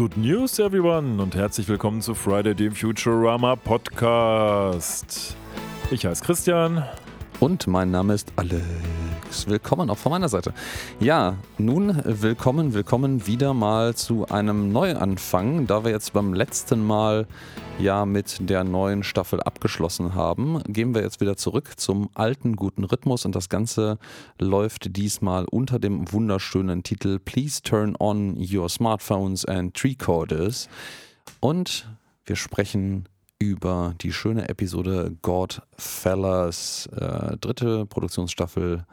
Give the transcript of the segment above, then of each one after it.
Good news, everyone, und herzlich willkommen zu Friday, dem Futurama Podcast. Ich heiße Christian. Und mein Name ist Alex. Willkommen auch von meiner Seite. Ja, nun willkommen, willkommen wieder mal zu einem Neuanfang, da wir jetzt beim letzten Mal ja mit der neuen Staffel abgeschlossen haben, gehen wir jetzt wieder zurück zum alten guten Rhythmus und das Ganze läuft diesmal unter dem wunderschönen Titel Please turn on your smartphones and tricorders und wir sprechen über die schöne Episode Godfellas, äh, dritte Produktionsstaffel,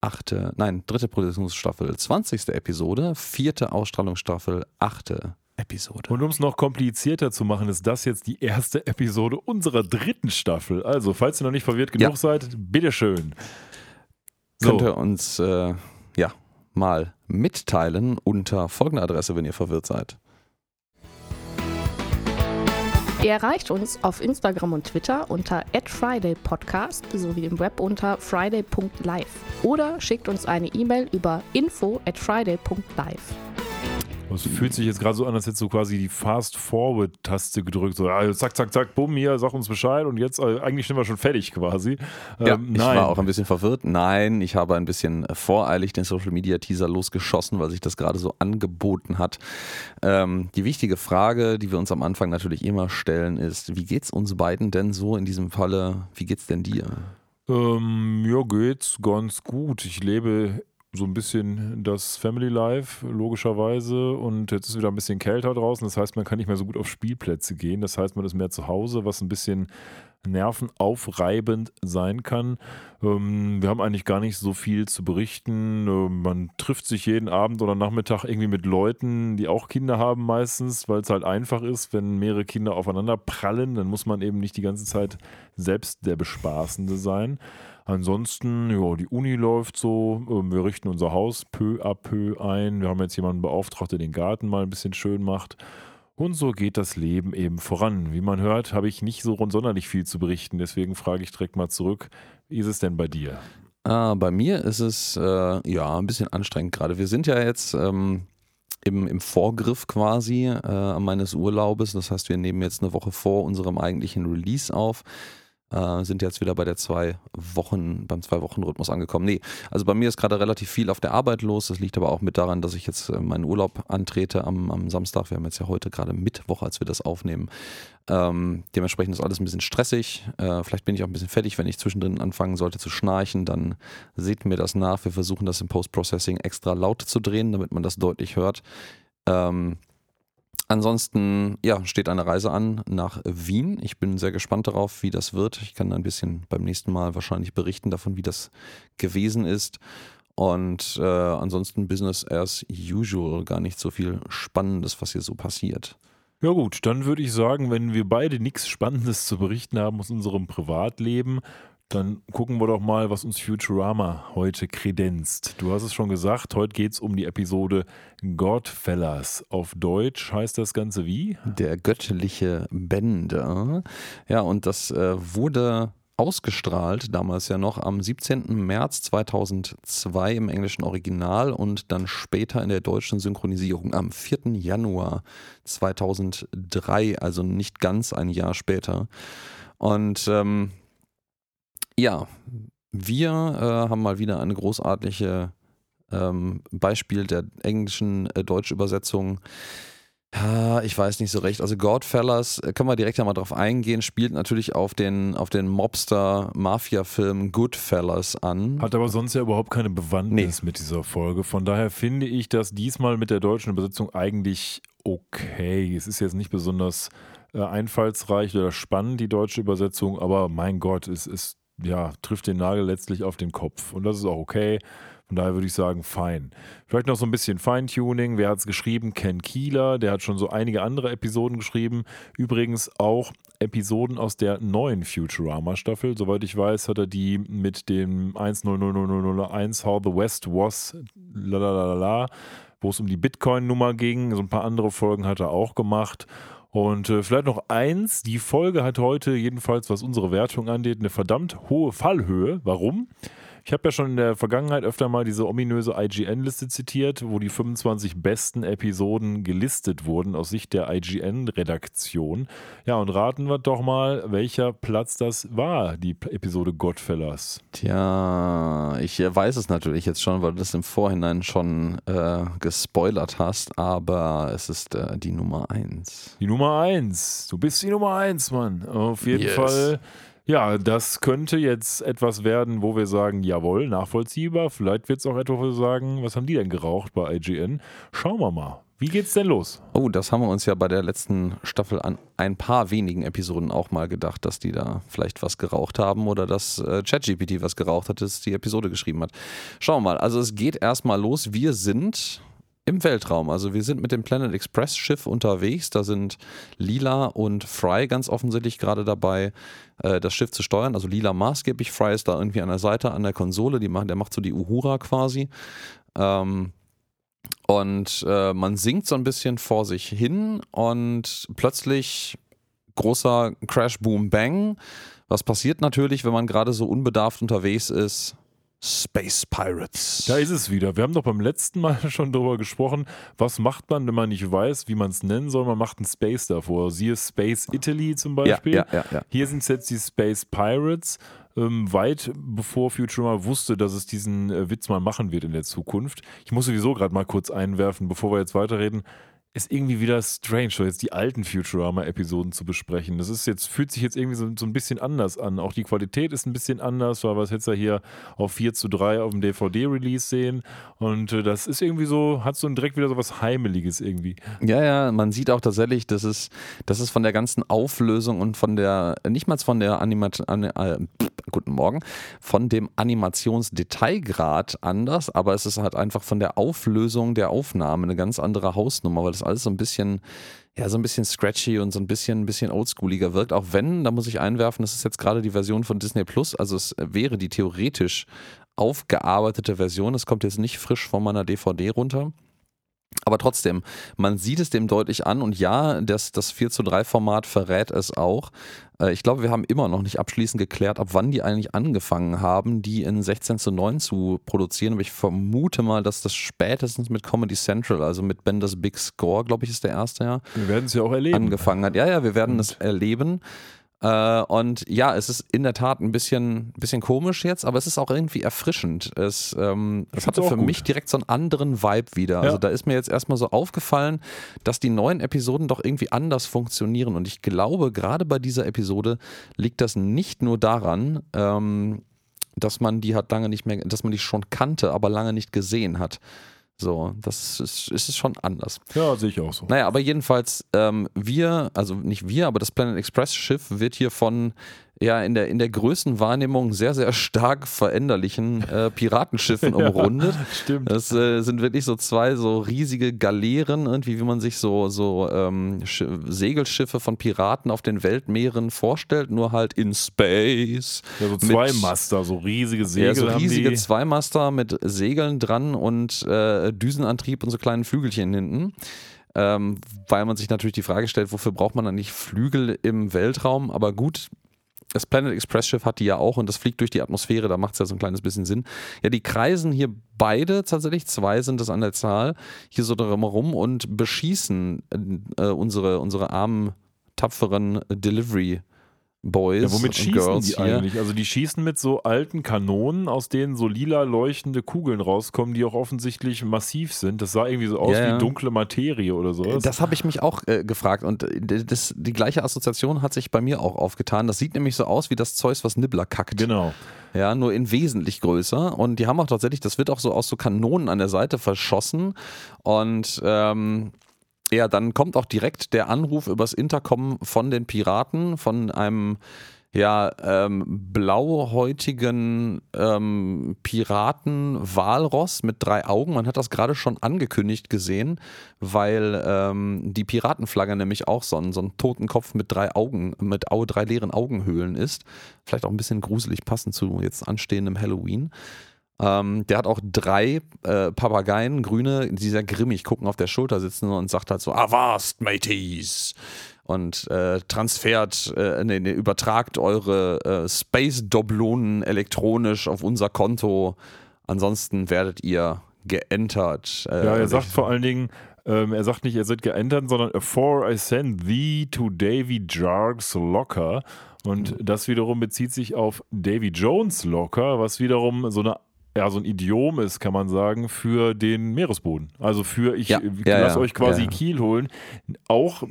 achte, nein, dritte Produktionsstaffel, zwanzigste Episode, vierte Ausstrahlungsstaffel, achte Episode. Und um es noch komplizierter zu machen, ist das jetzt die erste Episode unserer dritten Staffel. Also, falls ihr noch nicht verwirrt genug ja. seid, bitteschön. So. Könnt ihr uns äh, ja mal mitteilen unter folgender Adresse, wenn ihr verwirrt seid. Ihr erreicht uns auf Instagram und Twitter unter @fridaypodcast sowie im Web unter friday.live oder schickt uns eine E-Mail über info at friday.live. Es fühlt sich jetzt gerade so an, als hättest du quasi die Fast-Forward-Taste gedrückt. So, also zack, zack, zack, bumm, hier, sag uns Bescheid und jetzt, äh, eigentlich sind wir schon fertig quasi. Ja, ähm, ich war auch ein bisschen verwirrt. Nein, ich habe ein bisschen voreilig den Social-Media-Teaser losgeschossen, weil sich das gerade so angeboten hat. Ähm, die wichtige Frage, die wir uns am Anfang natürlich immer stellen, ist, wie geht's uns beiden denn so in diesem Falle? Wie geht's denn dir? Ähm, mir geht's ganz gut. Ich lebe so ein bisschen das Family Life, logischerweise. Und jetzt ist wieder ein bisschen kälter draußen. Das heißt, man kann nicht mehr so gut auf Spielplätze gehen. Das heißt, man ist mehr zu Hause, was ein bisschen nervenaufreibend sein kann. Ähm, wir haben eigentlich gar nicht so viel zu berichten. Äh, man trifft sich jeden Abend oder Nachmittag irgendwie mit Leuten, die auch Kinder haben meistens, weil es halt einfach ist, wenn mehrere Kinder aufeinander prallen, dann muss man eben nicht die ganze Zeit selbst der Bespaßende sein. Ansonsten, ja, die Uni läuft so. Ähm, wir richten unser Haus peu à peu ein. Wir haben jetzt jemanden beauftragt, der den Garten mal ein bisschen schön macht. Und so geht das Leben eben voran. Wie man hört, habe ich nicht so sonderlich viel zu berichten. Deswegen frage ich direkt mal zurück, wie ist es denn bei dir? Ah, bei mir ist es äh, ja ein bisschen anstrengend gerade. Wir sind ja jetzt ähm, im, im Vorgriff quasi äh, meines Urlaubes. Das heißt, wir nehmen jetzt eine Woche vor unserem eigentlichen Release auf. Äh, sind jetzt wieder bei der zwei Wochen, beim Zwei-Wochen-Rhythmus angekommen. Nee, also bei mir ist gerade relativ viel auf der Arbeit los. Das liegt aber auch mit daran, dass ich jetzt äh, meinen Urlaub antrete am, am Samstag. Wir haben jetzt ja heute gerade Mittwoch, als wir das aufnehmen. Ähm, dementsprechend ist alles ein bisschen stressig. Äh, vielleicht bin ich auch ein bisschen fertig, wenn ich zwischendrin anfangen sollte zu schnarchen. Dann seht mir das nach. Wir versuchen das im Post-Processing extra laut zu drehen, damit man das deutlich hört. Ähm, Ansonsten, ja, steht eine Reise an nach Wien. Ich bin sehr gespannt darauf, wie das wird. Ich kann ein bisschen beim nächsten Mal wahrscheinlich berichten davon, wie das gewesen ist. Und äh, ansonsten Business as usual, gar nicht so viel Spannendes, was hier so passiert. Ja gut, dann würde ich sagen, wenn wir beide nichts Spannendes zu berichten haben aus unserem Privatleben, dann gucken wir doch mal, was uns Futurama heute kredenzt. Du hast es schon gesagt, heute geht es um die Episode Godfellas. Auf Deutsch heißt das Ganze wie? Der göttliche Bände. Ja, und das äh, wurde ausgestrahlt, damals ja noch am 17. März 2002 im englischen Original und dann später in der deutschen Synchronisierung am 4. Januar 2003, also nicht ganz ein Jahr später. Und ähm, ja, wir äh, haben mal wieder eine großartige ähm, Beispiel der englischen äh, Deutschübersetzung. Ja, ich weiß nicht so recht. Also Godfellas, äh, können wir direkt einmal drauf eingehen, spielt natürlich auf den, auf den Mobster-Mafia-Film Goodfellas an. Hat aber sonst ja überhaupt keine Bewandtnis nee. mit dieser Folge. Von daher finde ich das diesmal mit der deutschen Übersetzung eigentlich okay. Es ist jetzt nicht besonders äh, einfallsreich oder spannend, die deutsche Übersetzung, aber mein Gott, es ist ja, trifft den Nagel letztlich auf den Kopf. Und das ist auch okay. Von daher würde ich sagen, fein. Vielleicht noch so ein bisschen Feintuning. Wer hat es geschrieben? Ken Kieler. Der hat schon so einige andere Episoden geschrieben. Übrigens auch Episoden aus der neuen Futurama-Staffel. Soweit ich weiß, hat er die mit dem 100001 How the West Was, lalalala, wo es um die Bitcoin-Nummer ging. So ein paar andere Folgen hat er auch gemacht. Und äh, vielleicht noch eins, die Folge hat heute jedenfalls, was unsere Wertung angeht, eine verdammt hohe Fallhöhe. Warum? Ich habe ja schon in der Vergangenheit öfter mal diese ominöse IGN-Liste zitiert, wo die 25 besten Episoden gelistet wurden aus Sicht der IGN-Redaktion. Ja, und raten wir doch mal, welcher Platz das war, die Episode Godfellas. Tja, ich weiß es natürlich jetzt schon, weil du das im Vorhinein schon äh, gespoilert hast, aber es ist äh, die Nummer 1. Die Nummer 1. Du bist die Nummer 1, Mann. Auf jeden yes. Fall. Ja, das könnte jetzt etwas werden, wo wir sagen, jawohl, nachvollziehbar. Vielleicht wird es auch etwas, wo wir sagen, was haben die denn geraucht bei IGN? Schauen wir mal. Wie geht's denn los? Oh, das haben wir uns ja bei der letzten Staffel an ein paar wenigen Episoden auch mal gedacht, dass die da vielleicht was geraucht haben oder dass äh, ChatGPT was geraucht hat, das die Episode geschrieben hat. Schauen wir mal. Also es geht erstmal los. Wir sind im Weltraum. Also wir sind mit dem Planet Express Schiff unterwegs. Da sind Lila und Fry ganz offensichtlich gerade dabei, äh, das Schiff zu steuern. Also Lila maßgeblich, Fry ist da irgendwie an der Seite, an der Konsole. Die macht, der macht so die Uhura quasi. Ähm, und äh, man sinkt so ein bisschen vor sich hin und plötzlich großer Crash, Boom, Bang. Was passiert natürlich, wenn man gerade so unbedarft unterwegs ist? Space Pirates. Da ist es wieder. Wir haben doch beim letzten Mal schon darüber gesprochen, was macht man, wenn man nicht weiß, wie man es nennen soll. Man macht einen Space davor. Siehe Space Italy zum Beispiel. Ja, ja, ja, Hier sind es jetzt die Space Pirates. Ähm, weit bevor Futurama wusste, dass es diesen äh, Witz mal machen wird in der Zukunft. Ich muss sowieso gerade mal kurz einwerfen, bevor wir jetzt weiterreden ist irgendwie wieder strange, so jetzt die alten Futurama-Episoden zu besprechen. Das ist jetzt, fühlt sich jetzt irgendwie so, so, ein bisschen anders an. Auch die Qualität ist ein bisschen anders, weil wir es jetzt ja hier auf 4 zu 3 auf dem DVD-Release sehen. Und äh, das ist irgendwie so, hat so direkt wieder so was Heimeliges irgendwie. Ja, ja, man sieht auch tatsächlich, dass es, dass es von der ganzen Auflösung und von der, nicht mal von der Animation, äh, guten Morgen, von dem Animationsdetailgrad anders, aber es ist halt einfach von der Auflösung der Aufnahme eine ganz andere Hausnummer, weil das alles so ein bisschen, ja, so ein bisschen scratchy und so ein bisschen, ein bisschen oldschooliger wirkt. Auch wenn, da muss ich einwerfen, das ist jetzt gerade die Version von Disney Plus, also es wäre die theoretisch aufgearbeitete Version. Es kommt jetzt nicht frisch von meiner DVD runter. Aber trotzdem, man sieht es dem deutlich an und ja, das, das 4 zu 3 Format verrät es auch. Äh, ich glaube, wir haben immer noch nicht abschließend geklärt, ab wann die eigentlich angefangen haben, die in 16 zu 9 zu produzieren. Aber ich vermute mal, dass das spätestens mit Comedy Central, also mit Benders Big Score, glaube ich, ist der erste Jahr. Wir werden es ja auch erleben. Angefangen hat. Ja, ja, wir werden es erleben. Äh, und ja, es ist in der Tat ein bisschen, bisschen komisch jetzt, aber es ist auch irgendwie erfrischend. Es, ähm, es hatte für gut. mich direkt so einen anderen Vibe wieder. Ja. Also da ist mir jetzt erstmal so aufgefallen, dass die neuen Episoden doch irgendwie anders funktionieren. Und ich glaube, gerade bei dieser Episode liegt das nicht nur daran, ähm, dass man die hat lange nicht mehr, dass man die schon kannte, aber lange nicht gesehen hat. So, das ist, ist schon anders. Ja, sehe ich auch so. Naja, aber jedenfalls, ähm, wir, also nicht wir, aber das Planet Express Schiff wird hier von ja in der, in der Größenwahrnehmung sehr, sehr stark veränderlichen äh, Piratenschiffen umrundet. ja, stimmt. Das äh, sind wirklich so zwei so riesige Galeeren, irgendwie, wie man sich so, so ähm, Segelschiffe von Piraten auf den Weltmeeren vorstellt, nur halt in Space. Ja, so Zweimaster, so riesige Segel. Ja, so riesige Zweimaster mit Segeln dran und äh, Düsenantrieb und so kleinen Flügelchen hinten. Ähm, weil man sich natürlich die Frage stellt, wofür braucht man dann nicht Flügel im Weltraum? Aber gut, das Planet Express Schiff hat die ja auch und das fliegt durch die Atmosphäre, da macht es ja so ein kleines bisschen Sinn. Ja, die kreisen hier beide tatsächlich, zwei sind es an der Zahl, hier so drumherum und beschießen äh, unsere, unsere armen, tapferen Delivery- Boys ja, womit schießen Girls die hier. eigentlich? Also die schießen mit so alten Kanonen, aus denen so lila leuchtende Kugeln rauskommen, die auch offensichtlich massiv sind. Das sah irgendwie so aus ja, wie dunkle Materie oder sowas. Das habe ich mich auch äh, gefragt und äh, das, die gleiche Assoziation hat sich bei mir auch aufgetan. Das sieht nämlich so aus wie das Zeus, was Nibbler kackt. Genau. Ja, nur in wesentlich größer. Und die haben auch tatsächlich, das wird auch so aus so Kanonen an der Seite verschossen. Und ähm, ja, dann kommt auch direkt der Anruf übers Intercom von den Piraten, von einem ja, ähm, blauhäutigen ähm, Piraten-Walross mit drei Augen. Man hat das gerade schon angekündigt gesehen, weil ähm, die Piratenflagge nämlich auch so ein, so ein Totenkopf mit drei Augen, mit drei leeren Augenhöhlen ist. Vielleicht auch ein bisschen gruselig passend zu jetzt anstehendem Halloween. Ähm, der hat auch drei äh, Papageien, grüne, die sehr grimmig gucken, auf der Schulter sitzen und sagt halt so, Avast, mateys! und äh, transfert, äh, nee, nee, übertragt eure äh, Space-Doblonen elektronisch auf unser Konto. Ansonsten werdet ihr geentert. Äh, ja, er sagt vor allen Dingen, ähm, er sagt nicht, er wird geentert, sondern Before I send thee to Davy Jargs Locker. Und mhm. das wiederum bezieht sich auf Davy Jones Locker, was wiederum so eine ja, so ein Idiom ist, kann man sagen, für den Meeresboden. Also für, ich ja, ja, lasse ja, euch quasi Kiel holen. Auch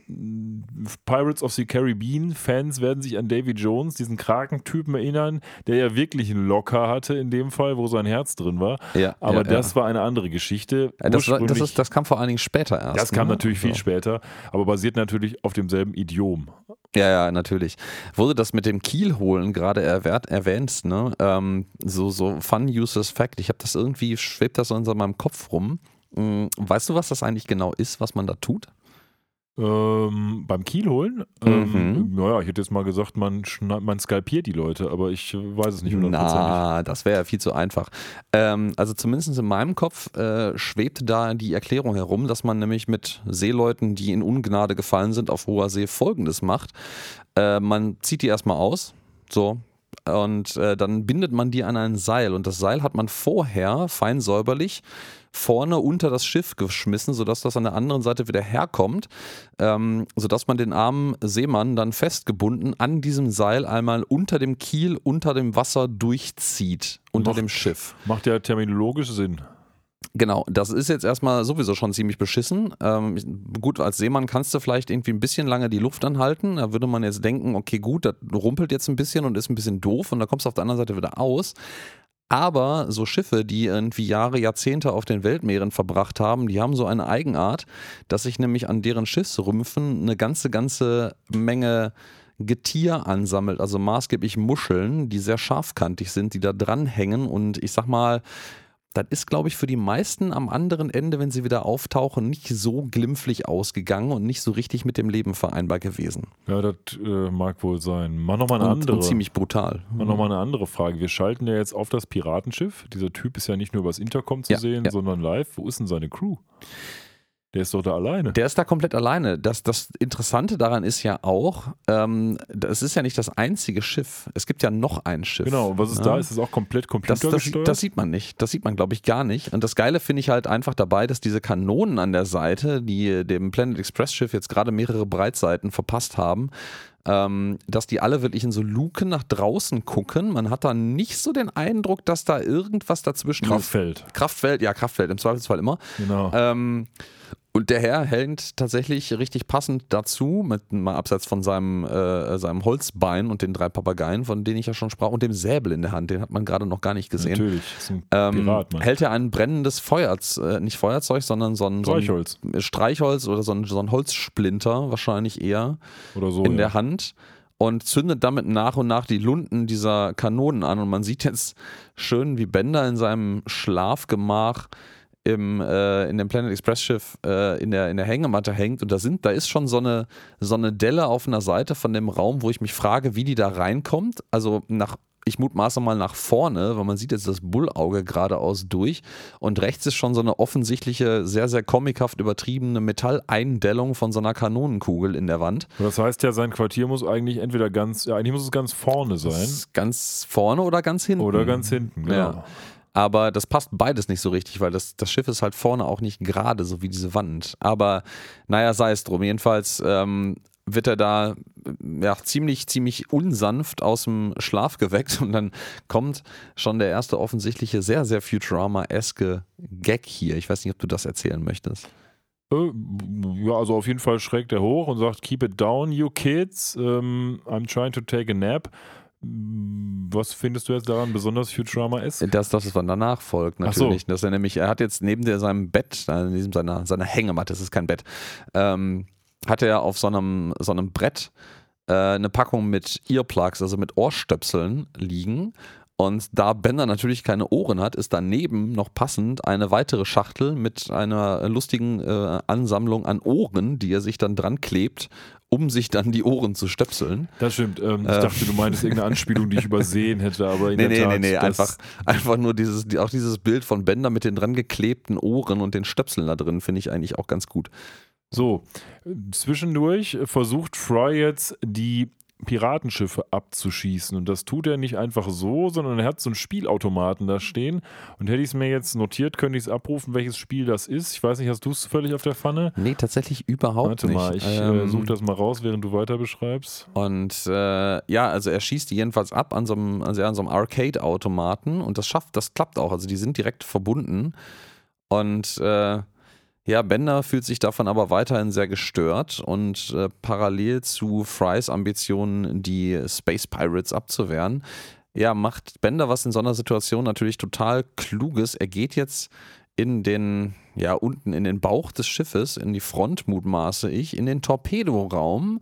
Pirates of the Caribbean-Fans werden sich an Davy Jones, diesen Krakentypen erinnern, der ja wirklich einen Locker hatte in dem Fall, wo sein Herz drin war. Aber das war eine andere Geschichte. Das, war, das, ist, das, kam vor allen Dingen später erst. Das kam ne? natürlich viel später, aber basiert natürlich auf demselben Idiom. Ja, ja, natürlich. Wurde das mit dem Kiel holen gerade erwähnt, ne? Ähm, so, so Fun Uses Fact. Ich habe das irgendwie, schwebt das so in meinem Kopf rum. Hm, weißt du, was das eigentlich genau ist, was man da tut? Ähm, beim Kiel holen? Ähm, mhm. naja, ich hätte jetzt mal gesagt, man, man skalpiert die Leute, aber ich weiß es nicht hundertprozentig. Na, das wäre ja viel zu einfach. Ähm, also zumindest in meinem Kopf äh, schwebt da die Erklärung herum, dass man nämlich mit Seeleuten, die in Ungnade gefallen sind, auf hoher See folgendes macht. Äh, man zieht die erstmal aus, so, und äh, dann bindet man die an ein Seil und das Seil hat man vorher fein säuberlich vorne unter das Schiff geschmissen, sodass das an der anderen Seite wieder herkommt, ähm, sodass man den armen Seemann dann festgebunden an diesem Seil einmal unter dem Kiel, unter dem Wasser durchzieht, unter macht, dem Schiff. Macht ja terminologisch Sinn. Genau, das ist jetzt erstmal sowieso schon ziemlich beschissen. Ähm, gut, als Seemann kannst du vielleicht irgendwie ein bisschen lange die Luft anhalten. Da würde man jetzt denken, okay, gut, das rumpelt jetzt ein bisschen und ist ein bisschen doof und da kommst du auf der anderen Seite wieder aus. Aber so Schiffe, die irgendwie Jahre, Jahrzehnte auf den Weltmeeren verbracht haben, die haben so eine Eigenart, dass sich nämlich an deren Schiffsrümpfen eine ganze, ganze Menge Getier ansammelt, also maßgeblich Muscheln, die sehr scharfkantig sind, die da dranhängen und ich sag mal, das ist, glaube ich, für die meisten am anderen Ende, wenn sie wieder auftauchen, nicht so glimpflich ausgegangen und nicht so richtig mit dem Leben vereinbar gewesen. Ja, das äh, mag wohl sein. Mach nochmal eine und, andere. Und ziemlich brutal. Mach nochmal eine andere Frage. Wir schalten ja jetzt auf das Piratenschiff. Dieser Typ ist ja nicht nur übers Intercom zu ja, sehen, ja. sondern live. Wo ist denn seine Crew? Der ist doch da alleine. Der ist da komplett alleine. Das, das Interessante daran ist ja auch, ähm, das ist ja nicht das einzige Schiff. Es gibt ja noch ein Schiff. Genau, und was ist ja? da? Ist es auch komplett computergesteuert? Das, das, das, sieht man nicht. Das sieht man, glaube ich, gar nicht. Und das Geile finde ich halt einfach dabei, dass diese Kanonen an der Seite, die dem Planet Express Schiff jetzt gerade mehrere Breitseiten verpasst haben, ähm, dass die alle wirklich in so Luken nach draußen gucken. Man hat da nicht so den Eindruck, dass da irgendwas dazwischen Kraftfeld. ist. Kraftfeld. ja, Kraftfeld, im Zweifelsfall immer. Genau. Ähm, und der Herr hält tatsächlich richtig passend dazu, mit, mal abseits von seinem, äh, seinem Holzbein und den drei Papageien, von denen ich ja schon sprach, und dem Säbel in der Hand, den hat man gerade noch gar nicht gesehen. Natürlich, ist ein ähm, Pirat, ähm, hält er ein brennendes Feuerzeug, äh, nicht Feuerzeug, sondern so ein, Streichholz. So ein Streichholz oder so ein, so ein Holzsplinter, wahrscheinlich eher, oder so, in ja. der Hand und zündet damit nach und nach die Lunden dieser Kanonen an. Und man sieht jetzt schön, wie Bender in seinem Schlafgemach im, äh, in dem Planet Express Schiff äh, in, der, in der Hängematte hängt und da sind, da ist schon so eine, so eine Delle auf einer Seite von dem Raum, wo ich mich frage, wie die da reinkommt. Also nach ich mutmaße mal nach vorne, weil man sieht jetzt das Bullauge geradeaus durch und rechts ist schon so eine offensichtliche, sehr, sehr comichaft übertriebene Metalleindellung von so einer Kanonenkugel in der Wand. Das heißt ja, sein Quartier muss eigentlich entweder ganz, ja, eigentlich muss es ganz vorne sein. Ganz vorne oder ganz hinten. Oder ganz hinten, genau. Ja. Aber das passt beides nicht so richtig, weil das, das Schiff ist halt vorne auch nicht gerade, so wie diese Wand. Aber naja, sei es drum. Jedenfalls ähm, wird er da ja, ziemlich, ziemlich unsanft aus dem Schlaf geweckt und dann kommt schon der erste offensichtliche, sehr, sehr Futurama-eske Gag hier. Ich weiß nicht, ob du das erzählen möchtest. Äh, ja, also auf jeden Fall schrägt er hoch und sagt, keep it down, you kids. Um, I'm trying to take a nap. Was findest du jetzt daran besonders Futurama ist? Das, das, was danach folgt, natürlich. So. Dass er nämlich, er hat jetzt neben der, seinem Bett, in diesem seiner, seiner Hängematte, das ist kein Bett, ähm, hat er auf so einem, so einem Brett äh, eine Packung mit Earplugs, also mit Ohrstöpseln liegen. Und da Bender natürlich keine Ohren hat, ist daneben noch passend eine weitere Schachtel mit einer lustigen äh, Ansammlung an Ohren, die er sich dann dran klebt um sich dann die Ohren zu stöpseln. Das stimmt. Ähm, ich äh, dachte, du meintest irgendeine Anspielung, die ich übersehen hätte, aber in nee, der nee, Tat, nee, nee, einfach, einfach nur dieses, auch dieses Bild von Bender mit den dran geklebten Ohren und den Stöpseln da drin finde ich eigentlich auch ganz gut. So, zwischendurch versucht Fry jetzt die Piratenschiffe abzuschießen. Und das tut er nicht einfach so, sondern er hat so einen Spielautomaten da stehen. Und hätte ich es mir jetzt notiert, könnte ich es abrufen, welches Spiel das ist. Ich weiß nicht, hast du es völlig auf der Pfanne? Nee, tatsächlich überhaupt Warte nicht. mal, ich Ähm, äh, suche das mal raus, während du weiter beschreibst. Und äh, ja, also er schießt die jedenfalls ab an so einem, also an so einem Arcade-Automaten und das schafft, das klappt auch. Also die sind direkt verbunden. Und äh, ja, Bender fühlt sich davon aber weiterhin sehr gestört und äh, parallel zu Frys Ambitionen, die Space Pirates abzuwehren, ja, macht Bender was in so einer Situation natürlich total Kluges. Er geht jetzt in den, ja, unten in den Bauch des Schiffes, in die Front mutmaße ich, in den Torpedoraum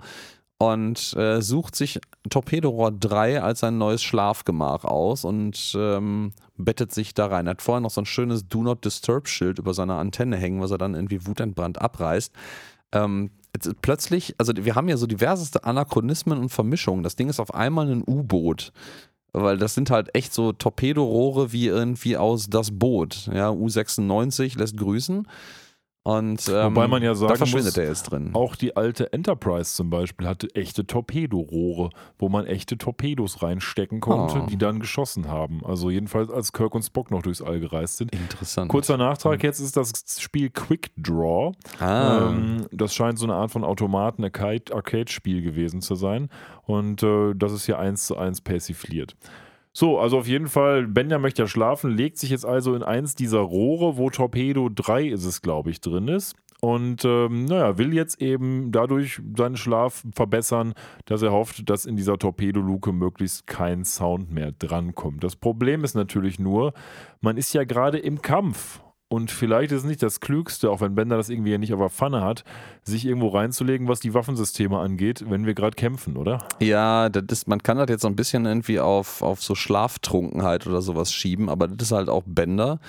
und äh, sucht sich Torpedorohr 3 als sein neues Schlafgemach aus und ähm, bettet sich da rein. Er hat vorher noch so ein schönes Do Not Disturb Schild über seiner Antenne hängen, was er dann irgendwie wutentbrannt abreißt. Ähm, plötzlich, also wir haben ja so diverseste Anachronismen und Vermischungen. Das Ding ist auf einmal ein U-Boot. Weil das sind halt echt so Torpedorohre wie irgendwie aus das Boot. Ja, U96 lässt grüßen. Und ähm, Wobei man ja sagen da verschwindet muss, er jetzt drin. Auch die alte Enterprise zum Beispiel hatte echte Torpedorohre, wo man echte Torpedos reinstecken konnte, Oh. die dann geschossen haben. Also jedenfalls als Kirk und Spock noch durchs All gereist sind. Interessant. Kurzer Nachtrag jetzt ist das Spiel Quick Draw. ah, Ähm, das scheint so eine Art von Automaten-Arcade-Spiel gewesen zu sein. Und äh, das ist hier eins zu eins persifliert. So, also auf jeden Fall, Bender möchte ja schlafen, legt sich jetzt also in eins dieser Rohre, wo Torpedo 3 ist es, glaube ich, drin ist. Und ähm, naja, will jetzt eben dadurch seinen Schlaf verbessern, dass er hofft, dass in dieser Torpedoluke möglichst kein Sound mehr drankommt. Das Problem ist natürlich nur, man ist ja gerade im Kampf. Und vielleicht ist es nicht das Klügste, auch wenn Bender das irgendwie ja nicht auf der Pfanne hat, sich irgendwo reinzulegen, was die Waffensysteme angeht, wenn wir gerade kämpfen, oder? ja, das ist, man kann das jetzt so ein bisschen irgendwie auf, auf so Schlaftrunkenheit oder sowas schieben, aber das ist halt auch Bender.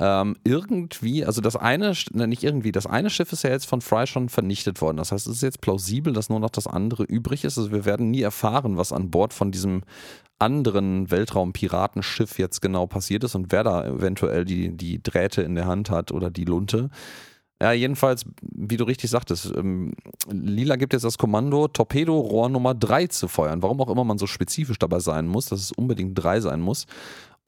Ähm, irgendwie, also das eine, ne, nicht irgendwie, das eine Schiff ist ja jetzt von Fry schon vernichtet worden. Das heißt, es ist jetzt plausibel, dass nur noch das andere übrig ist. Also wir werden nie erfahren, was an Bord von diesem anderen Weltraumpiratenschiff jetzt genau passiert ist und wer da eventuell die, die Drähte in der Hand hat oder die Lunte. Ja, jedenfalls, wie du richtig sagtest, ähm, Lila gibt jetzt das Kommando, Torpedorohr Nummer 3 zu feuern. Warum auch immer man so spezifisch dabei sein muss, dass es unbedingt 3 sein muss.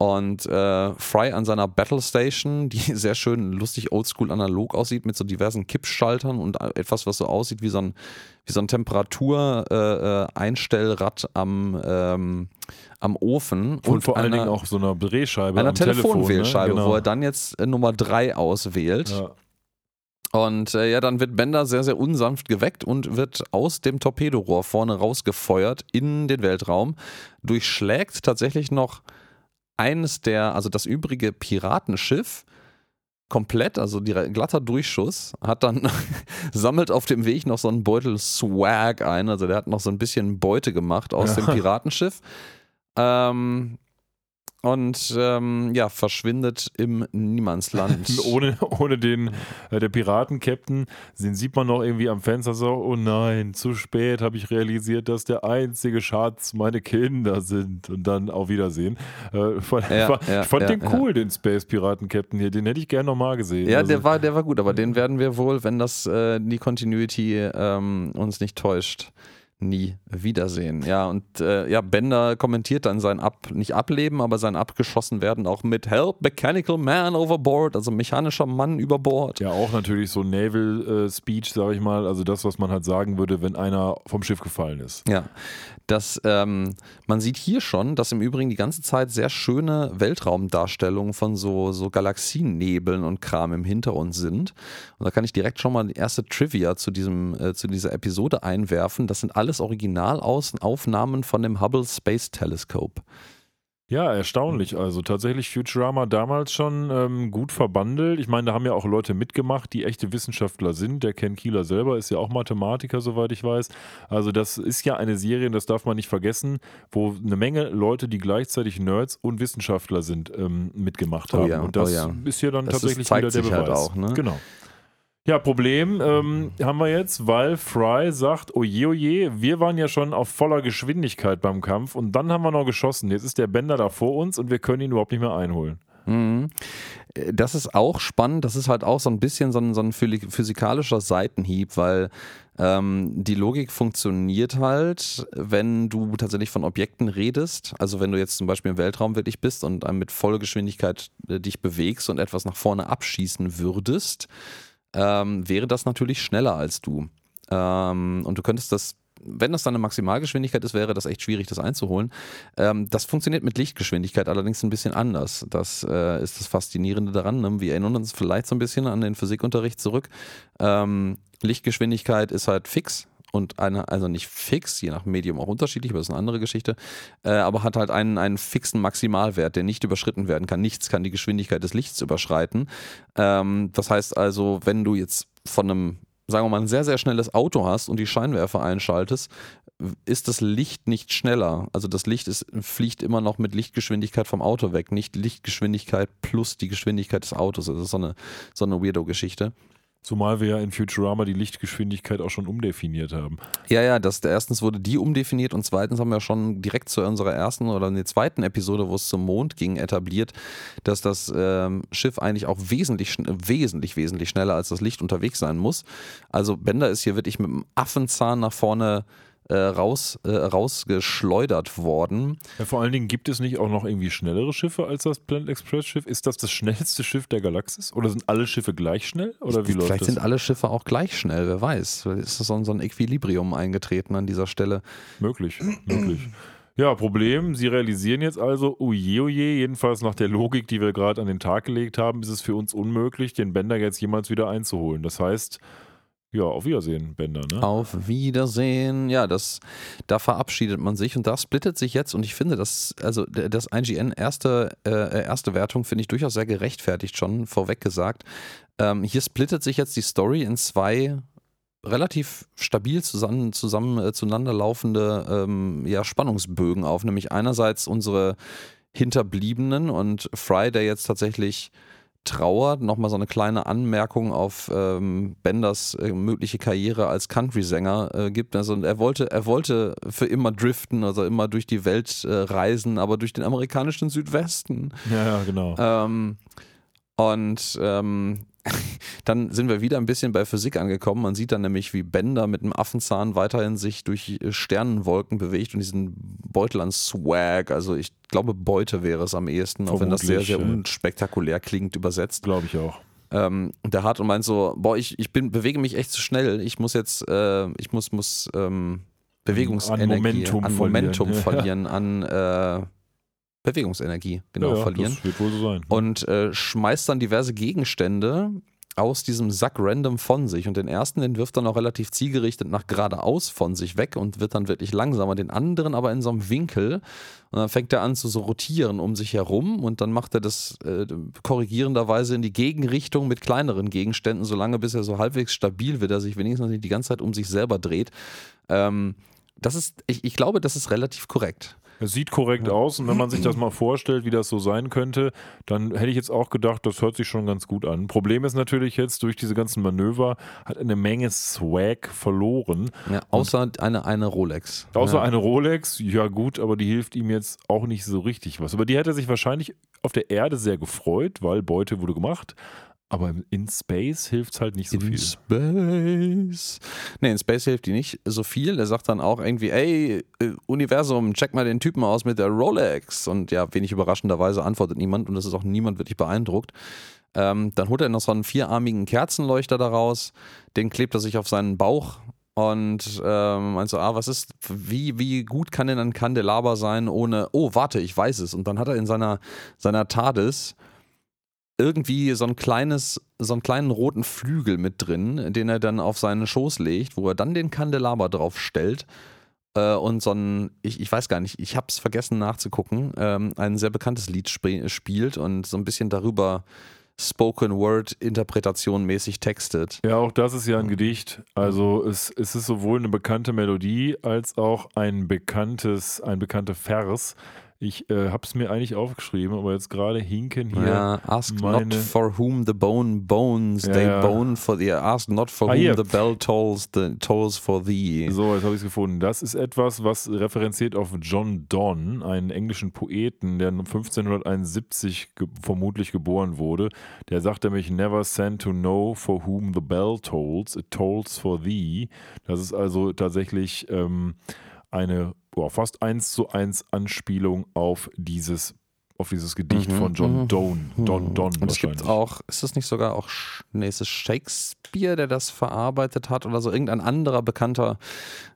Und äh, Fry an seiner Battle Station, die sehr schön lustig oldschool analog aussieht, mit so diversen Kippschaltern und etwas, was so aussieht wie so ein, wie so ein Temperatureinstellrad am, ähm, am Ofen. Und, vor allen einer, Dingen auch so einer Drehscheibe. einer am Telefon, Telefonwählscheibe, ne? wo er dann jetzt äh, Nummer 3 auswählt. Ja. Und äh, ja, dann wird Bender sehr, sehr unsanft geweckt und wird aus dem Torpedorohr vorne rausgefeuert in den Weltraum, durchschlägt tatsächlich noch eines der, also das übrige Piratenschiff komplett, also die, glatter Durchschuss, hat dann, sammelt auf dem Weg noch so einen Beutel Swag ein, also der hat noch so ein bisschen Beute gemacht aus Ja. dem Piratenschiff. Ähm, und ähm, ja, verschwindet im Niemandsland. ohne, ohne den äh, der Piraten-Captain, den sieht man noch irgendwie am Fenster so, oh nein, zu spät habe ich realisiert, dass der einzige Schatz meine Kinder sind. Und dann auf Wiedersehen. Äh, von, Ja, war, ja, ich fand ja, den cool, den Space-Piraten-Captain hier. Den hätte ich gerne nochmal gesehen. Ja, Also, der war, der war gut, aber den werden wir wohl, wenn das äh, die Continuity ähm, uns nicht täuscht, nie wiedersehen. Ja, und äh, ja, Bender kommentiert dann sein Ab, nicht Ableben, aber sein Abgeschossen werden auch mit Help Mechanical Man overboard, also mechanischer Mann über Bord. Ja, auch natürlich so Naval-Speech, sage ich mal. Also das, was man halt sagen würde, wenn einer vom Schiff gefallen ist. Ja, das, ähm, man sieht hier schon, dass im Übrigen die ganze Zeit sehr schöne Weltraumdarstellungen von so, so Galaxiennebeln und Kram im Hintergrund sind. Und da kann ich direkt schon mal die erste Trivia zu, diesem, äh, zu dieser Episode einwerfen. Das sind alles Originalaufnahmen von dem Hubble Space Telescope. Ja, erstaunlich. Also tatsächlich Futurama damals schon ähm, gut verbandelt. Ich meine, da haben ja auch Leute mitgemacht, die echte Wissenschaftler sind. Der Ken Kieler selber ist ja auch Mathematiker, soweit ich weiß. Also das ist ja eine Serie, das darf man nicht vergessen, wo eine Menge Leute, die gleichzeitig Nerds und Wissenschaftler sind, ähm, mitgemacht Oh haben. ja, und das oh ja. ist hier dann Das ist- tatsächlich zeigt wieder der halt Beweis. auch, ne? Genau. Ja, Problem ähm, haben wir jetzt, weil Fry sagt, oje, oje, wir waren ja schon auf voller Geschwindigkeit beim Kampf und dann haben wir noch geschossen. Jetzt ist der Bender da vor uns und wir können ihn überhaupt nicht mehr einholen. Mhm. Das ist auch spannend. Das ist halt auch so ein bisschen so ein, so ein physikalischer Seitenhieb, weil ähm, die Logik funktioniert halt, wenn du tatsächlich von Objekten redest. Also wenn du jetzt zum Beispiel im Weltraum wirklich bist und mit voller Geschwindigkeit äh, dich bewegst und etwas nach vorne abschießen würdest, ähm, wäre das natürlich schneller als du. Ähm, und du könntest das wenn das dann eine Maximalgeschwindigkeit ist, wäre das echt schwierig, das einzuholen. Ähm, das funktioniert mit Lichtgeschwindigkeit allerdings ein bisschen anders. Das äh, ist das Faszinierende daran. Ne? Wir erinnern uns vielleicht so ein bisschen an den Physikunterricht zurück. Ähm, Lichtgeschwindigkeit ist halt fix und eine, also nicht fix, je nach Medium auch unterschiedlich, aber das ist eine andere Geschichte, äh, aber hat halt einen, einen fixen Maximalwert, der nicht überschritten werden kann. Nichts kann die Geschwindigkeit des Lichts überschreiten. Ähm, das heißt also, wenn du jetzt von einem, sagen wir mal, ein sehr, sehr schnelles Auto hast und die Scheinwerfer einschaltest, ist das Licht nicht schneller. Also das Licht ist, fliegt immer noch mit Lichtgeschwindigkeit vom Auto weg, nicht Lichtgeschwindigkeit plus die Geschwindigkeit des Autos. Das ist so eine, so eine Weirdo-Geschichte. Zumal wir ja in Futurama die Lichtgeschwindigkeit auch schon umdefiniert haben. Ja, ja, das, erstens wurde die umdefiniert und zweitens haben wir schon direkt zu unserer ersten oder in der zweiten Episode, wo es zum Mond ging, etabliert, dass das ähm, Schiff eigentlich auch wesentlich, wesentlich, wesentlich schneller als das Licht unterwegs sein muss. Also Bender ist hier wirklich mit dem Affenzahn nach vorne äh, raus, äh, rausgeschleudert worden. Ja, vor allen Dingen gibt es nicht auch noch irgendwie schnellere Schiffe als das Planet Express Schiff? Ist das das schnellste Schiff der Galaxis? Oder sind alle Schiffe gleich schnell? Oder wie Vielleicht läuft das? sind alle Schiffe auch gleich schnell, wer weiß. Ist so ein, so ein Equilibrium eingetreten an dieser Stelle? Möglich, möglich. Ja, Problem, Sie realisieren jetzt also, oje, oje, jedenfalls nach der Logik, die wir gerade an den Tag gelegt haben, ist es für uns unmöglich, den Bender jetzt jemals wieder einzuholen. Das heißt, ja, auf Wiedersehen, Bender, ne? Auf Wiedersehen. Ja, das, da verabschiedet man sich und da splittet sich jetzt und ich finde, das, also das IGN erste, äh, erste Wertung finde ich durchaus sehr gerechtfertigt schon, vorweg gesagt. Ähm, hier splittet sich jetzt die Story in zwei relativ stabil zusammen, zusammen äh, zueinander laufende ähm, ja, Spannungsbögen auf, nämlich einerseits unsere Hinterbliebenen und Fry, der jetzt tatsächlich trauert. Nochmal so eine kleine Anmerkung auf ähm, Benders äh, mögliche Karriere als Country-Sänger äh, gibt. Also er wollte, er wollte für immer driften, also immer durch die Welt äh, reisen, aber durch den amerikanischen Südwesten. Ja, ja genau. Ähm, und ähm, dann sind wir wieder ein bisschen bei Physik angekommen. Man sieht dann nämlich, wie Bender mit einem Affenzahn weiterhin sich durch Sternenwolken bewegt und diesen Beutel an Swag, also ich glaube Beute wäre es am ehesten, auch wenn das sehr, sehr unspektakulär klingt, übersetzt. Glaube ich auch. Ähm, der hat und meint so, boah, ich, ich bin, bewege mich echt zu schnell. Ich muss jetzt, äh, ich muss, muss ähm, Bewegungsenergie, an Momentum an, Momentum verlieren, verlieren an äh, Bewegungsenergie, genau, ja, verlieren. Das wird wohl so sein. Und äh, schmeißt dann diverse Gegenstände aus diesem Sack random von sich. Und den ersten, den wirft er noch relativ zielgerichtet nach geradeaus von sich weg und wird dann wirklich langsamer. Den anderen aber in so einem Winkel. Und dann fängt er an zu so rotieren um sich herum und dann macht er das äh, korrigierenderweise in die Gegenrichtung mit kleineren Gegenständen, solange bis er so halbwegs stabil wird, er sich wenigstens nicht die ganze Zeit um sich selber dreht. Ähm, das ist, ich, ich glaube, das ist relativ korrekt. Es sieht korrekt ja. aus und wenn man sich das mal vorstellt, wie das so sein könnte, dann hätte ich jetzt auch gedacht, das hört sich schon ganz gut an. Problem ist natürlich jetzt, durch diese ganzen Manöver hat eine Menge Swag verloren. Ja, außer eine, eine Rolex. Außer ja. eine Rolex, ja gut, aber die hilft ihm jetzt auch nicht so richtig was. Aber die hätte sich wahrscheinlich auf der Erde sehr gefreut, weil Beute wurde gemacht. Aber in Space hilft es halt nicht so in viel. In Space. Nee, in Space hilft die nicht so viel. Er sagt dann auch irgendwie, ey, äh, Universum, check mal den Typen aus mit der Rolex. Und ja, wenig überraschenderweise antwortet niemand und es ist auch niemand wirklich beeindruckt. Ähm, dann holt er noch so einen vierarmigen Kerzenleuchter daraus, den klebt er sich auf seinen Bauch und ähm, meint so, ah, was ist, wie, wie gut kann denn ein Kandelaber sein ohne, oh, warte, ich weiß es. Und dann hat er in seiner, seiner TARDIS irgendwie so ein kleines, so einen kleinen roten Flügel mit drin, den er dann auf seinen Schoß legt, wo er dann den Kandelaber drauf stellt äh, und so ein, ich, ich weiß gar nicht, ich hab's vergessen nachzugucken, ähm, ein sehr bekanntes Lied sp spielt und so ein bisschen darüber Spoken Word Interpretation mäßig textet. Ja, auch das ist ja ein Gedicht. Also es, es ist sowohl eine bekannte Melodie als auch ein bekanntes, ein bekannter Vers Ich äh, habe es mir eigentlich aufgeschrieben, aber jetzt gerade hinken hier. Ja, ask meine- not for whom the bone bones, Ja, they ja. bone for the. Ask not for Ah, whom hier. the bell tolls, the tolls for thee. So, jetzt habe ich es gefunden. Das ist etwas, was referenziert auf John Donne, einen englischen Poeten, der 1571 ge vermutlich geboren wurde. Der sagt nämlich, never send to know for whom the bell tolls, it tolls for thee. Das ist also tatsächlich ähm, eine boah, fast eins zu eins Anspielung auf dieses, auf dieses Gedicht Mhm, von John mhm. Donne. Don, Donne Und es gibt auch, ist es nicht sogar auch, nee, ist es Shakespeare, der das verarbeitet hat oder so? Irgendein anderer bekannter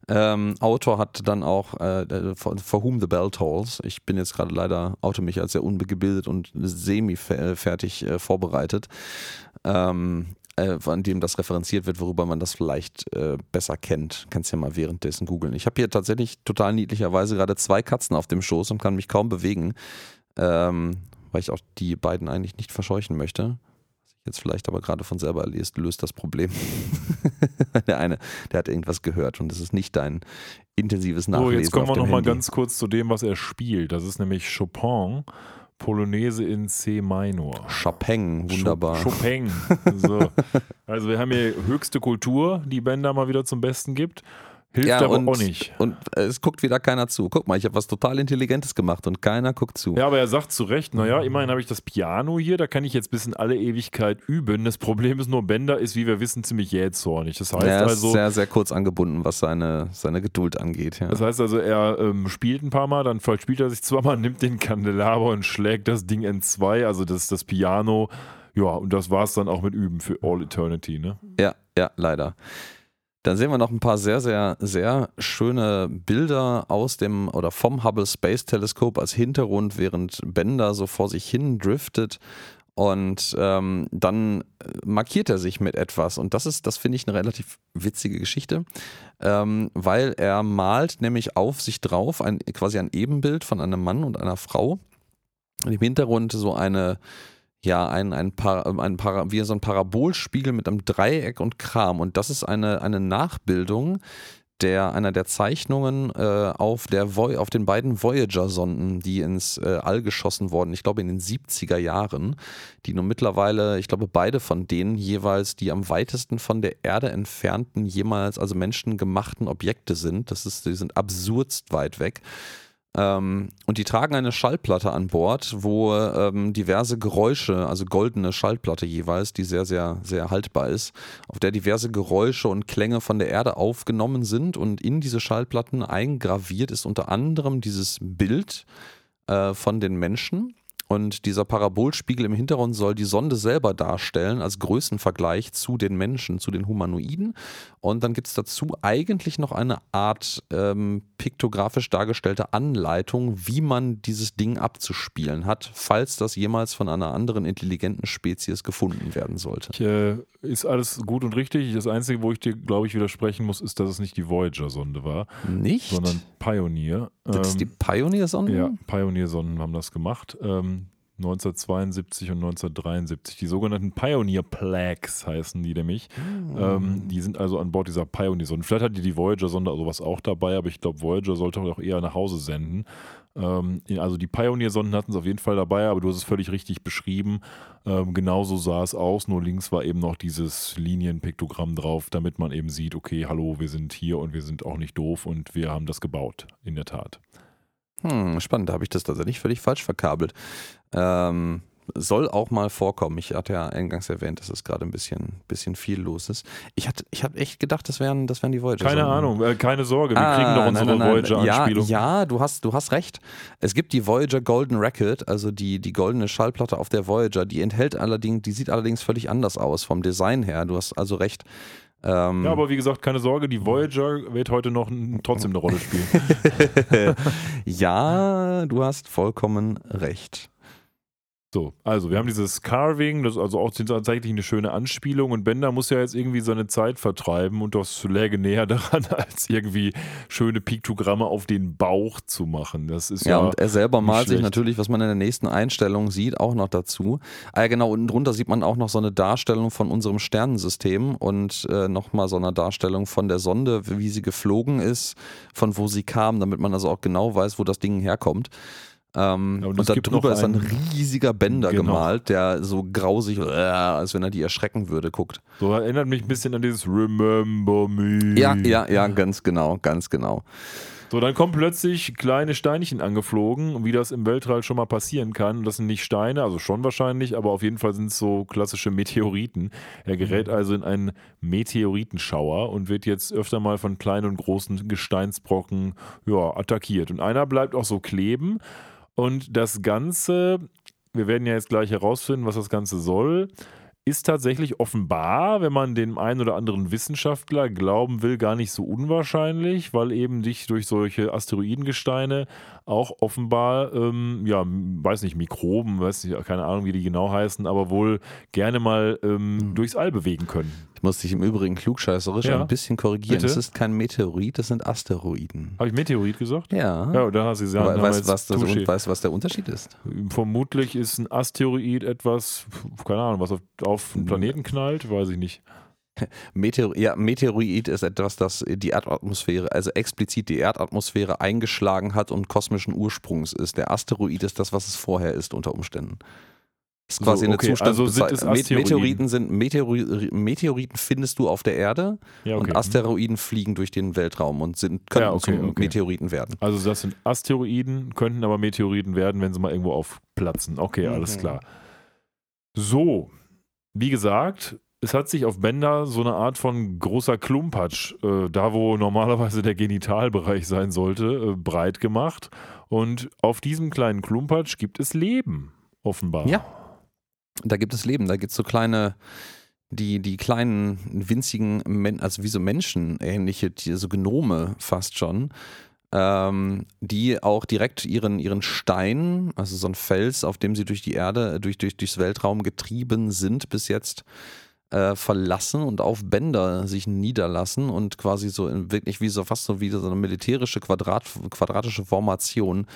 ähm, Autor hat dann auch äh, for, for Whom the Bell Tolls. Ich bin jetzt gerade leider, oute mich als sehr ungebildet und semi-fertig äh, vorbereitet. Ähm, äh, an dem das referenziert wird, worüber man das vielleicht äh, besser kennt. Kannst ja mal währenddessen googeln. Ich habe hier tatsächlich total niedlicherweise gerade zwei Katzen auf dem Schoß und kann mich kaum bewegen, ähm, weil ich auch die beiden eigentlich nicht verscheuchen möchte. Was ich jetzt vielleicht aber gerade von selber löst, löst das Problem. der eine, der hat irgendwas gehört und es ist nicht dein intensives Nachlesen So, jetzt kommen wir nochmal ganz kurz zu dem, was er spielt. Das ist nämlich Chopin, Polonaise in C Minor. Chopin, wunderbar. Cho- Chopin. So. Also wir haben hier höchste Kultur, die Bender mal wieder zum Besten gibt. Hilft Ja, aber und- auch nicht. Und es guckt wieder keiner zu. Guck mal, ich habe was total Intelligentes gemacht und keiner guckt zu. Ja, aber er sagt zu Recht, naja, immerhin habe ich das Piano hier, da kann ich jetzt bis in alle Ewigkeit üben. Das Problem ist nur, Bender ist, wie wir wissen, ziemlich jähzornig. Das heißt er ist also, sehr, sehr kurz angebunden, was seine, seine Geduld angeht. Ja. das heißt also, er ähm, spielt ein paar Mal, dann verspielt er sich zweimal, nimmt den Kandelaber und schlägt das Ding in zwei, also das, das Piano. Ja, und das war es dann auch mit Üben für All Eternity, ne? Ja, ja, leider. Dann sehen wir noch ein paar sehr, sehr, sehr schöne Bilder aus dem oder vom Hubble Space Teleskop als Hintergrund, während Bender so vor sich hin driftet. Und ähm, dann äh, markiert er sich mit etwas. Und das ist, das finde ich eine relativ witzige Geschichte, ähm, weil er malt nämlich auf sich drauf ein, quasi ein Ebenbild von einem Mann und einer Frau. Und im Hintergrund so eine, ja, ein, ein, Par, ein Para, wie so ein Parabolspiegel mit einem Dreieck und Kram. Und das ist eine, eine Nachbildung der, einer der Zeichnungen äh, auf, der Voy auf den beiden Voyager-Sonden, die ins äh, All geschossen wurden, ich glaube in den 70er Jahren, die nun mittlerweile, ich glaube beide von denen jeweils die am weitesten von der Erde entfernten jemals, also menschengemachten Objekte sind. Das ist, die sind absurdst weit weg. Ähm, und die tragen eine Schallplatte an Bord, wo ähm, diverse Geräusche, also goldene Schallplatte jeweils, die sehr, sehr, sehr haltbar ist, auf der diverse Geräusche und Klänge von der Erde aufgenommen sind. Und in diese Schallplatten eingraviert ist unter anderem dieses Bild äh, von den Menschen. Und dieser Parabolspiegel im Hintergrund soll die Sonde selber darstellen als Größenvergleich zu den Menschen, zu den Humanoiden. Und dann gibt es dazu eigentlich noch eine Art ähm, piktografisch dargestellte Anleitung, wie man dieses Ding abzuspielen hat, falls das jemals von einer anderen intelligenten Spezies gefunden werden sollte. Ich, äh, ist alles gut und richtig. Das Einzige, wo ich dir, glaube ich, widersprechen muss, ist, dass es nicht die Voyager-Sonde war, Nicht? sondern Pioneer. das ist die Ähm, Pioneer-Sonde? ja, Pioneer-Sonden haben das gemacht. Ähm, 1972 und 1973. Die sogenannten Pioneer Plaques heißen die nämlich. Ähm, die sind also an Bord dieser Pioneer-Sonde. Vielleicht hat die die Voyager-Sonde sowas auch dabei, aber ich glaube, Voyager sollte auch eher nach Hause senden. Ähm, also die Pioneer-Sonden hatten es auf jeden Fall dabei, aber du hast es völlig richtig beschrieben. Ähm, genauso sah es aus, nur links war eben noch dieses Linienpiktogramm drauf, damit man eben sieht, okay, hallo, wir sind hier und wir sind auch nicht doof und wir haben das gebaut, in der Tat. Hm, spannend, da habe ich das tatsächlich völlig falsch verkabelt. Ähm, soll auch mal vorkommen. Ich hatte ja eingangs erwähnt, dass es gerade ein bisschen, bisschen viel los ist. Ich hatte, ich habe echt gedacht, das wären, das wären die Voyager. Keine Ahnung, äh, keine Sorge, wir kriegen doch unsere Ah. Voyager-Anspielung. Ja, ja du, hast, du hast recht. Es gibt die Voyager Golden Record, also die, die goldene Schallplatte auf der Voyager. Die enthält allerdings, die sieht allerdings völlig anders aus vom Design her. Du hast also recht. Ähm, Ja, aber wie gesagt, keine Sorge, die Voyager wird heute noch trotzdem eine Rolle spielen. ja, du hast vollkommen recht. So, also wir haben dieses Carving, das ist also auch tatsächlich eine schöne Anspielung und Bender muss ja jetzt irgendwie seine Zeit vertreiben und das läge näher daran, als irgendwie schöne Piktogramme auf den Bauch zu machen. Das ist Ja, ja, und er selber malt sich schlecht. natürlich, was man in der nächsten Einstellung sieht, auch noch dazu. Ah ja, genau, unten drunter sieht man auch noch so eine Darstellung von unserem Sternensystem und äh, nochmal so eine Darstellung von der Sonde, wie sie geflogen ist, von wo sie kam, damit man also auch genau weiß, wo das Ding herkommt. Ähm, Ja, und und es da gibt drüber noch ist ein riesiger Bänder Genau. gemalt, der so grausig, äh, als wenn er die erschrecken würde, guckt. So erinnert mich ein bisschen an dieses Remember Me. Ja, ja, ja, ganz genau, ganz genau. So, dann kommen plötzlich kleine Steinchen angeflogen, wie das im Weltall schon mal passieren kann. Das sind nicht Steine, also schon wahrscheinlich, aber auf jeden Fall sind es so klassische Meteoriten. Er gerät also in einen Meteoritenschauer und wird jetzt öfter mal von kleinen und großen Gesteinsbrocken ja, attackiert. Und einer bleibt auch so kleben. Und das Ganze, wir werden ja jetzt gleich herausfinden, was das Ganze soll, ist tatsächlich offenbar, wenn man dem einen oder anderen Wissenschaftler glauben will, gar nicht so unwahrscheinlich, weil eben dich durch solche Asteroidengesteine auch offenbar, ähm, ja, weiß nicht, Mikroben, weiß nicht, keine Ahnung, wie die genau heißen, aber wohl gerne mal ähm, durchs All bewegen können. Ich muss dich im Übrigen klugscheißerisch Ja. ein bisschen korrigieren. Bitte? Es ist kein Meteorit, das sind Asteroiden. Habe ich Meteorit gesagt? Ja. Ja, da hast du gesagt. Aber weißt, jetzt was das, weißt, was der Unterschied ist? Vermutlich ist ein Asteroid etwas, keine Ahnung, was auf, auf einen Planeten knallt, weiß ich nicht. Meteor ja, Meteoroid ist etwas, das die Erdatmosphäre, also explizit die Erdatmosphäre eingeschlagen hat und kosmischen Ursprungs ist. Der Asteroid ist das, was es vorher ist unter Umständen. Das ist So, quasi eine okay, also sind es Zustandsbezeichnung. Asteroiden. Meteoriten sind Meteori Meteoriten findest du auf der Erde Ja, okay. und Asteroiden fliegen durch den Weltraum und sind können Ja, okay, okay. Meteoriten werden. Also das sind Asteroiden, könnten aber Meteoriten werden, wenn sie mal irgendwo aufplatzen. Okay, alles Mhm. klar. So, wie gesagt, es hat sich auf Bender so eine Art von großer Klumpatsch, äh, da wo normalerweise der Genitalbereich sein sollte, äh, breit gemacht. Und auf diesem kleinen Klumpatsch gibt es Leben, offenbar. Ja. Da gibt es Leben, da gibt es so kleine, die, die kleinen, winzigen, Men also wie so Menschen ähnliche Tiere, so Gnome fast schon, ähm, die auch direkt ihren, ihren Stein, also so ein Fels, auf dem sie durch die Erde, durch, durch, durchs Weltraum getrieben sind, bis jetzt äh, verlassen und auf Bänder sich niederlassen und quasi so in, wirklich wie so fast so wie so eine militärische Quadrat, quadratische Formation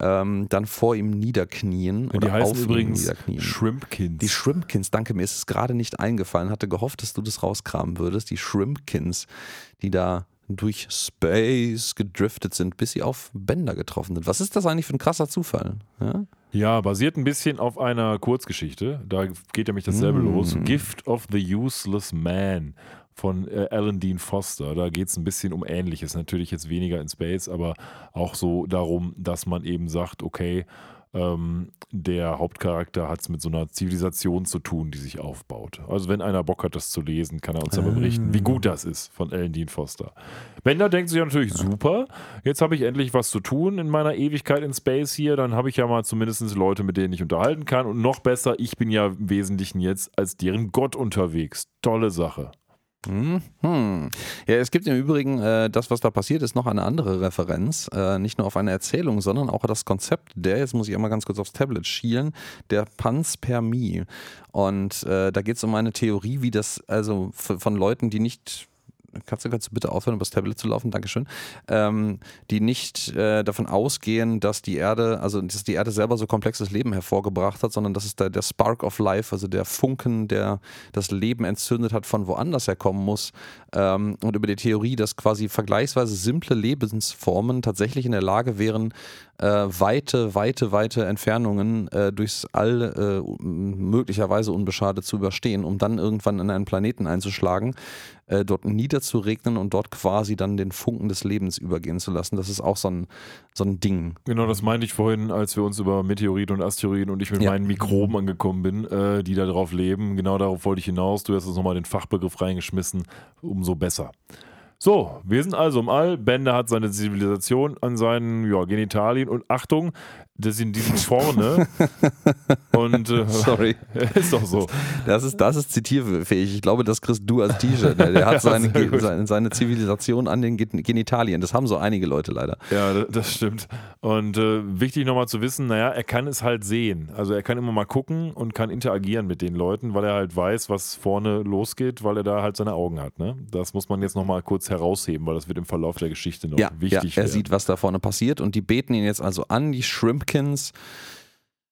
ähm, dann vor ihm niederknien Und die oder heißen übrigens niederknien. Shrimpkins. Die Shrimpkins, danke, mir ist es gerade nicht eingefallen, hatte gehofft, dass du das rauskramen würdest. Die Shrimpkins, die da durch Space gedriftet sind, bis sie auf Bänder getroffen sind. Was ist das eigentlich für ein krasser Zufall? Ja? Ja, basiert ein bisschen auf einer Kurzgeschichte. Da geht nämlich dasselbe Mm. los. Gift of the Useless Man von äh, Alan Dean Foster. Da geht es ein bisschen um Ähnliches. Natürlich jetzt weniger in Space, aber auch so darum, dass man eben sagt, okay, ähm, der Hauptcharakter hat es mit so einer Zivilisation zu tun, die sich aufbaut. Also wenn einer Bock hat, das zu lesen, kann er uns aber berichten, wie gut das ist von Alan Dean Foster. Bender denkt sich ja natürlich, super, jetzt habe ich endlich was zu tun in meiner Ewigkeit in Space hier, dann habe ich ja mal zumindest Leute, mit denen ich unterhalten kann und noch besser, ich bin ja im Wesentlichen jetzt als deren Gott unterwegs. Tolle Sache. Mhm. Ja, es gibt im Übrigen, äh, das, was da passiert ist, noch eine andere Referenz. Äh, nicht nur auf eine Erzählung, sondern auch das Konzept der, jetzt muss ich einmal ganz kurz aufs Tablet schielen, der Panspermie. Und äh, da geht es um eine Theorie, wie das, also von Leuten, die nicht. Du, kannst du bitte aufhören, übers Tablet zu laufen? Dankeschön. Ähm, die nicht äh, davon ausgehen, dass die Erde, also dass die Erde selber so komplexes Leben hervorgebracht hat, sondern dass es der, der Spark of Life, also der Funken, der das Leben entzündet hat, von woanders herkommen muss. Ähm, und über die Theorie, dass quasi vergleichsweise simple Lebensformen tatsächlich in der Lage wären, äh, weite, weite, weite Entfernungen äh, durchs All äh, möglicherweise unbeschadet zu überstehen, um dann irgendwann in einen Planeten einzuschlagen, äh, dort niederzuregnen und dort quasi dann den Funken des Lebens übergehen zu lassen. Das ist auch so ein, so ein Ding. Genau, das meinte ich vorhin, als wir uns über Meteoriten und Asteroiden und ich mit Ja. meinen Mikroben angekommen bin, äh, die da drauf leben. Genau darauf wollte ich hinaus. Du hast uns nochmal den Fachbegriff reingeschmissen. Umso besser. So, wir sind also im All. Bender hat seine Zivilisation an seinen ja, Genitalien und Achtung, das sind die sind vorne. und äh, Sorry. ist doch so. Das ist, das ist zitierfähig. Ich glaube, das kriegst du als T-Shirt. Der, der hat seine, seine, seine Zivilisation an den Gen- Genitalien. Das haben so einige Leute leider. Ja, da- das stimmt. Und äh, wichtig nochmal zu wissen, naja, er kann es halt sehen. Also er kann immer mal gucken und kann interagieren mit den Leuten, weil er halt weiß, was vorne losgeht, weil er da halt seine Augen hat. Ne? Das muss man jetzt nochmal kurz herausheben, weil das wird im Verlauf der Geschichte noch Ja, ja wichtig er werden. sieht, was da vorne passiert und die beten ihn jetzt also an, die Shrimpkins.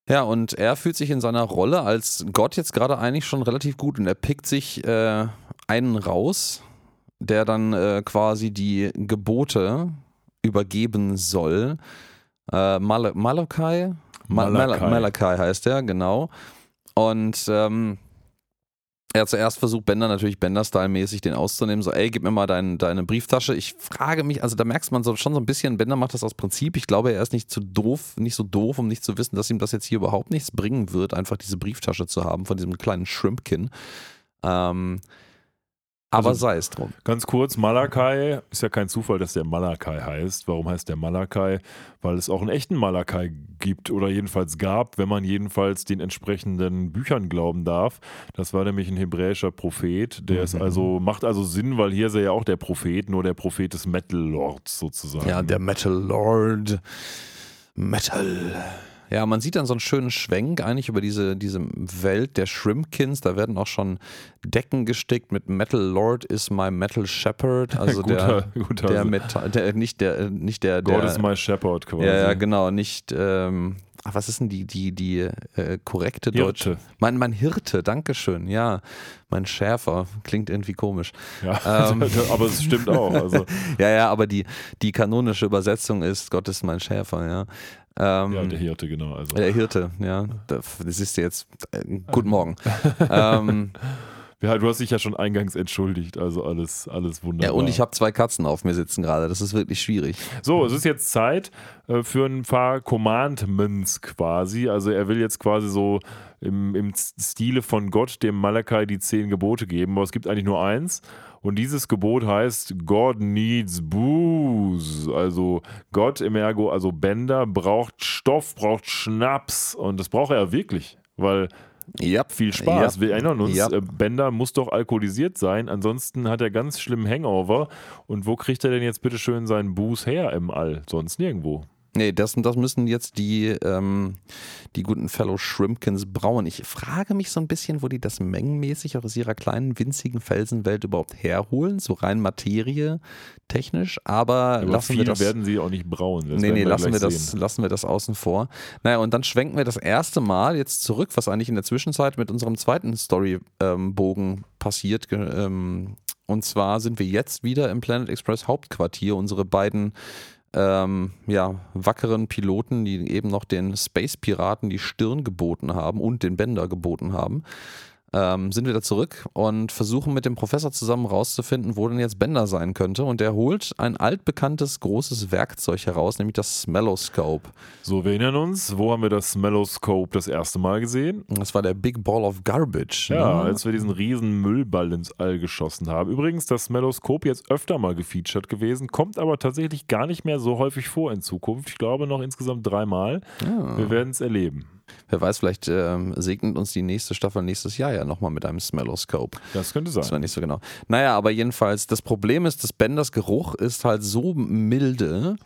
Ja, und er fühlt sich in seiner Rolle als Gott jetzt gerade eigentlich schon relativ gut und er pickt sich äh, einen raus, der dann äh, quasi die Gebote übergeben soll Äh, Mal Malakai? Ma Malakai. Malakai heißt der, genau. Und ähm, er hat zuerst versucht, Bender natürlich Bender-Style-mäßig den auszunehmen. So, ey, gib mir mal dein, deine Brieftasche. Ich frage mich, also da merkst man so, schon so ein bisschen, Bender macht das aus Prinzip. Ich glaube, er ist nicht zu doof, nicht so doof, um nicht zu wissen, dass ihm das jetzt hier überhaupt nichts bringen wird, einfach diese Brieftasche zu haben von diesem kleinen Shrimpkin. Ähm, aber Also- sei es drum. Ganz kurz, Malakai ist ja kein Zufall, dass der Malakai heißt. Warum heißt der Malakai? Weil es auch einen echten Malakai gibt oder jedenfalls gab, wenn man jedenfalls den entsprechenden Büchern glauben darf. Das war nämlich ein hebräischer Prophet. Der ist Mhm. also, macht also Sinn, weil hier ist er ja auch der Prophet, nur der Prophet des Metal Lords sozusagen. Ja, der Metal Lord. Metal. Ja, man sieht dann so einen schönen Schwenk eigentlich über diese, diese Welt der Shrimpkins. Da werden auch schon Decken gestickt mit Metal Lord is my Metal Shepherd. Also guter, der, guter der, Metall, der nicht der, nicht der, God der is my shepherd quasi. ja, ja, genau, nicht, ähm, ach, was ist denn die, die, die äh, korrekte deutsche? Hirte. Mein, mein Hirte, Dankeschön, ja. Mein Schäfer, klingt irgendwie komisch. Ja, Ähm. aber es stimmt auch. Also, Ja, ja, aber die, die kanonische Übersetzung ist Gott ist mein Schäfer, ja. Ähm, ja, der Hirte, genau. Also. der Hirte, ja. Das ist jetzt. Äh, guten Morgen. ähm, Ja, du hast dich ja schon eingangs entschuldigt, also alles, alles wunderbar. ja, und ich habe zwei Katzen auf mir sitzen gerade. Das ist wirklich schwierig. So, es ist jetzt Zeit äh, für ein paar Commandments quasi. Also er will jetzt quasi so im, im Stile von Gott dem Malakai die zehn Gebote geben, aber es gibt eigentlich nur eins. Und dieses Gebot heißt God needs booze. Also Gott im Ergo, also Bender, braucht Stoff, braucht Schnaps. Und das braucht er wirklich, weil Ja. viel Spaß. Ja. Wir erinnern uns, Ja. äh, Bender muss doch alkoholisiert sein, ansonsten hat er ganz schlimmen Hangover. Und wo kriegt er denn jetzt bitte schön seinen Booze her im All? Sonst nirgendwo. Nee, das, das müssen jetzt die, ähm, die guten Fellow Shrimpkins brauen. Ich frage mich so ein bisschen, wo die das mengenmäßig aus ihrer kleinen, winzigen Felsenwelt überhaupt herholen. So rein Materie technisch. Aber, Aber lassen wir das. werden sie auch nicht brauen. Das nee, nee, lassen wir, das, sehen. lassen wir das außen vor. Naja, und dann schwenken wir das erste Mal jetzt zurück, was eigentlich in der Zwischenzeit mit unserem zweiten Storybogen passiert. ge- Ähm, und zwar sind wir jetzt wieder im Planet Express Hauptquartier. Unsere beiden ähm, ja, wackeren Piloten, die eben noch den Space Piraten die Stirn geboten haben und den Bänder geboten haben, ähm, sind wieder zurück und versuchen mit dem Professor zusammen rauszufinden, wo denn jetzt Bender sein könnte. Und der holt ein altbekanntes großes Werkzeug heraus, nämlich das Smelloscope. So, wir erinnern uns, wo haben wir das Smelloscope das erste Mal gesehen? Das war der Big Ball of Garbage. Ja, ne? als wir diesen riesen Müllball ins All geschossen haben. Übrigens, das Smelloskop jetzt öfter mal gefeatured gewesen, kommt aber tatsächlich gar nicht mehr so häufig vor in Zukunft. Ich glaube noch insgesamt dreimal. Ja. Wir werden es erleben. Wer weiß, vielleicht ähm, segnet uns die nächste Staffel nächstes Jahr ja nochmal mit einem Smelloscope. Das könnte Das war sein. nicht so genau. Naja, aber jedenfalls, das Problem ist, dass Benders Geruch ist halt so milde,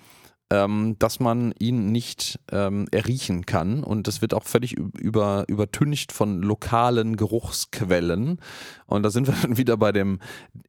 ähm, dass man ihn nicht ähm, erriechen kann. Und das wird auch völlig über, übertüncht von lokalen Geruchsquellen. Und da sind wir dann wieder bei dem,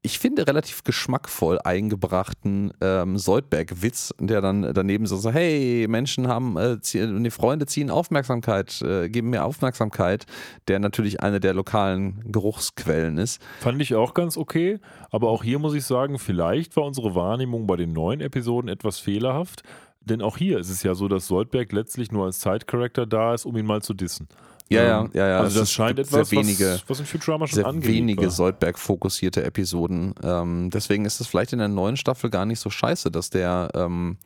ich finde, relativ geschmackvoll eingebrachten ähm, Soldberg-Witz, der dann daneben so, so hey, Menschen haben, äh, zie- nee, Freunde ziehen Aufmerksamkeit, äh, geben mir Aufmerksamkeit, der natürlich eine der lokalen Geruchsquellen ist. Fand ich auch ganz okay. Aber auch hier muss ich sagen, vielleicht war unsere Wahrnehmung bei den neuen Episoden etwas fehlerhaft. Denn auch hier ist es ja so, dass Soldberg letztlich nur als Side-Character da ist, um ihn mal zu dissen. Ja, ja, Ähm, ja, ja. Also es das ist- scheint etwas, sehr wenige, was, was in Futurama schon sehr wenige. Soldberg-fokussierte Episoden. Ähm, deswegen ist es vielleicht in der neuen Staffel gar nicht so scheiße, dass der, ähm,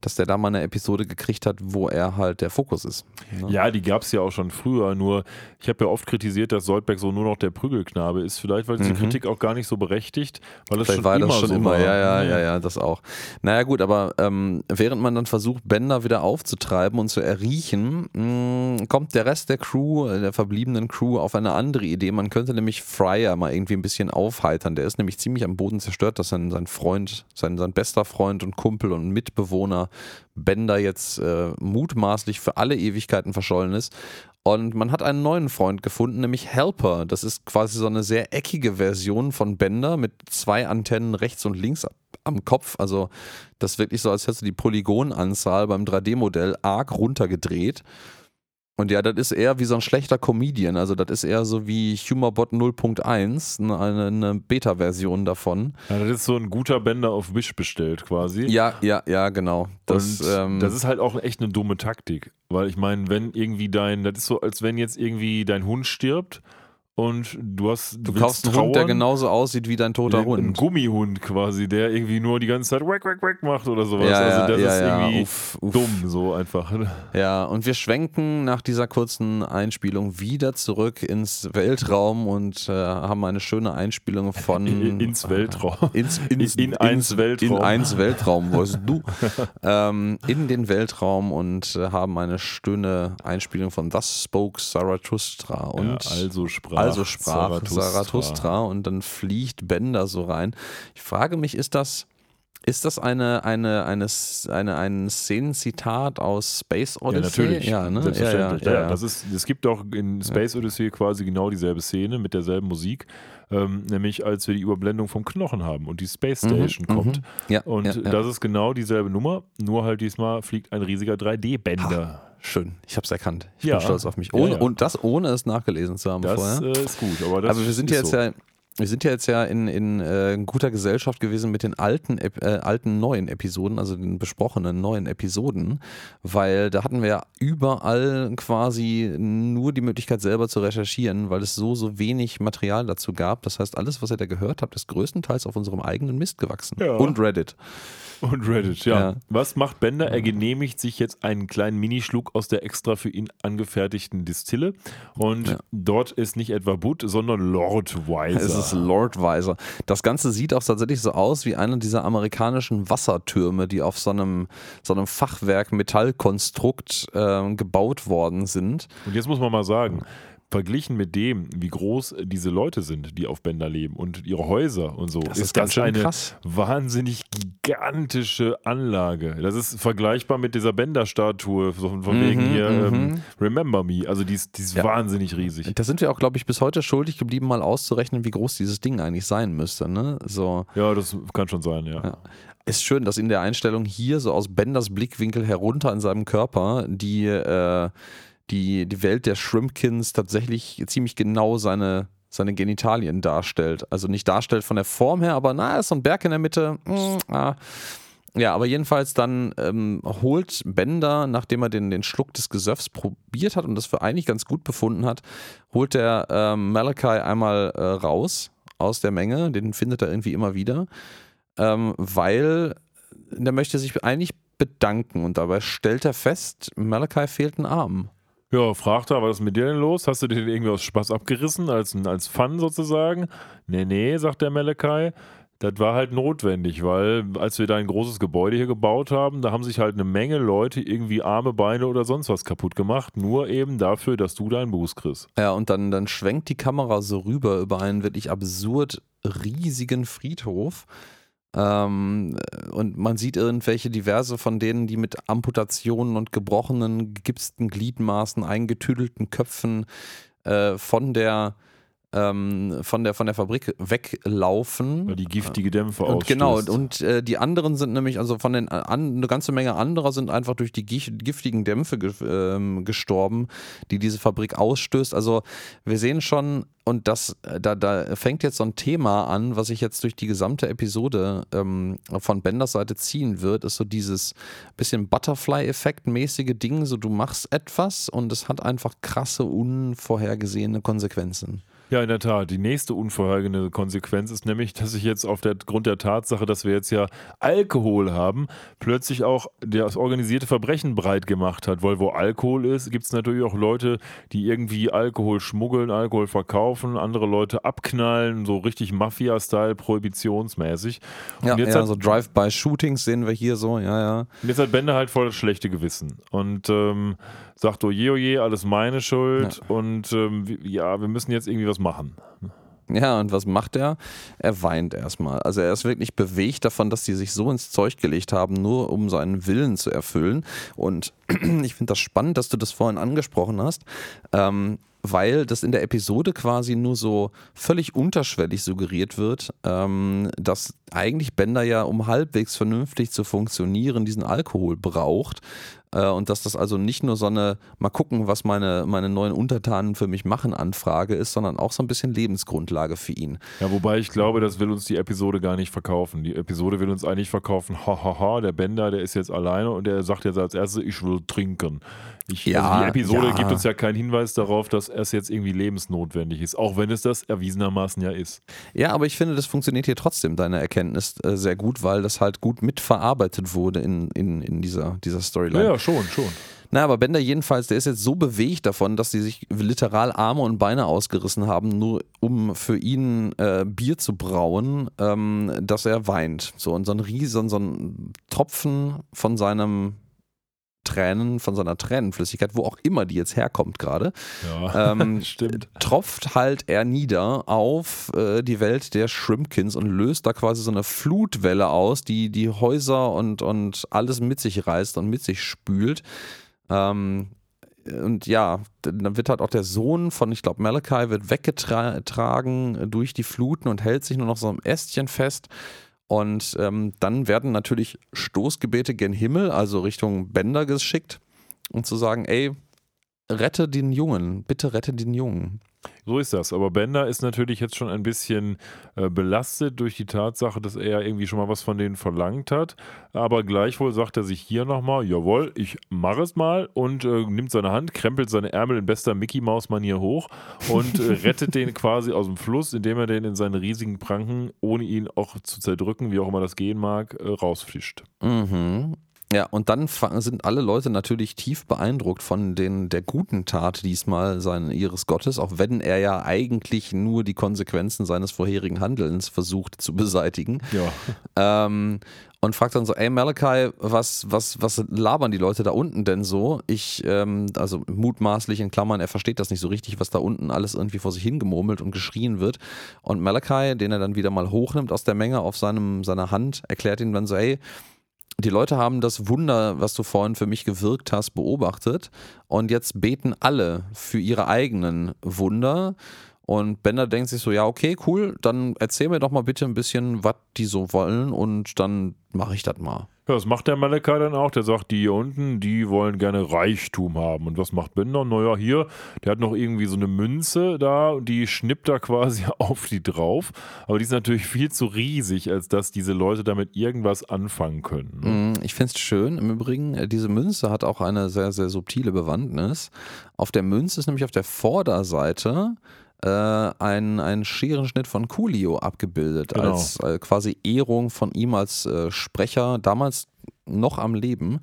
dass der da mal eine Episode gekriegt hat, wo er halt der Fokus ist. Ne? Ja, die gab es ja auch schon früher, nur ich habe ja oft kritisiert, dass Soldberg so nur noch der Prügelknabe ist. Vielleicht war diese Mhm. Kritik auch gar nicht so berechtigt, weil das Vielleicht schon war immer das schon so immer, war. ja, ja, ja, ja, das auch. Naja, gut, aber ähm, während man dann versucht, Bender wieder aufzutreiben und zu erriechen, mh, kommt der Rest der Crew, äh, der verbliebenen Crew, auf eine andere Idee. Man könnte nämlich Fryer mal irgendwie ein bisschen aufheitern. Der ist nämlich ziemlich am Boden zerstört, dass sein, sein Freund, sein, sein bester Freund und Kumpel und Mitbewohner Bender jetzt äh, mutmaßlich für alle Ewigkeiten verschollen ist. Und man hat einen neuen Freund gefunden, nämlich Helper. Das ist quasi so eine sehr eckige Version von Bender mit zwei Antennen rechts und links am Kopf. Also das wirklich so, als hättest du die Polygonanzahl beim 3D-Modell arg runtergedreht. Und ja, das ist eher wie so ein schlechter Comedian. Also, das ist eher so wie Humorbot 0.1, ne, eine, eine Beta-Version davon. Ja, das ist so ein guter Bänder auf Wish bestellt quasi. Ja, ja, ja, genau. Das, und ähm, das ist halt auch echt eine dumme Taktik. Weil ich meine, wenn irgendwie dein, das ist so, als wenn jetzt irgendwie dein Hund stirbt und du hast du kaufst einen trauern, Hund, der genauso aussieht wie dein toter Hund. Ein Gummihund quasi, der irgendwie nur die ganze Zeit wack wack wack macht oder sowas. Ja, also das ja, ist ja. irgendwie uff, uff. dumm so einfach. Ja, und wir schwenken nach dieser kurzen Einspielung wieder zurück ins Weltraum und äh, haben eine schöne Einspielung von in, ins Weltraum. Ins, ins, in, in eins Weltraum. In eins Weltraum, weißt du. ähm, in den Weltraum und äh, haben eine schöne Einspielung von Thus Spoke Zarathustra und ja, also sprach also sprach Zarathustra. Zarathustra und dann fliegt Bender so rein. Ich frage mich, ist das, ist das eine, eine, eine, eine, ein Szenenzitat aus Space Odyssey? Ja, natürlich. Ja, ne? Selbstverständlich. Ja, ja, ja, Das ist, es gibt auch in Space Odyssey quasi genau dieselbe Szene mit derselben Musik. Ähm, nämlich als wir die Überblendung vom Knochen haben und die Space mhm, Station mhm, kommt. Ja, und das ist genau dieselbe Nummer, nur halt diesmal fliegt ein riesiger 3D-Bänder. Schön, ich habe es erkannt. Ich bin stolz auf mich. Ohne. Und das ohne es nachgelesen zu haben das, vorher. Das äh, ist gut, aber, aber wir sind ja jetzt so. ja wir sind ja jetzt ja in, in äh, guter Gesellschaft gewesen mit den alten, äh, alten neuen Episoden, also den besprochenen neuen Episoden, weil da hatten wir ja überall quasi nur die Möglichkeit selber zu recherchieren, weil es so, so wenig Material dazu gab. Das heißt, alles, was ihr da gehört habt, ist größtenteils auf unserem eigenen Mist gewachsen. Ja. Und Reddit. Und Reddit, ja. ja. Was macht Bender? Er genehmigt sich jetzt einen kleinen Minischluck aus der extra für ihn angefertigten Distille. Und ja. dort ist nicht etwa Bud, sondern Lord Weiser. Es ist Lord Weiser. Das Ganze sieht auch tatsächlich so aus wie einer dieser amerikanischen Wassertürme, die auf so einem, so einem Fachwerk Metallkonstrukt äh, gebaut worden sind. Und jetzt muss man mal sagen, verglichen mit dem, wie groß diese Leute sind, die auf Bänder leben und ihre Häuser und so, das ist, ist das eine krass. wahnsinnig gigantische Anlage. Das ist vergleichbar mit dieser Bänder-Statue von, von mhm, wegen hier mhm. ähm, Remember Me. Also die ist, die ist ja. wahnsinnig riesig. Da sind wir auch, glaube ich, bis heute schuldig geblieben, mal auszurechnen, wie groß dieses Ding eigentlich sein müsste. Ne? So. Ja, das kann schon sein, ja. ja ist schön, dass in der Einstellung hier so aus Benders Blickwinkel herunter an seinem Körper die äh, die, die Welt der Shrimpkins tatsächlich ziemlich genau seine, seine Genitalien darstellt. Also nicht darstellt von der Form her, aber na, ist so ein Berg in der Mitte. Mm, ah. Ja, aber jedenfalls dann ähm, holt Bender, nachdem er den, den Schluck des Gesöffs probiert hat und das für eigentlich ganz gut befunden hat, holt der ähm, Malachi einmal äh, raus aus der Menge. Den findet er irgendwie immer wieder, ähm, weil der möchte sich eigentlich bedanken und dabei stellt er fest, Malachi fehlt ein Arm. Ja, fragt er, was ist mit dir denn los? Hast du dir irgendwie aus Spaß abgerissen, als, als Fun sozusagen? Nee, nee, sagt der Malachi. Das war halt notwendig, weil als wir da ein großes Gebäude hier gebaut haben, da haben sich halt eine Menge Leute irgendwie Arme, Beine oder sonst was kaputt gemacht, nur eben dafür, dass du deinen Buß kriegst. Ja, und dann, dann schwenkt die Kamera so rüber über einen wirklich absurd riesigen Friedhof ähm, und man sieht irgendwelche diverse von denen, die mit Amputationen und gebrochenen, gegipsten Gliedmaßen, eingetüdelten Köpfen äh, von der ähm, von, der, von der Fabrik weglaufen. Weil die giftige Dämpfe und Genau, und äh, die anderen sind nämlich, also von den, an, eine ganze Menge anderer sind einfach durch die giftigen Dämpfe ge, ähm, gestorben, die diese Fabrik ausstößt. Also wir sehen schon, und das, da, da fängt jetzt so ein Thema an, was sich jetzt durch die gesamte Episode ähm, von Benders Seite ziehen wird, ist so dieses bisschen Butterfly-Effekt-mäßige Ding, so du machst etwas und es hat einfach krasse, unvorhergesehene Konsequenzen. Ja, in der Tat. Die nächste unvorhergesehene Konsequenz ist nämlich, dass sich jetzt aufgrund der Tatsache, dass wir jetzt ja Alkohol haben, plötzlich auch das organisierte Verbrechen breit gemacht hat. Weil wo Alkohol ist, gibt es natürlich auch Leute, die irgendwie Alkohol schmuggeln, Alkohol verkaufen, andere Leute abknallen, so richtig Mafia-Style, prohibitionsmäßig. Und ja, jetzt ja, hat, so Drive-by-Shootings sehen wir hier so, ja, ja. Jetzt hat Bender halt voll das schlechte Gewissen. Und ähm, sagt, oje, oje, alles meine Schuld ja. und ähm, ja, wir müssen jetzt irgendwie was machen. Ja, und was macht er? Er weint erstmal. Also er ist wirklich bewegt davon, dass die sich so ins Zeug gelegt haben, nur um seinen Willen zu erfüllen. Und ich finde das spannend, dass du das vorhin angesprochen hast. Ähm, weil das in der Episode quasi nur so völlig unterschwellig suggeriert wird, ähm, dass eigentlich Bender ja, um halbwegs vernünftig zu funktionieren, diesen Alkohol braucht und dass das also nicht nur so eine, mal gucken, was meine, meine neuen Untertanen für mich machen, Anfrage ist, sondern auch so ein bisschen Lebensgrundlage für ihn. Ja, wobei ich glaube, das will uns die Episode gar nicht verkaufen. Die Episode will uns eigentlich verkaufen, hahaha, ha, ha, der Bender, der ist jetzt alleine und der sagt jetzt als erstes, ich will trinken. Ich, Ja, also die Episode ja. gibt uns ja keinen Hinweis darauf, dass es jetzt irgendwie lebensnotwendig ist, auch wenn es das erwiesenermaßen ja ist. Ja, aber ich finde, das funktioniert hier trotzdem, deine Erkenntnis, äh, sehr gut, weil das halt gut mitverarbeitet wurde in, in, in dieser, dieser Storyline. Ja, ja, schon, schon. Na, aber Bender jedenfalls, der ist jetzt so bewegt davon, dass sie sich literal Arme und Beine ausgerissen haben, nur um für ihn äh, Bier zu brauen, ähm, dass er weint. So, und so ein riesen, so ein Tropfen von seinem Tränen, von seiner Tränenflüssigkeit, wo auch immer die jetzt herkommt gerade, Ja, ähm, stimmt. tropft halt er nieder auf äh, die Welt der Shrimpkins und löst da quasi so eine Flutwelle aus, die die Häuser und, und alles mit sich reißt und mit sich spült. Ähm, und ja, dann wird halt auch der Sohn von, ich glaube, Malachi wird weggetragen durch die Fluten und hält sich nur noch so am Ästchen fest. Und ähm, dann werden natürlich Stoßgebete gen Himmel, also Richtung Bender geschickt, um zu sagen, ey, rette den Jungen, bitte rette den Jungen. So ist das. Aber Bender ist natürlich jetzt schon ein bisschen äh, belastet durch die Tatsache, dass er irgendwie schon mal was von denen verlangt hat. Aber gleichwohl sagt er sich hier nochmal: Jawohl, ich mache es mal und äh, nimmt seine Hand, krempelt seine Ärmel in bester Mickey-Maus-Manier hoch und äh, rettet den quasi aus dem Fluss, indem er den in seine riesigen Pranken, ohne ihn auch zu zerdrücken, wie auch immer das gehen mag, äh, rausfischt. Mhm. Ja, und dann sind alle Leute natürlich tief beeindruckt von den, der guten Tat diesmal sein, ihres Gottes, auch wenn er ja eigentlich nur die Konsequenzen seines vorherigen Handelns versucht zu beseitigen. Ja. Ähm, und fragt dann so, ey Malachi, was, was, was labern die Leute da unten denn so? Ich, ähm, also mutmaßlich in Klammern, er versteht das nicht so richtig, was da unten alles irgendwie vor sich hingemurmelt und geschrien wird. Und Malachi, den er dann wieder mal hochnimmt aus der Menge auf seinem, seiner Hand, erklärt ihm dann so, ey, die Leute haben das Wunder, was du vorhin für mich gewirkt hast, beobachtet und jetzt beten alle für ihre eigenen Wunder. Und Bender denkt sich so, ja, okay, cool, dann erzähl mir doch mal bitte ein bisschen, was die so wollen und dann mache ich das mal. Ja, das macht der Malachi dann auch. Der sagt, die hier unten, die wollen gerne Reichtum haben. Und was macht Bender? Naja, hier, der hat noch irgendwie so eine Münze da und die schnippt da quasi auf die drauf. Aber die ist natürlich viel zu riesig, als dass diese Leute damit irgendwas anfangen können. ne? Mm, Ich finde es schön. Im Übrigen, äh, diese Münze hat auch eine sehr, sehr subtile Bewandtnis. Auf der Münze ist nämlich auf der Vorderseite äh, ein, ein Scherenschnitt von Coolio abgebildet, Genau. als äh, quasi Ehrung von ihm als äh, Sprecher, damals noch am Leben,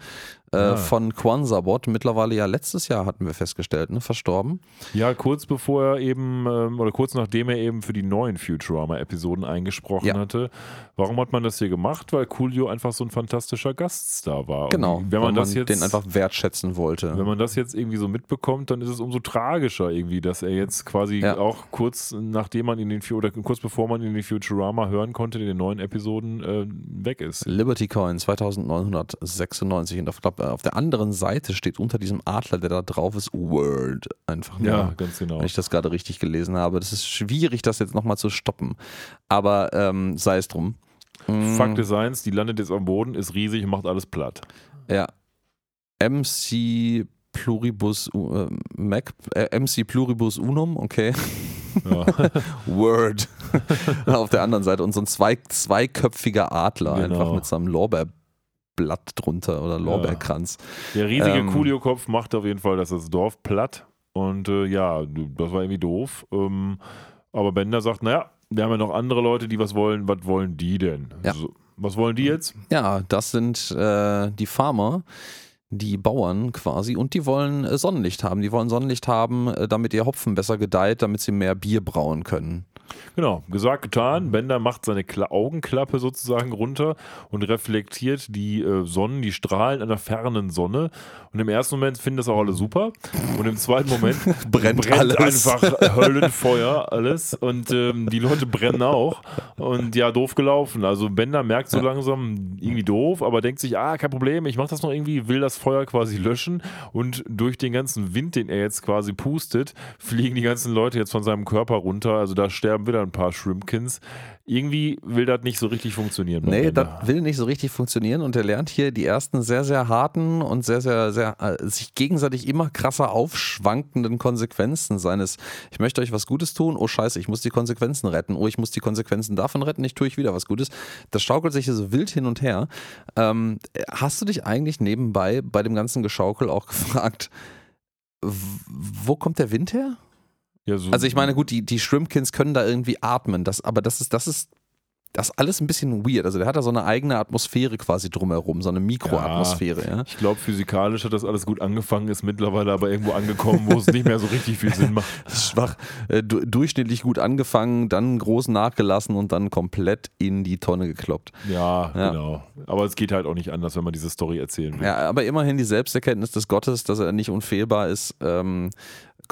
Ah. von Quanzabot. Mittlerweile ja letztes Jahr hatten wir festgestellt, ne? verstorben. Ja, kurz bevor er eben, ähm, oder kurz nachdem er eben für die neuen Futurama-Episoden eingesprochen Ja. hatte. Warum hat man das hier gemacht? Weil Coolio einfach so ein fantastischer Gaststar war. Genau, Und wenn man das jetzt den einfach wertschätzen wollte. Wenn man das jetzt irgendwie so mitbekommt, dann ist es umso tragischer irgendwie, dass er jetzt quasi Ja. auch kurz nachdem man in den oder kurz bevor man in den Futurama hören konnte, in den neuen Episoden äh, weg ist. Liberty Coin 2996 und auf, glaub, auf der anderen Seite steht unter diesem Adler, der da drauf ist, Word. Einfach nur. Ja, ganz genau. Wenn ich das gerade richtig gelesen habe. Das ist schwierig, das jetzt nochmal zu stoppen. Aber ähm, sei es drum. Mm, Fakt ist eins, die landet jetzt am Boden, ist riesig macht alles platt. Ja. MC Pluribus äh, Mac, äh, MC Pluribus Unum, okay. Ja. Word. auf der anderen Seite. Und so ein zwei, zweiköpfiger Adler, Genau. einfach mit so einem Lorbeerblatt drunter oder Lorbeerkranz. Der riesige Ähm. Coolio-Kopf macht auf jeden Fall dass das Dorf platt. Und äh, ja, das war irgendwie doof. Ähm, aber Bender sagt, naja, wir haben ja noch andere Leute, die was wollen. Was wollen die denn? Ja. So, was wollen die jetzt? Ja, das sind äh, die Farmer, die Bauern quasi und die wollen äh, Sonnenlicht haben. Die wollen Sonnenlicht haben, äh, damit ihr Hopfen besser gedeiht, damit sie mehr Bier brauen können. Genau, gesagt, getan. Bender macht seine Kla Augenklappe sozusagen runter und reflektiert die äh, Sonnen, die Strahlen einer fernen Sonne. Und im ersten Moment finden das auch alle super. Und im zweiten Moment Brennt alles. einfach Höllenfeuer alles. Und ähm, die Leute brennen auch. Und ja, doof gelaufen. Also Bender merkt so langsam irgendwie doof, aber denkt sich, ah, kein Problem, ich mach das noch irgendwie, will das Feuer quasi löschen. Und durch den ganzen Wind, den er jetzt quasi pustet, fliegen die ganzen Leute jetzt von seinem Körper runter. Also da sterben haben wir da ein paar Shrimpkins. Irgendwie will das nicht so richtig funktionieren. Nee, das will nicht so richtig funktionieren und er lernt hier die ersten sehr, sehr harten und sehr, sehr, sehr äh, sich gegenseitig immer krasser aufschwankenden Konsequenzen seines, ich möchte euch was Gutes tun, oh scheiße, ich muss die Konsequenzen retten, oh ich muss die Konsequenzen davon retten, ich tue ich wieder was Gutes. Das schaukelt sich hier so wild hin und her. Ähm, hast du dich eigentlich nebenbei bei dem ganzen Geschaukel auch gefragt, wo kommt der Wind her? Ja, so- Also ich meine, gut, die, die Shrimpkins können da irgendwie atmen, das, aber das ist, das ist das alles ein bisschen weird. Also der hat da so eine eigene Atmosphäre quasi drumherum, so eine Mikroatmosphäre, ja. Ich glaube, physikalisch hat das alles gut angefangen, ist mittlerweile aber irgendwo angekommen, wo es nicht mehr so richtig viel Sinn macht. Schwach, äh, du, durchschnittlich gut angefangen, dann groß nachgelassen und dann komplett in die Tonne gekloppt. Ja, Ja. genau. Aber es geht halt auch nicht anders, wenn man diese Story erzählen will. Ja, aber immerhin die Selbsterkenntnis des Gottes, dass er nicht unfehlbar ist, ähm,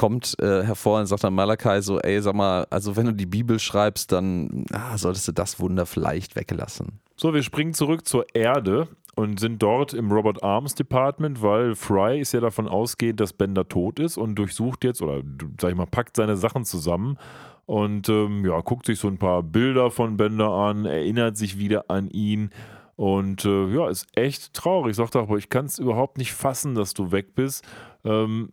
kommt äh, hervor und sagt dann Malachi so, ey, sag mal, also wenn du die Bibel schreibst, dann ah, solltest du das Wunder vielleicht weglassen. So, wir springen zurück zur Erde und sind dort im Robert Arms Department, weil Fry ist ja davon ausgehend, dass Bender tot ist und durchsucht jetzt oder sag ich mal, packt seine Sachen zusammen und ähm, ja, guckt sich so ein paar Bilder von Bender an, erinnert sich wieder an ihn und äh, ja, ist echt traurig. Sagt aber, ich kann es überhaupt nicht fassen, dass du weg bist. Ähm,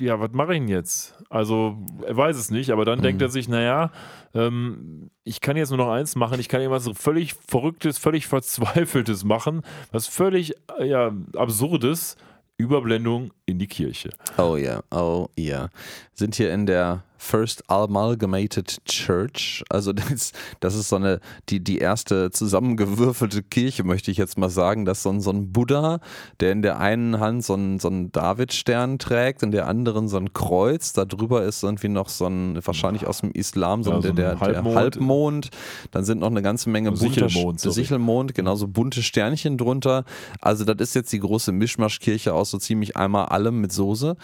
ja, was mache ich denn jetzt? Also, er weiß es nicht, aber dann denkt er sich, naja, ähm, ich kann jetzt nur noch eins machen, ich kann irgendwas völlig Verrücktes, völlig Verzweifeltes machen, was völlig äh, ja, Absurdes, Überblendung in die Kirche. Oh ja, oh ja. Sind hier in der First Amalgamated Church. Also das, das ist so eine, die, die erste zusammengewürfelte Kirche, möchte ich jetzt mal sagen. Das ist so ein, so ein Buddha, der in der einen Hand so einen, so einen Davidstern trägt, in der anderen so ein Kreuz. Da drüber ist irgendwie noch so ein, wahrscheinlich aus dem Islam, so, Ja, ein, so der, der, Halbmond. der Halbmond. Dann sind noch eine ganze Menge bunter Sichelmond. Sichelmond, genau so bunte Sternchen drunter. Also das ist jetzt die große Mischmaschkirche aus so ziemlich einmal allem mit Soße.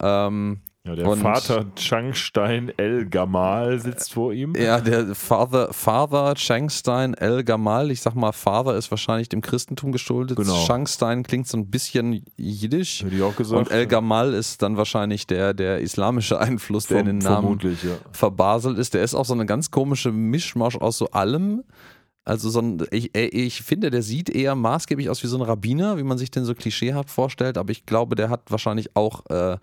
Ähm, Ja, der Und- Vater Changstein El Gamal sitzt vor ihm. ja, der Father, Father Changstein El Gamal, ich sag mal, Father ist wahrscheinlich dem Christentum geschuldet. Genau. Changstein klingt so ein bisschen jiddisch. Hätte ich auch gesagt. Und El Gamal ist dann wahrscheinlich der, der islamische Einfluss, der in den Verm- Namen ja. verbaselt ist. Der ist auch so eine ganz komische Mischmasch aus so allem. Also so ein, ich, ich finde, der sieht eher maßgeblich aus wie so ein Rabbiner, wie man sich den so klischeehaft vorstellt, aber ich glaube, der hat wahrscheinlich auch äh,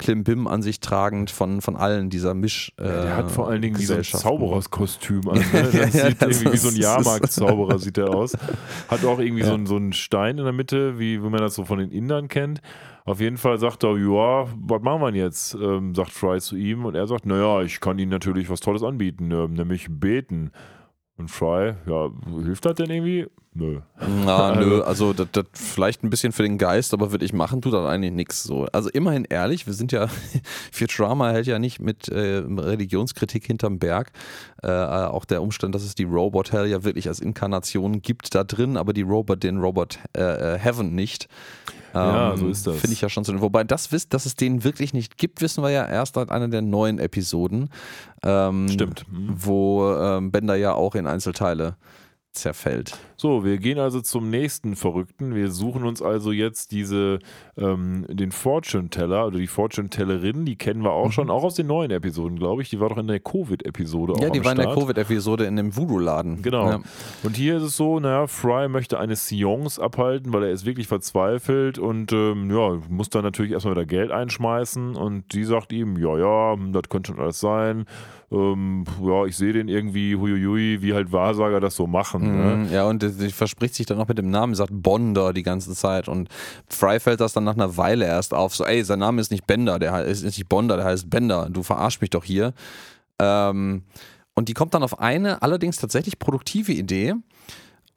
Klimbim an sich tragend von, von allen dieser Misch. Äh, Der hat vor allen Dingen wie so ein. Zaubererskostüm an. Ne? Das Ja, ja, sieht das irgendwie wie so ein Jahrmarktzauberer sieht er aus. Hat auch irgendwie so, einen, so einen Stein in der Mitte, wie, wie man das so von den Indern kennt. Auf jeden Fall sagt er, ja, was machen wir jetzt? Ähm, sagt Fry zu ihm und er sagt, naja, ich kann Ihnen natürlich was Tolles anbieten, ähm, nämlich beten. Und Fry, ja, hilft das denn irgendwie? Nö. Na, nö, also das, das vielleicht ein bisschen für den Geist, aber würde ich machen, tut das eigentlich nichts so. Also immerhin ehrlich, wir sind ja, Futurama hält ja nicht mit äh, Religionskritik hinterm Berg. Äh, auch der Umstand, dass es die Robot Hell ja wirklich als Inkarnation gibt da drin, aber die Robot, den Robot äh, äh, Heaven nicht. Ja, so ist das. Finde ich ja schon so. Wobei das wisst, dass es den wirklich nicht gibt, wissen wir ja erst seit einer der neuen Episoden. Ähm, Stimmt. Mhm. Wo ähm, Bender ja auch in Einzelteile zerfällt. So, wir gehen also zum nächsten Verrückten. Wir suchen uns also jetzt diese, ähm, den Fortune Teller oder die Fortune Tellerin, die kennen wir auch schon, auch aus den neuen Episoden, glaube ich. Die war doch in der Covid-Episode auch Ja, die war in der Start. Covid-Episode in dem Voodoo-Laden. Genau. Ja. Und hier ist es so, naja, Fry möchte eine Seance abhalten, weil er ist wirklich verzweifelt und ähm, ja, muss dann natürlich erstmal wieder Geld einschmeißen und die sagt ihm, ja, ja, das könnte schon alles sein. Ähm, ja, ich sehe den irgendwie, huiuiui, wie halt Wahrsager das so machen. Ne? Mhm, Ja, und sie verspricht sich dann noch mit dem Namen, sagt Bonder die ganze Zeit. Und Fry fällt das dann nach einer Weile erst auf. So, ey, sein Name ist nicht Bender, der ist nicht Bonder, der heißt Bender. Du verarsch mich doch hier. Ähm, und die kommt dann auf eine allerdings tatsächlich produktive Idee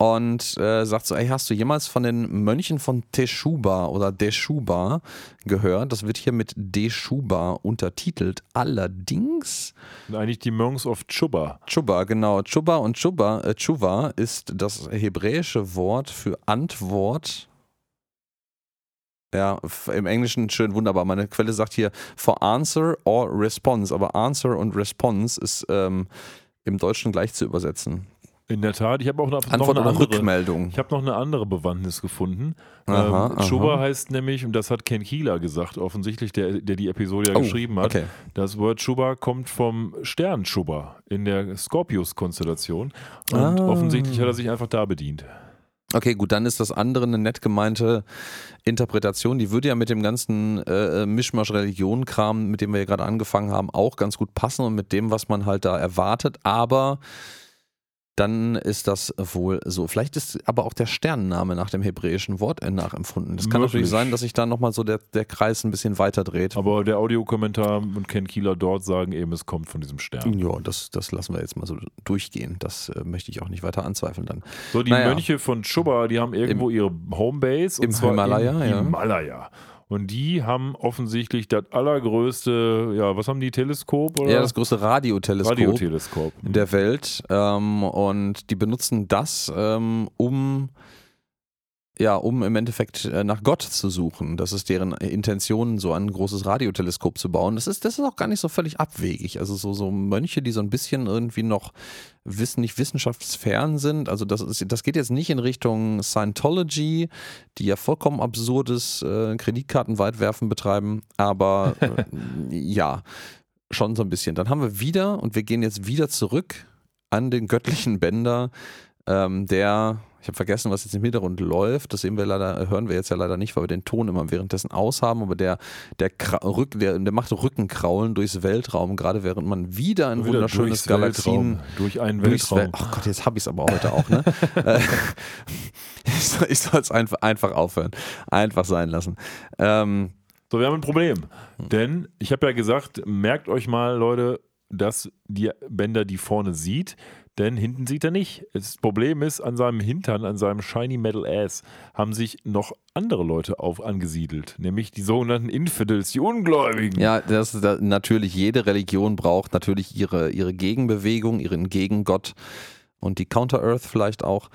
und äh, sagt so, ey, hast du jemals von den Mönchen von Teshuba oder Deshuba gehört? Das wird hier mit Deshuba untertitelt. Allerdings eigentlich die Monks of Chuba. Chuba, genau. Chuba und Chuba, äh, Chuva ist das hebräische Wort für Antwort. Ja, im Englischen schön wunderbar. Meine Quelle sagt hier for answer or response, aber answer und response ist ähm, im Deutschen gleich zu übersetzen. In der Tat, ich habe auch noch, noch Antwort eine oder andere, Rückmeldung? Ich habe noch eine andere Bewandtnis gefunden. Aha, ähm, aha. Schuber heißt nämlich, und das hat Ken Kieler gesagt, offensichtlich, der, der die Episode ja Oh, geschrieben hat. okay. Das Wort Schuber kommt vom Stern Schuber in der Scorpius-Konstellation. Und Ah. offensichtlich hat er sich einfach da bedient. Okay, gut, dann ist das andere eine nett gemeinte Interpretation. Die würde ja mit dem ganzen äh, Mischmasch-Religion-Kram, mit dem wir ja gerade angefangen haben, auch ganz gut passen und mit dem, was man halt da erwartet. Aber dann ist das wohl so. Vielleicht ist aber auch der Sternenname nach dem hebräischen Wort nachempfunden. Das kann Möglich. natürlich sein, dass sich da nochmal so der, der Kreis ein bisschen weiter dreht. Aber der Audiokommentar und Ken Kieler dort sagen eben, es kommt von diesem Stern. Ja, das, das lassen wir jetzt mal so durchgehen. Das äh, möchte ich auch nicht weiter anzweifeln dann. So, die Naja. Mönche von Schuba, die haben irgendwo ihre Homebase. im Himalaya, im ja. Himalaya. Und die haben offensichtlich das allergrößte, ja, was haben die, Teleskop? Oder? Ja, das größte Radioteleskop. Radioteleskop. der Welt ähm, und die benutzen das, ähm, um ja, um im Endeffekt äh, nach Gott zu suchen. Das ist deren Intention, so ein großes Radioteleskop zu bauen. Das ist, das ist auch gar nicht so völlig abwegig. Also so, so Mönche, die so ein bisschen irgendwie noch wissen, nicht wissenschaftsfern sind. Also das, ist, das geht jetzt nicht in Richtung Scientology, die ja vollkommen absurdes äh, Kreditkartenweitwerfen betreiben, aber äh, ja, schon so ein bisschen. Dann haben wir wieder, und wir gehen jetzt wieder zurück an den göttlichen Bänder, ähm, der, ich habe vergessen, was jetzt im Hintergrund läuft, das sehen wir leider, hören wir jetzt ja leider nicht, weil wir den Ton immer währenddessen aushaben, aber der, der, Rück, der, der macht Rückenkraulen durchs Weltraum, gerade während man wieder ein Wieder wunderschönes Galaxien Weltraum, durch einen Weltraum. Wel Ach Gott, jetzt habe ich es aber heute auch, ne? Äh, ich soll- es einfach, einfach aufhören. Einfach sein lassen. Ähm, So, wir haben ein Problem. Denn ich habe ja gesagt, merkt euch mal, Leute, dass die Bänder die vorne sieht, denn hinten sieht er nicht. Das Problem ist, an seinem Hintern, an seinem Shiny Metal Ass, haben sich noch andere Leute auf angesiedelt, nämlich die sogenannten Infidels, die Ungläubigen. Ja, das ist natürlich, jede Religion braucht natürlich ihre, ihre Gegenbewegung, ihren Gegengott und die Counter-Earth vielleicht auch.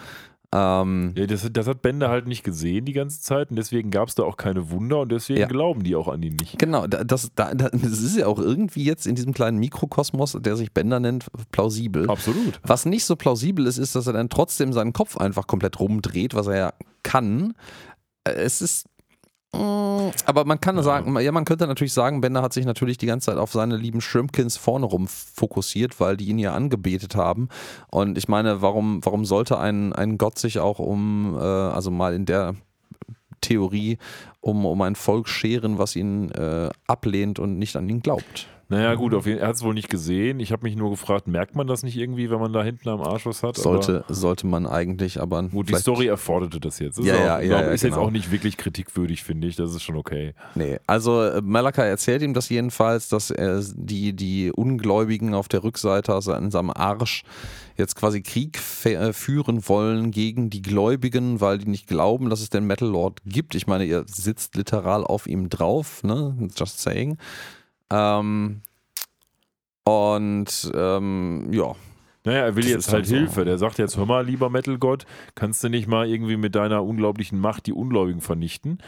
Ähm, Ja, das, das hat Bender halt nicht gesehen die ganze Zeit und deswegen gab es da auch keine Wunder und deswegen Ja. glauben die auch an ihn nicht. genau, da- das, da, da- das ist ja auch irgendwie jetzt in diesem kleinen Mikrokosmos, der sich Bender nennt, plausibel. Absolut. Was nicht so plausibel ist, ist, dass er dann trotzdem seinen Kopf einfach komplett rumdreht, was er ja kann. Äh, Es ist. Aber man kann sagen, ja, man könnte natürlich sagen, Bender hat sich natürlich die ganze Zeit auf seine lieben Shrimpkins vorne rum fokussiert, weil die ihn ja angebetet haben. Und ich meine, warum, warum sollte ein, ein Gott sich auch um, äh, also mal in der Theorie, um, um ein Volk scheren, was ihn äh, ablehnt und nicht an ihn glaubt? Naja, gut, auf jeden, er hat es wohl nicht gesehen. Ich habe mich nur gefragt, merkt man das nicht irgendwie, wenn man da hinten am Arsch was hat? Sollte, sollte man eigentlich, aber. Aber, gut, die Story erforderte das jetzt. Ist, Ja, auch, ja, ja, glaub, ja, ist jetzt genau. auch nicht wirklich kritikwürdig, finde ich. Das ist schon okay. Nee, also äh, Malaka erzählt ihm das jedenfalls, dass er die, die Ungläubigen auf der Rückseite, also an seinem Arsch, jetzt quasi Krieg äh, führen wollen gegen die Gläubigen, weil die nicht glauben, dass es den Metal Lord gibt. Ich meine, ihr sitzt literal auf ihm drauf, ne? Just saying. Ähm, und ähm, ja, Naja, er will Das jetzt halt so. Hilfe. Der sagt jetzt, hör mal, lieber Metal-Gott, kannst du nicht mal irgendwie mit deiner unglaublichen Macht die Ungläubigen vernichten?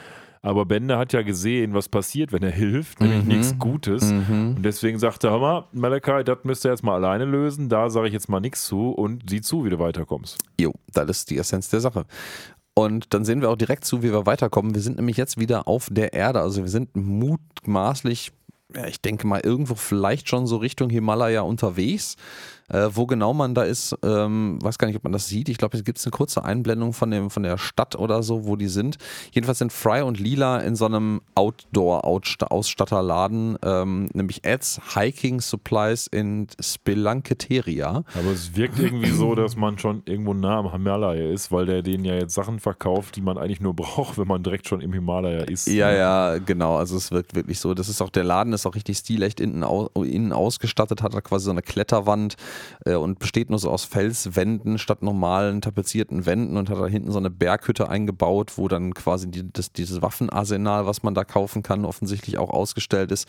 Aber Bender hat ja gesehen, was passiert, wenn er hilft, nämlich Mhm. nichts Gutes. mhm. Und deswegen sagt er, hör mal, Malachi, das müsst ihr jetzt mal alleine lösen. Da sage ich jetzt mal nichts zu und sieh zu, wie du weiterkommst. Jo, das ist die Essenz der Sache. Und dann sehen wir auch direkt zu, wie wir weiterkommen. Wir sind nämlich jetzt wieder auf der Erde. Also wir sind mutmaßlich, ja, ich denke mal, irgendwo vielleicht schon so Richtung Himalaya unterwegs. Äh, wo genau man da ist, ähm, weiß gar nicht, ob man das sieht. Ich glaube, es gibt eine kurze Einblendung von, dem, von der Stadt oder so, wo die sind. Jedenfalls sind Fry und Lila in so einem Outdoor-Ausstatterladen, ähm, nämlich Ads Hiking Supplies in Spelunketeria. Aber es wirkt irgendwie so, dass man schon irgendwo nah am Himalaya ist, weil der denen ja jetzt Sachen verkauft, die man eigentlich nur braucht, wenn man direkt schon im Himalaya ist. Ja, ja, genau. Also es wirkt wirklich so. Das ist auch, der Laden ist auch richtig stilecht innen, au, innen ausgestattet, hat er quasi so eine Kletterwand äh, und besteht nur so aus Felswänden statt normalen tapezierten Wänden und hat da hinten so eine Berghütte eingebaut, wo dann quasi die, das, dieses Waffenarsenal, was man da kaufen kann, offensichtlich auch ausgestellt ist.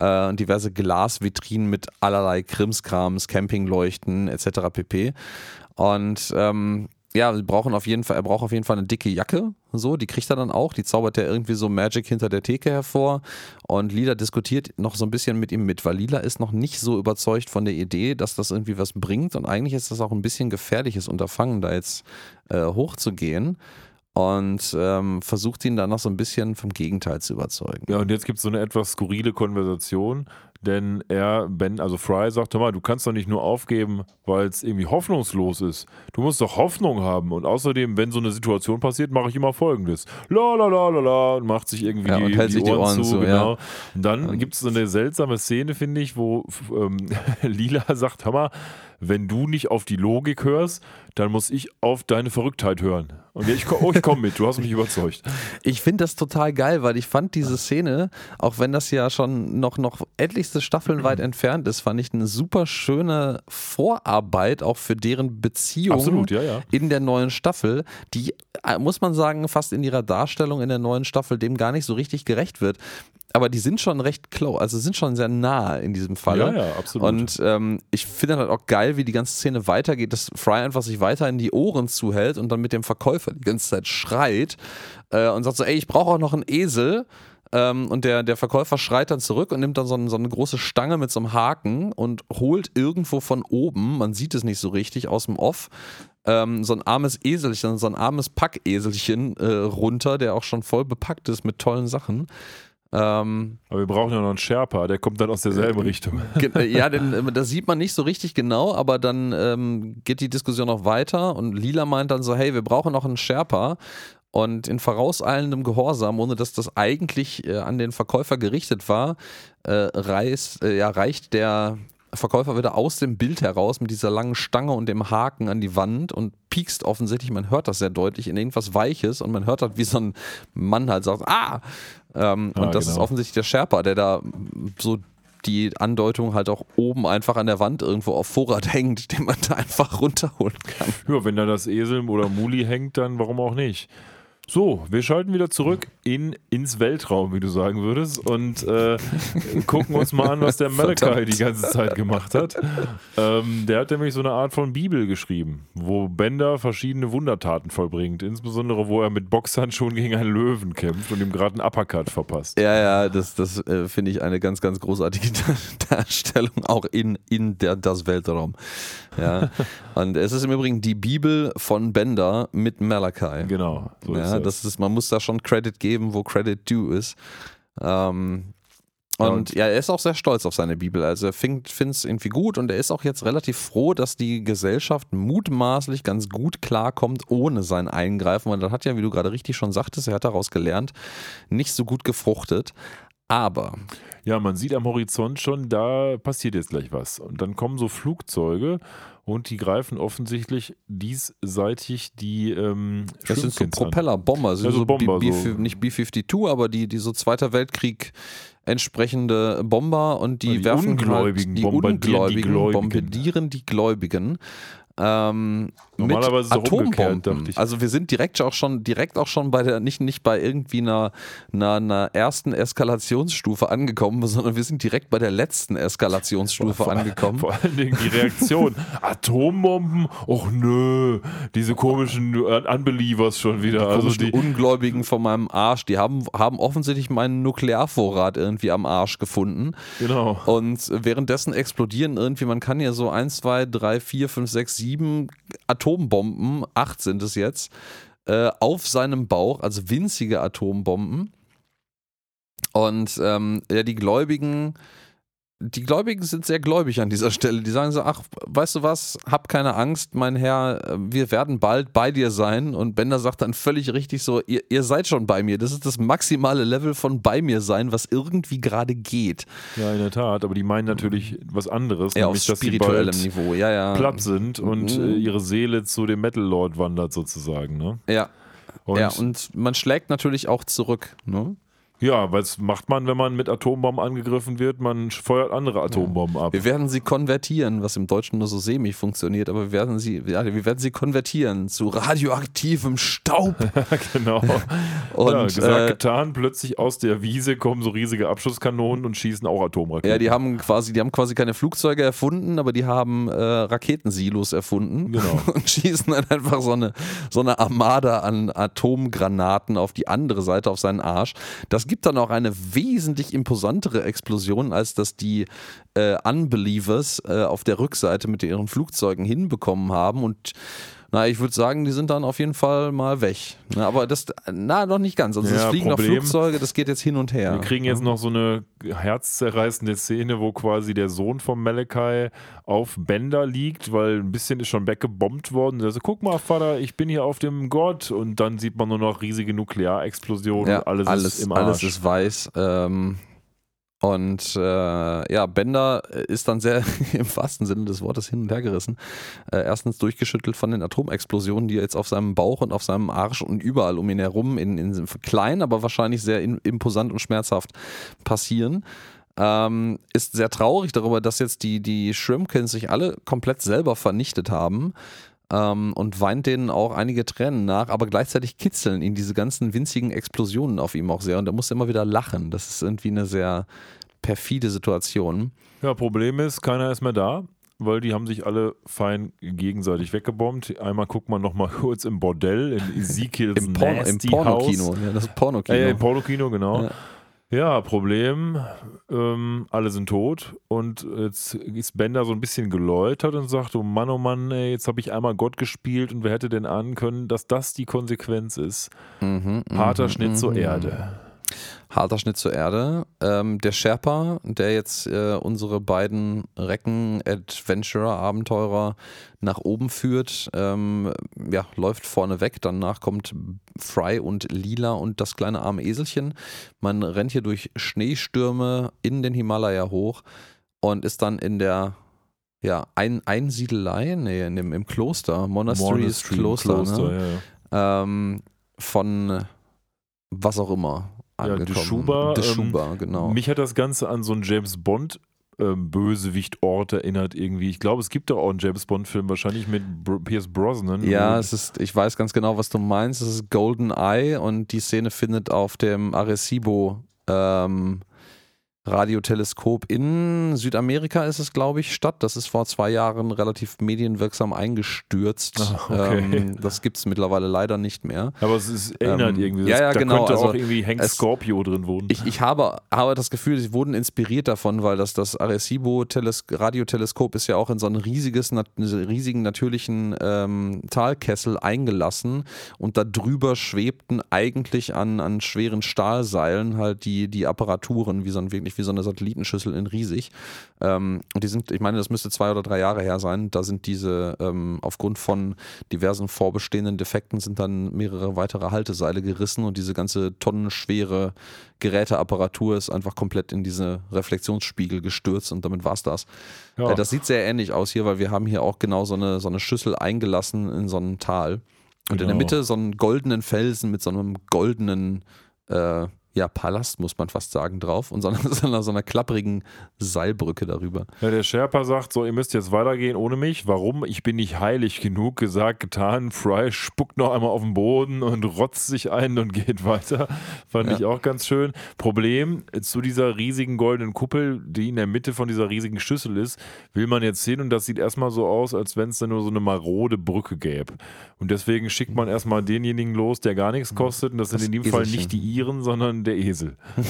Äh, diverse Glasvitrinen mit allerlei Krimskrams, Campingleuchten etc. pp. Und ähm, ja, wir brauchen auf jeden Fall, er braucht auf jeden Fall eine dicke Jacke. So, die kriegt er dann auch. Die zaubert er irgendwie so Magic hinter der Theke hervor. Und Lila diskutiert noch so ein bisschen mit ihm mit, weil Lila ist noch nicht so überzeugt von der Idee, dass das irgendwie was bringt. Und eigentlich ist das auch ein bisschen gefährliches Unterfangen, da jetzt äh, hochzugehen und ähm, versucht ihn dann noch so ein bisschen vom Gegenteil zu überzeugen. Ja, und jetzt gibt es so eine etwas skurrile Konversation, denn er, Ben, also Fry sagt, hör mal, du kannst doch nicht nur aufgeben, weil es irgendwie hoffnungslos ist. Du musst doch Hoffnung haben. Und außerdem, wenn so eine Situation passiert, mache ich immer folgendes. La la la la la und macht sich irgendwie Ja, und die, hält die, sich die Ohren, Ohren zu. zu, genau. ja. Und dann gibt es so eine seltsame Szene, finde ich, wo ähm, Lila sagt, hör mal, wenn du nicht auf die Logik hörst, dann muss ich auf deine Verrücktheit hören. Und ich, oh, ich komme mit, du hast mich überzeugt. Ich finde das total geil, weil ich fand diese Szene, auch wenn das ja schon noch, noch etlichste Staffeln weit entfernt ist, fand ich eine super schöne Vorarbeit auch für deren Beziehung Absolut, ja, ja. in der neuen Staffel, die, äh, muss man sagen, fast in ihrer Darstellung in der neuen Staffel dem gar nicht so richtig gerecht wird. Aber die sind schon recht close, also sind schon sehr nah in diesem Fall. Ja, ja, absolut. Und ähm, ich finde halt auch geil, wie die ganze Szene weitergeht, dass Fry einfach sich weiter in die Ohren zuhält und dann mit dem Verkäufer die ganze Zeit schreit äh, und sagt so, ey, ich brauche auch noch einen Esel. Ähm, und der, der Verkäufer schreit dann zurück und nimmt dann so, ein, so eine große Stange mit so einem Haken und holt irgendwo von oben, man sieht es nicht so richtig, aus dem Off, ähm, so ein armes Eselchen, so ein armes Packeselchen äh, runter, der auch schon voll bepackt ist mit tollen Sachen. Ähm, Aber wir brauchen ja noch einen Sherpa, der kommt dann aus derselben Richtung. Ge- äh, Ja, denn äh, das sieht man nicht so richtig genau, aber dann ähm, geht die Diskussion noch weiter und Lila meint dann so, hey, wir brauchen noch einen Sherpa. Und in vorauseilendem Gehorsam, ohne dass das eigentlich äh, an den Verkäufer gerichtet war, äh, reißt, äh, ja, reicht der Verkäufer wieder aus dem Bild heraus mit dieser langen Stange und dem Haken an die Wand und piekst offensichtlich, man hört das sehr deutlich, in irgendwas Weiches und man hört halt, wie so ein Mann halt sagt, ah! Ähm, Ah, und das ist genau. offensichtlich der Sherpa, der da so die Andeutung halt auch oben einfach an der Wand irgendwo auf Vorrat hängt, den man da einfach runterholen kann. Ja, wenn da das Esel oder Muli hängt, dann warum auch nicht? So, wir schalten wieder zurück in, ins Weltraum, wie du sagen würdest, und äh, gucken uns mal an, was der Malachi die ganze Zeit gemacht hat. Ähm, der hat nämlich so eine Art von Bibel geschrieben, wo Bender verschiedene Wundertaten vollbringt, insbesondere wo er mit Boxhandschuhen gegen einen Löwen kämpft und ihm gerade einen Uppercut verpasst. Ja, ja, das, das äh, finde ich eine ganz, ganz großartige Darstellung, auch in, in der, das Weltraum. Ja. Und es ist im Übrigen die Bibel von Bender mit Malachi. Genau, so ist ja, das. das ist, man muss da schon Credit geben, wo Credit due ist. Ähm, und- ja, er ist auch sehr stolz auf seine Bibel. Also er findet es irgendwie gut und er ist auch jetzt relativ froh, dass die Gesellschaft mutmaßlich ganz gut klarkommt ohne sein Eingreifen. Und das hat ja, wie du gerade richtig schon sagtest, er hat daraus gelernt, nicht so gut gefruchtet. Aber Ja, man sieht am Horizont schon, da passiert jetzt gleich was. Und dann kommen so Flugzeuge und die greifen offensichtlich diesseitig die ähm, das sind so. Propeller-Bomber, sind Ja, so so, Bomber, B, so. B, nicht B-52, aber die, die so Zweiter Weltkrieg entsprechende Bomber und die, Die werfen Ungläubigen halt, die bombardieren die Ungläubigen Gläubigen. bombardieren die Gläubigen. Ähm, Normalerweise mit Atombomben. Also wir sind direkt auch schon direkt auch schon bei der nicht nicht bei irgendwie einer, einer, einer ersten Eskalationsstufe angekommen, sondern wir sind direkt bei der letzten Eskalationsstufe Vor- angekommen. Vor allen Dingen die Reaktion. Atombomben? Och nö. Diese komischen Un- Unbelievers schon wieder. Also komischen die, Ungläubigen von meinem Arsch, die haben, haben offensichtlich meinen Nuklearvorrat irgendwie am Arsch gefunden. genau. Und währenddessen explodieren irgendwie, man kann ja so 1, 2, 3, 4, 5, 6, 7 Atombomben, 8 sind es jetzt, äh, auf seinem Bauch, also winzige Atombomben. Und ähm, ja, die Gläubigen, die Gläubigen sind sehr gläubig an dieser Stelle. Die sagen so, ach, weißt du was, hab keine Angst, mein Herr, wir werden bald bei dir sein. Und Bender sagt dann völlig richtig so, ihr, ihr seid schon bei mir. Das ist das maximale Level von bei mir sein, was irgendwie gerade geht. Ja, in der Tat. Aber die meinen natürlich was anderes. Ja, auf nämlich, dass sie spirituellem bald Niveau, ja, ja. platt sind und Mhm. äh, ihre Seele zu dem Metal Lord wandert sozusagen. Ne? Ja, Und, ja, und man schlägt natürlich auch zurück. Ne? Ja, was macht man, wenn man mit Atombomben angegriffen wird? Man feuert andere Atombomben ab. Wir werden sie konvertieren, was im Deutschen nur so semi funktioniert, aber wir werden sie, ja, wir werden sie konvertieren zu radioaktivem Staub. genau. Und, ja, gesagt, äh, getan, plötzlich aus der Wiese kommen so riesige Abschusskanonen und schießen auch Atomraketen. Ja, die haben quasi, die haben quasi keine Flugzeuge erfunden, aber die haben äh, Raketensilos erfunden Genau. und schießen dann einfach so eine, so eine Armada an Atomgranaten auf die andere Seite, auf seinen Arsch. Das gibt dann auch eine wesentlich imposantere Explosion, als das die äh, Unbelievers äh, auf der Rückseite mit ihren Flugzeugen hinbekommen haben. Und na, ich würde sagen, die sind dann auf jeden Fall mal weg. Na, aber das, na, noch nicht ganz. Also es Ja, fliegen noch Problem- Flugzeuge, das geht jetzt hin und her. Wir kriegen jetzt noch so eine herzzerreißende Szene, wo quasi der Sohn von Malachi auf Bender liegt, weil ein bisschen ist schon weggebombt worden. Also guck mal, Vater, ich bin hier auf dem Gott und dann sieht man nur noch riesige Nuklearexplosionen. Ja, und alles, alles, ist im Arsch. alles ist weiß. Ähm, und äh, ja, Bender ist dann sehr im wahrsten Sinne des Wortes hin und her gerissen. Äh, erstens durchgeschüttelt von den Atomexplosionen, die jetzt auf seinem Bauch und auf seinem Arsch und überall um ihn herum in, in klein, aber wahrscheinlich sehr in, imposant und schmerzhaft passieren. Ähm, ist sehr traurig darüber, dass jetzt die, die Shrimpkins sich alle komplett selber vernichtet haben ähm, und weint denen auch einige Tränen nach, aber gleichzeitig kitzeln ihn diese ganzen winzigen Explosionen auf ihm auch sehr und er muss immer wieder lachen. Das ist irgendwie eine sehr perfide Situation. Ja, Problem ist, keiner ist mehr da, weil die haben sich alle fein gegenseitig weggebombt. Einmal guckt man noch mal kurz im Bordell, in Ezekiels Im, Porno, im Nasty Pornokino. House. Ja, das Pornokino. Äh, Im Pornokino, genau. Ja. Ja, Problem, ähm, alle sind tot und jetzt ist Bender so ein bisschen geläutert und sagt, oh Mann, oh Mann, ey, jetzt habe ich einmal Gott gespielt und wer hätte denn ahnen können, dass das die Konsequenz ist? Mhm, Harter mhm, Schnitt zur mhm. Erde. Harter Schnitt zur Erde. Ähm, der Sherpa, der jetzt äh, unsere beiden Recken-Adventurer-Abenteurer nach oben führt, ähm, ja, läuft vorne weg. Danach kommt Fry und Lila und das kleine arme Eselchen. Man rennt hier durch Schneestürme in den Himalaya hoch und ist dann in der ja, Ein Einsiedelei, nee, in dem, im Kloster, Monastery Monastery, Kloster, Kloster, ne? ja, ja. ähm, von was auch immer. Ja, angekommen. Deschuba, Deschuba, ähm, genau. Mich hat das Ganze an so einen James Bond ähm, Bösewicht-Ort erinnert irgendwie. Ich glaube, es gibt da auch einen James Bond-Film, wahrscheinlich mit Br Pierce Brosnan. Ja, es ist, ich weiß ganz genau, was du meinst. Es ist Golden Eye und die Szene findet auf dem Arecibo ähm, Radioteleskop in Südamerika ist es, glaube ich, statt. Das ist vor zwei Jahren relativ medienwirksam eingestürzt. Ah, okay. ähm, das gibt es mittlerweile leider nicht mehr. aber es ist, erinnert Ähm, irgendwie. ja, ja, da genau, könnte also auch irgendwie Hank es- Scorpio drin wohnen. Ich, ich habe, habe das Gefühl, sie wurden inspiriert davon, weil das, das Arecibo-Radioteleskop ist ja auch in so ein riesiges, nat riesigen natürlichen ähm, Talkessel eingelassen und da drüber schwebten eigentlich an, an schweren Stahlseilen halt die, die Apparaturen, wie so ein, wirklich wie so eine Satellitenschüssel in riesig. Ähm, und die sind, ich meine, das müsste zwei oder drei Jahre her sein. Da sind diese, ähm, aufgrund von diversen vorbestehenden Defekten sind dann mehrere weitere Halteseile gerissen und diese ganze tonnenschwere Geräteapparatur ist einfach komplett in diese Reflexionsspiegel gestürzt und damit war es das. Ja. Äh, das sieht sehr ähnlich aus hier, weil wir haben hier auch genau so eine, so eine Schüssel eingelassen in so einem Tal. Und in der Genau. Mitte so einen goldenen Felsen mit so einem goldenen äh, ja, Palast, muss man fast sagen, drauf und so einer, so einer, so einer klapprigen Seilbrücke darüber. Ja, der Sherpa sagt so, ihr müsst jetzt weitergehen ohne mich. Warum? Ich bin nicht heilig genug. Gesagt, getan. Fry spuckt noch einmal auf den Boden und rotzt sich ein und geht weiter. Fand Ja. ich auch ganz schön. Problem, zu dieser riesigen goldenen Kuppel, die in der Mitte von dieser riesigen Schüssel ist, will man jetzt hin und das sieht erstmal so aus, als wenn es da nur so eine marode Brücke gäbe. Und deswegen schickt man erstmal denjenigen los, der gar nichts kostet. Und das, Das sind in dem Fall nicht die Iren, sondern der Esel.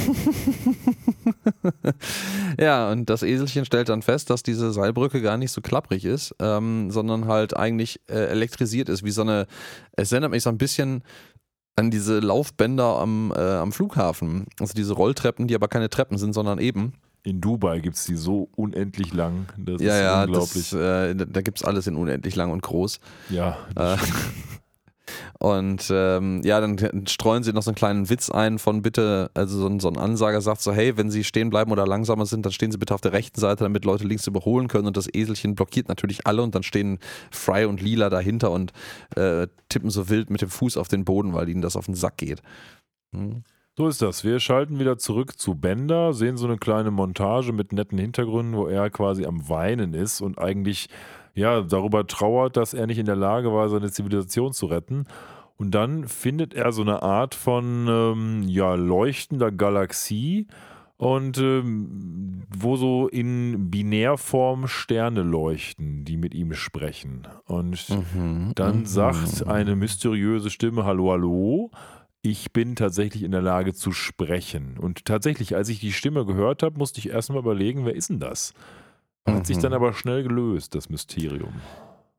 Ja, und das Eselchen stellt dann fest, dass diese Seilbrücke gar nicht so klapprig ist, ähm, sondern halt eigentlich äh, elektrisiert ist, wie so eine, es erinnert mich so ein bisschen an diese Laufbänder am, äh, am Flughafen. Also diese Rolltreppen, die aber keine Treppen sind, sondern eben. In Dubai gibt es die so unendlich lang. Das ja, ist ja, unglaublich. das, äh, da gibt es alles in unendlich lang und groß. ja, Äh, und ähm, ja, dann streuen sie noch so einen kleinen Witz ein von bitte, also so ein, so ein Ansager sagt so, hey, wenn sie stehen bleiben oder langsamer sind, dann stehen sie bitte auf der rechten Seite, damit Leute links überholen können und das Eselchen blockiert natürlich alle und dann stehen Fry und Lila dahinter und äh, tippen so wild mit dem Fuß auf den Boden, weil ihnen das auf den Sack geht. Hm. So ist das. Wir schalten wieder zurück zu Bender, sehen so eine kleine Montage mit netten Hintergründen, wo er quasi am Weinen ist und eigentlich ja darüber trauert, dass er nicht in der Lage war, seine Zivilisation zu retten. Und dann findet er so eine Art von ähm, ja, leuchtender Galaxie und ähm, wo so in Binärform Sterne leuchten, die mit ihm sprechen. Und Mhm, dann mhm. sagt eine mysteriöse Stimme: Hallo, hallo. Ich bin tatsächlich in der Lage zu sprechen. Und tatsächlich, als ich die Stimme gehört habe, musste ich erstmal überlegen, wer ist denn das? Hat sich Mhm. dann aber schnell gelöst, das Mysterium.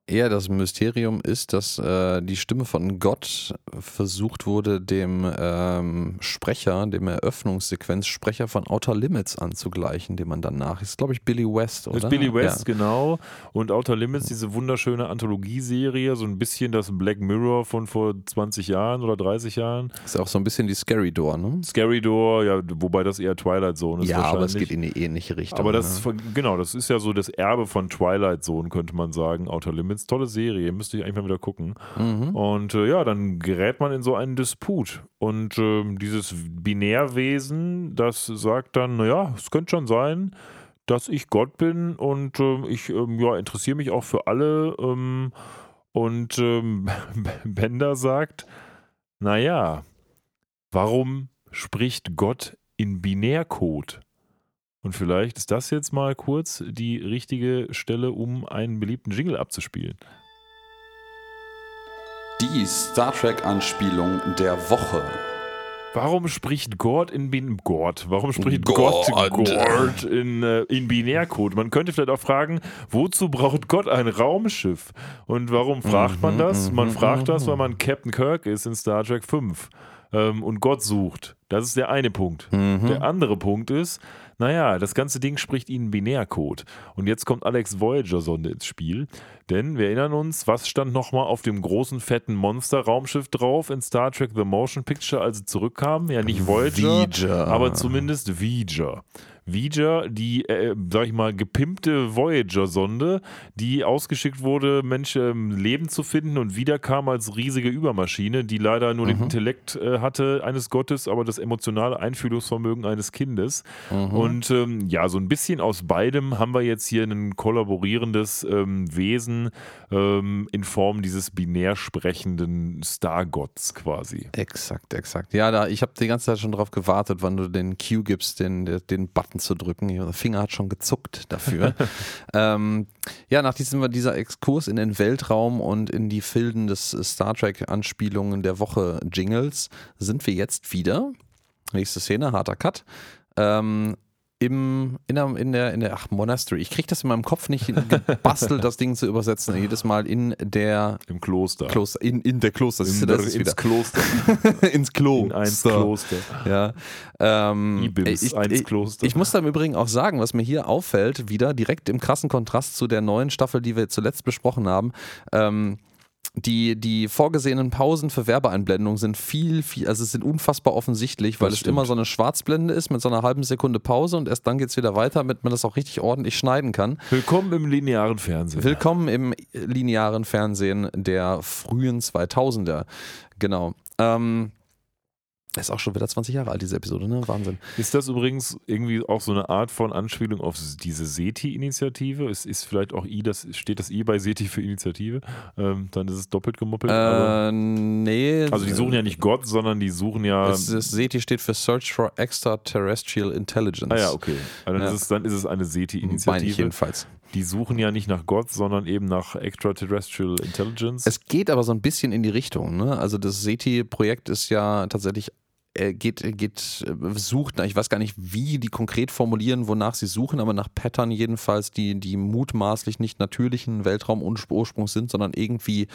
Ja, das Mysterium ist, dass äh, die Stimme von Gott versucht wurde, dem ähm, Sprecher, dem Eröffnungssequenzsprecher von Outer Limits anzugleichen, dem man danach ist, glaube ich, Billy West, oder? Das ist Billy West, Ja. genau. Und Outer Limits, diese wunderschöne Anthologieserie, so ein bisschen das Black Mirror von vor 20 Jahren oder 30 Jahren. Ist auch so ein bisschen die Scary Door, ne? Scary Door, ja, wobei das eher Twilight Zone ist ja, aber es geht in die ähnliche Richtung. Aber das, ne? genau, das ist ja so das Erbe von Twilight Zone, könnte man sagen. Outer Limits, tolle Serie, müsste ich eigentlich mal wieder gucken. Mhm. Und äh, ja, dann gerät man in so einen Disput. Und ähm, dieses Binärwesen, das sagt dann, naja, es könnte schon sein, dass ich Gott bin und ähm, ich ähm, ja, interessiere mich auch für alle. Ähm, und ähm, Bender sagt, naja, warum spricht Gott in Binärcode? Und vielleicht ist das jetzt mal kurz die richtige Stelle, um einen beliebten Jingle abzuspielen. Die Star Trek-Anspielung der Woche. Warum spricht Gott in Bin Gott? Warum spricht Gott. Gott Gott in, äh, in Binärcode? Man könnte vielleicht auch fragen, wozu braucht Gott ein Raumschiff? Und warum fragt man Mhm, das? Man mhm, fragt das, mhm. weil man Captain Kirk ist in Star Trek 5 ähm, und Gott sucht. Das ist der eine Punkt. Mhm. Der andere Punkt ist, naja, das ganze Ding spricht ihnen Binärcode. Und jetzt kommt Alex Voyager-Sonde ins Spiel. Denn wir erinnern uns, was stand nochmal auf dem großen, fetten Monster-Raumschiff drauf in Star Trek The Motion Picture, als sie zurückkamen? Ja, nicht Voyager, Voyager. aber zumindest Voyager. Voyager, die, äh, sag ich mal, gepimpte Voyager-Sonde, die ausgeschickt wurde, Menschen ähm, Leben zu finden und wiederkam als riesige Übermaschine, die leider nur den Intellekt äh, hatte eines Gottes, aber das emotionale Einfühlungsvermögen eines Kindes. Und ähm, ja, so ein bisschen aus beidem haben wir jetzt hier ein kollaborierendes ähm, Wesen ähm, in Form dieses binär sprechenden Stargotts quasi. Exakt, exakt. Ja, da, ich habe die ganze Zeit schon drauf gewartet, wann du den Cue gibst, den, den- den Button zu drücken. Der Finger hat schon gezuckt dafür. ähm, ja, nach diesem dieser Exkurs in den Weltraum und in die Filden des Star Trek-Anspielungen der Woche Jingles sind wir jetzt wieder. Nächste Szene, harter Cut. Ähm, im, in, der, in, der, in der, ach, Monastery. Ich kriege das in meinem Kopf nicht gebastelt, das Ding zu übersetzen. Jedes Mal in der Im Kloster. Kloster, in, in der Kloster. In das der, ist ins wieder. Kloster. ins Klo. In eins So. Kloster. Ja. Ähm, Ibims, ich, eins ich, Kloster. ich muss da im Übrigen auch sagen, was mir hier auffällt, wieder direkt im krassen Kontrast zu der neuen Staffel, die wir zuletzt besprochen haben. Ähm, die, die vorgesehenen Pausen für Werbeeinblendungen sind viel, viel, also es sind unfassbar offensichtlich, weil Das es stimmt. immer so eine Schwarzblende ist mit so einer halben Sekunde Pause und erst dann geht es wieder weiter, damit man das auch richtig ordentlich schneiden kann. Willkommen im linearen Fernsehen. Willkommen im linearen Fernsehen der frühen 2000er. Genau. Ähm, ist auch schon wieder 20 Jahre alt, diese Episode, ne? Wahnsinn. Ist das übrigens irgendwie auch so eine Art von Anspielung auf diese SETI-Initiative? Ist, ist vielleicht auch I, das, steht das I bei SETI für Initiative? Ähm, dann ist es doppelt gemoppelt. aber, Äh, nee. also die suchen ja nicht Gott, sondern die suchen ja. Das, das SETI steht für Search for Extraterrestrial Intelligence. ah ja, okay. Also dann, Ja. ist es, dann ist es eine Meine ich SETI-Initiative. jedenfalls. Die suchen ja nicht nach Gott, sondern eben nach Extraterrestrial Intelligence. Es geht aber so ein bisschen in die Richtung. Ne? Also das SETI-Projekt ist ja tatsächlich geht, geht, äh, sucht, ich weiß gar nicht, wie die konkret formulieren, wonach sie suchen, aber nach Pattern jedenfalls, die, die mutmaßlich nicht natürlichen Weltraumursprungs sind, sondern irgendwie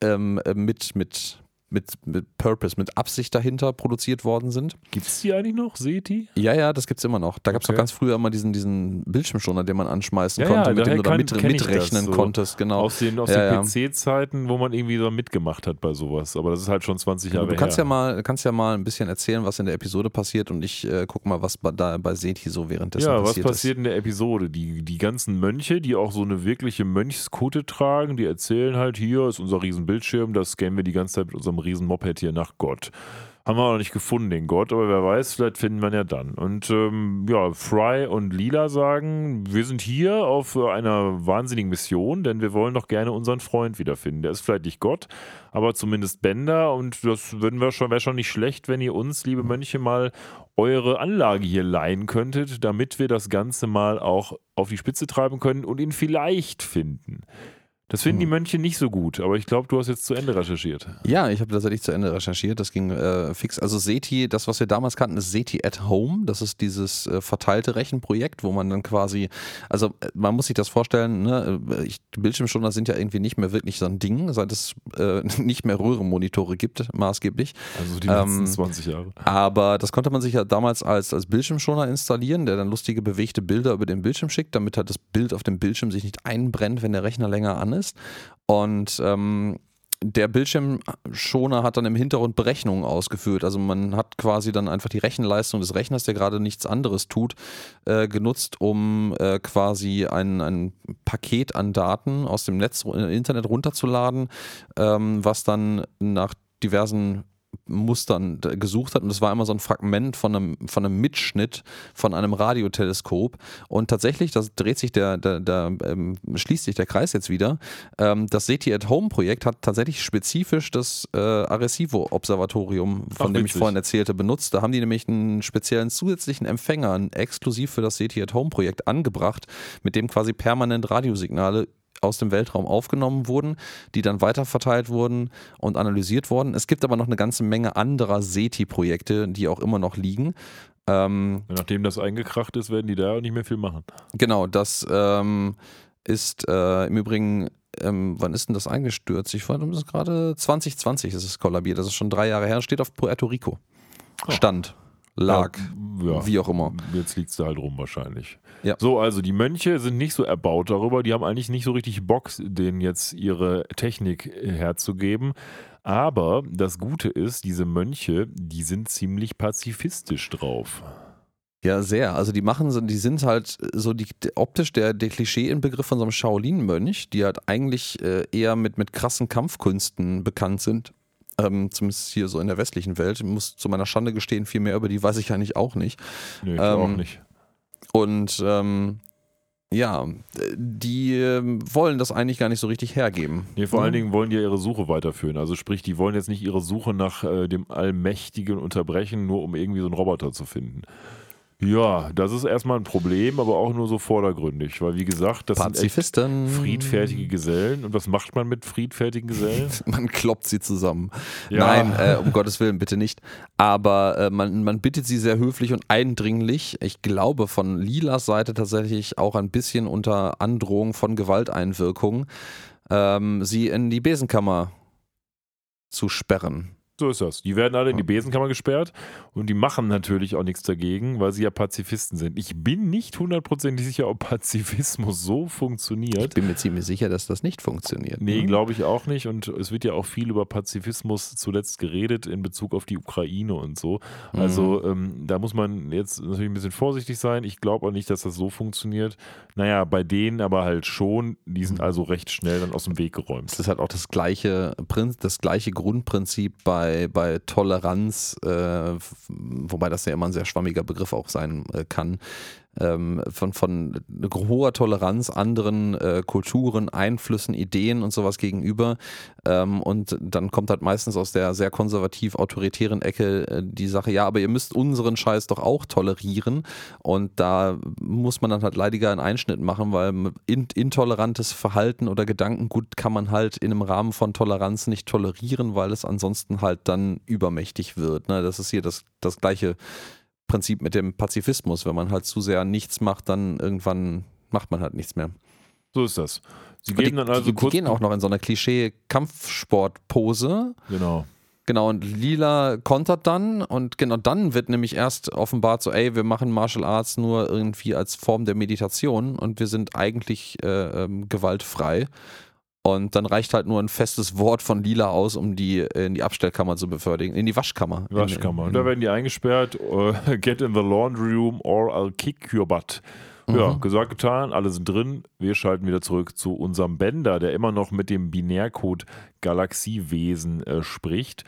ähm, äh, mit, mit, mit, mit Purpose, mit Absicht dahinter produziert worden sind. Gibt es die eigentlich noch, SETI? Ja, ja, das gibt's immer noch. Da Okay. doch ganz früher immer diesen, diesen Bildschirmschoner, den man anschmeißen Ja, konnte, ja, mit dem du da mit, mitrechnen so. konntest, genau. Aus den, aus Ja, den. PC-Zeiten, wo man irgendwie so mitgemacht hat bei sowas. Aber das ist halt schon 20 Jahre du kannst her. ja mal, kannst ja mal ein bisschen erzählen, was in der Episode passiert und ich äh, guck mal, was bei, da bei Seti so währenddessen Ja, was passiert passiert in der Episode? Die, die ganzen Mönche, die auch so eine wirkliche Mönchskutte tragen, die erzählen halt, hier ist unser riesen Bildschirm, das scannen wir die ganze Zeit mit unserem riesen Moped hier nach Gott. Haben wir noch nicht gefunden, den Gott, aber wer weiß, vielleicht finden wir ihn ja dann. Und ähm, ja, Fry und Lila sagen, wir sind hier auf einer wahnsinnigen Mission, denn wir wollen doch gerne unseren Freund wiederfinden. Der ist vielleicht nicht Gott, aber zumindest Bender und das würden wir schon, wäre schon nicht schlecht, wenn ihr uns, liebe Mönche, mal eure Anlage hier leihen könntet, damit wir das Ganze mal auch auf die Spitze treiben können und ihn vielleicht finden. Das finden die Mönche nicht so gut, aber ich glaube, du hast jetzt zu Ende recherchiert. Ja, ich habe tatsächlich zu Ende recherchiert. Das ging äh, fix. Also SETI, das, was wir damals kannten, ist SETI at Home. Das ist dieses äh, verteilte Rechenprojekt, wo man dann quasi, also äh, man muss sich das vorstellen, ne? Äh, ich, Bildschirmschoner sind ja irgendwie nicht mehr wirklich so ein Ding, seit es äh, nicht mehr Röhrenmonitore gibt, maßgeblich. Also die letzten ähm, 20 Jahre. Aber das konnte man sich ja damals als, als Bildschirmschoner installieren, der dann lustige bewegte Bilder über den Bildschirm schickt, damit halt das Bild auf dem Bildschirm sich nicht einbrennt, wenn der Rechner länger an ist. Und ähm, der Bildschirmschoner hat dann im Hintergrund Berechnungen ausgeführt. Also man hat quasi dann einfach die Rechenleistung des Rechners, der gerade nichts anderes tut, äh, genutzt, um äh, quasi ein, ein Paket an Daten aus dem Netz, äh, Internet runterzuladen, ähm, was dann nach diversen Mustern gesucht hat und es war immer so ein Fragment von einem, von einem Mitschnitt von einem Radioteleskop und tatsächlich, das dreht sich der, der, der ähm, schließt sich der Kreis jetzt wieder, ähm, das SETI at Home Projekt hat tatsächlich spezifisch das äh, Arecibo-Observatorium, von Ach, dem witzig. ich vorhin erzählte, benutzt. Da haben die nämlich einen speziellen zusätzlichen Empfänger exklusiv für das SETI at Home Projekt angebracht, mit dem quasi permanent Radiosignale aus dem Weltraum aufgenommen wurden, die dann weiterverteilt wurden und analysiert wurden. Es gibt aber noch eine ganze Menge anderer SETI-Projekte, die auch immer noch liegen. Ähm, Nachdem das eingekracht ist, werden die da auch nicht mehr viel machen. Genau, das ähm, ist äh, im Übrigen ähm, wann ist denn das eingestürzt? Ich fand, das ist gerade 2020 ist es kollabiert. Das ist schon drei Jahre her. Steht auf Puerto Rico. Oh. Lag. Ja, wie auch immer. Jetzt liegt es da halt rum wahrscheinlich. Ja. So, also die Mönche sind nicht so erbaut darüber. Die haben eigentlich nicht so richtig Bock, denen jetzt ihre Technik herzugeben. Aber das Gute ist, diese Mönche, die sind ziemlich pazifistisch drauf. Ja, sehr. Also die machen, die sind halt so die, optisch der, der Klischee-Inbegriff von so einem Shaolin-Mönch, die halt eigentlich äh, eher mit, mit krassen Kampfkünsten bekannt sind ähm, zumindest hier so in der westlichen Welt. Ich muss zu meiner Schande gestehen, viel mehr über die weiß ich eigentlich auch nicht. Nee, ich ähm, auch nicht. Und ähm, ja, die äh, wollen das eigentlich gar nicht so richtig hergeben. Nee, vor mhm. allen Dingen wollen die ja ihre Suche weiterführen. Also sprich, die wollen jetzt nicht ihre Suche nach äh, dem Allmächtigen unterbrechen, nur um irgendwie so einen Roboter zu finden. Ja, das ist erstmal ein Problem, aber auch nur so vordergründig, weil wie gesagt, das Pazifisten. sind friedfertige Gesellen. Und was macht man mit friedfertigen Gesellen? man kloppt sie zusammen. Ja. Nein, äh, um Gottes Willen, bitte nicht. Aber äh, man, man bittet sie sehr höflich und eindringlich. Ich glaube von Lilas Seite tatsächlich auch ein bisschen unter Androhung von Gewalteinwirkung, ähm, sie in die Besenkammer zu sperren. So ist das. Die werden alle in die Besenkammer gesperrt und die machen natürlich auch nichts dagegen, weil sie ja Pazifisten sind. Ich bin nicht hundertprozentig sicher, ob Pazifismus so funktioniert. Ich bin mir ziemlich sicher, dass das nicht funktioniert. Nee, ne? glaube ich auch nicht. Und es wird ja auch viel über Pazifismus zuletzt geredet in Bezug auf die Ukraine und so. Also mhm. ähm, da muss man jetzt natürlich ein bisschen vorsichtig sein. Ich glaube auch nicht, dass das so funktioniert. Naja, bei denen aber halt schon. Die sind mhm. also recht schnell dann aus dem Weg geräumt. Das ist halt auch das gleiche, das gleiche Grundprinzip bei bei, bei Toleranz, äh, wobei das ja immer ein sehr schwammiger Begriff auch sein äh, kann, ähm, von, von hoher Toleranz anderen äh, Kulturen, Einflüssen, Ideen und sowas gegenüber. Ähm, und dann kommt halt meistens aus der sehr konservativ-autoritären Ecke äh, die Sache, ja, aber ihr müsst unseren Scheiß doch auch tolerieren. Und da muss man dann halt leidiger einen Einschnitt machen, weil in, intolerantes Verhalten oder Gedankengut kann man halt in einem Rahmen von Toleranz nicht tolerieren, weil es ansonsten halt dann übermächtig wird. Ne? Das ist hier das, das gleiche Prinzip mit dem Pazifismus. Wenn man halt zu sehr nichts macht, dann irgendwann macht man halt nichts mehr. So ist das. Sie gehen die, dann also die, die gehen auch noch in so einer Klischee-Kampfsport-Pose. Genau. Genau, und Lila kontert dann und genau dann wird nämlich erst offenbart so, ey, wir machen Martial Arts nur irgendwie als Form der Meditation und wir sind eigentlich äh, ähm, gewaltfrei. Und dann reicht halt nur ein festes Wort von Lila aus, um die in die Abstellkammer zu befördern, in die Waschkammer. Waschkammer. Und da werden die eingesperrt, uh, get in the laundry room or I'll kick your butt. Ja, mhm. gesagt, getan, alle sind drin. Wir schalten wieder zurück zu unserem Bender, der immer noch mit dem Binärcode Galaxiewesen äh, spricht.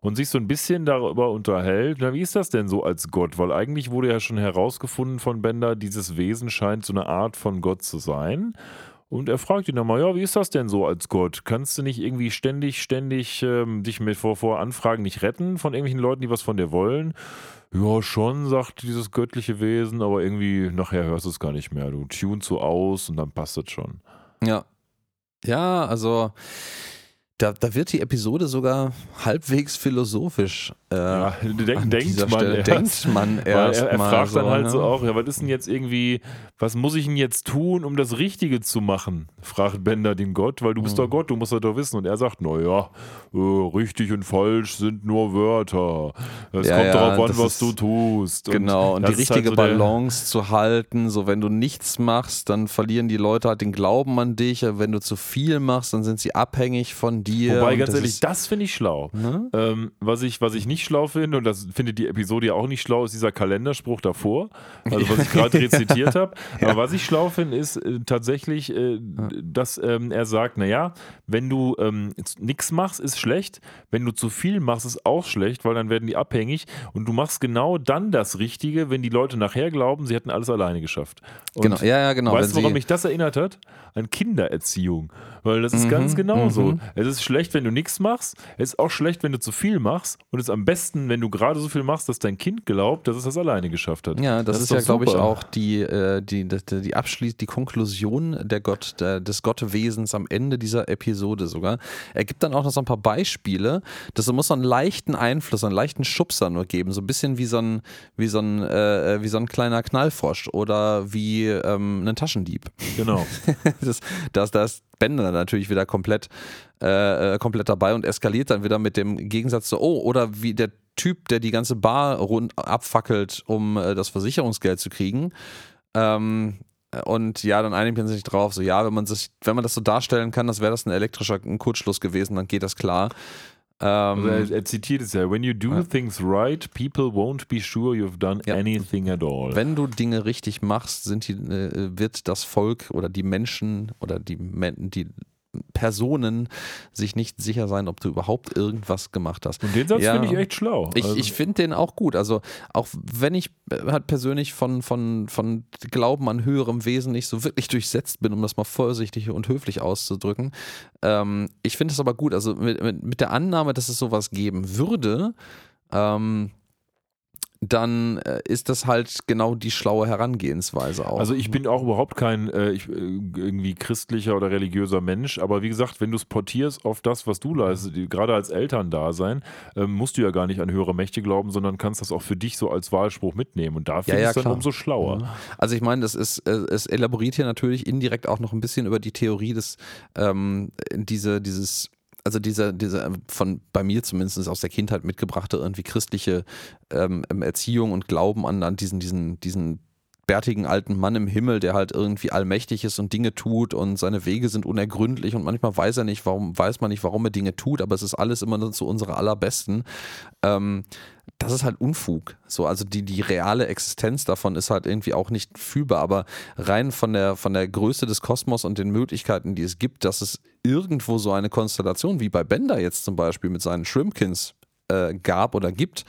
und sich so ein bisschen darüber unterhält, na, wie ist das denn so als Gott? Weil eigentlich wurde ja schon herausgefunden von Bender, dieses Wesen scheint so eine Art von Gott zu sein. Und er fragt ihn nochmal, ja, wie ist das denn so als Gott? Kannst du nicht irgendwie ständig, ständig ähm, dich mit vor, vor Anfragen nicht retten von irgendwelchen Leuten, die was von dir wollen? Ja, schon, sagt dieses göttliche Wesen, aber irgendwie nachher hörst du es gar nicht mehr. Du tunst so aus und dann passt es schon. Ja. Ja, also da, da wird die Episode sogar halbwegs philosophisch. Äh, Ja, denk, an denkt man erst. denkt man erst er, er fragt so, dann halt ne? so auch, ja, was ist denn jetzt irgendwie, was muss ich denn jetzt tun, um das Richtige zu machen? Fragt Bender den Gott, weil du bist Mhm. doch Gott, du musst das doch wissen. Und er sagt, naja, äh, richtig und falsch sind nur Wörter. Es Ja, kommt ja, darauf an, was ist- du tust. Genau, und das die halt richtige so der- Balance zu halten, so wenn du nichts machst, dann verlieren die Leute halt den Glauben an dich, wenn du zu viel machst, dann sind sie abhängig von dir. Wobei, und ganz das ehrlich, das finde ich schlau. ne? Ähm, was, ich, was ich nicht schlau finde, und das findet die Episode ja auch nicht schlau, ist dieser Kalenderspruch davor, also was ich gerade rezitiert habe. Aber was ich schlau finde, ist äh, tatsächlich, äh, dass ähm, er sagt, naja, wenn du ähm, nichts machst, ist schlecht. Wenn du zu viel machst, ist auch schlecht, weil dann werden die abhängig. Und du machst genau dann das Richtige, wenn die Leute nachher glauben, sie hätten alles alleine geschafft. Und Genau, ja, ja, genau. Weißt du, woran mich das erinnert hat? An Kindererziehung. Weil das ist Mhm, ganz genauso. mhm. Es ist schlecht, wenn du nichts machst. Es ist auch schlecht, wenn du zu viel machst. Und es ist am besten, wenn du gerade so viel machst, dass dein Kind glaubt, dass es das alleine geschafft hat. Ja, das, ist, doch ja, glaube ich, auch die, äh, die, die, die Abschließ, die Konklusion der Gott, der, des Gottewesens am Ende dieser Episode sogar. Er gibt dann auch noch so ein paar Beispiele. Das muss so einen leichten Einfluss, einen leichten Schubser nur geben. So ein bisschen wie so ein, wie so ein, äh, wie so ein kleiner Knallfrosch oder wie ähm, ein Taschendieb. Genau. das, das, da Bender natürlich wieder komplett, äh, äh, komplett dabei und eskaliert dann wieder mit dem Gegensatz zu, oh, oder wie der Typ, der die ganze Bar rund abfackelt, um äh, das Versicherungsgeld zu kriegen. Ähm, und ja, dann einigt man sich drauf, so ja, wenn man sich, wenn man das so darstellen kann, das wäre das ein elektrischer Kurzschluss gewesen, dann geht das klar. Ähm, Also er, er zitiert es ja: When you do Ja. things right, people won't be sure you've done Ja. anything at all. Wenn du Dinge richtig machst, die, äh, wird das Volk oder die Menschen oder die, die Personen sich nicht sicher sein, ob du überhaupt irgendwas gemacht hast. Und den Satz Ja. finde ich echt schlau. Ich, Also- ich finde den auch gut. Also auch wenn ich äh, halt persönlich von, von, von Glauben an höherem Wesen nicht so wirklich durchsetzt bin, um das mal vorsichtig und höflich auszudrücken. Ähm, ich finde es aber gut. Also mit, mit, mit der Annahme, dass es sowas geben würde, ähm, dann äh, ist das halt genau die schlaue Herangehensweise auch. Also ich bin auch überhaupt kein äh, ich, äh, irgendwie christlicher oder religiöser Mensch, aber wie gesagt, wenn du es portierst auf das, was du leistest, gerade als Elterndasein, ähm, musst du ja gar nicht an höhere Mächte glauben, sondern kannst das auch für dich so als Wahlspruch mitnehmen. Und da finde ich ja, es dann umso schlauer. Also ich meine, das ist, äh, es elaboriert hier natürlich indirekt auch noch ein bisschen über die Theorie des, ähm, diese, dieses, also diese, diese von bei mir zumindest aus der Kindheit mitgebrachte irgendwie christliche ähm, Erziehung und Glauben an, an diesen, diesen, diesen bärtigen alten Mann im Himmel, der halt irgendwie allmächtig ist und Dinge tut und seine Wege sind unergründlich und manchmal weiß er nicht, warum, weiß man nicht, warum er Dinge tut, aber es ist alles immer nur zu unserer allerbesten. Ähm, das ist halt Unfug. So, also die, die reale Existenz davon ist halt irgendwie auch nicht fühlbar, aber rein von der, von der Größe des Kosmos und den Möglichkeiten, die es gibt, dass es irgendwo so eine Konstellation wie bei Bender jetzt zum Beispiel mit seinen Shrimpkins äh, gab oder gibt,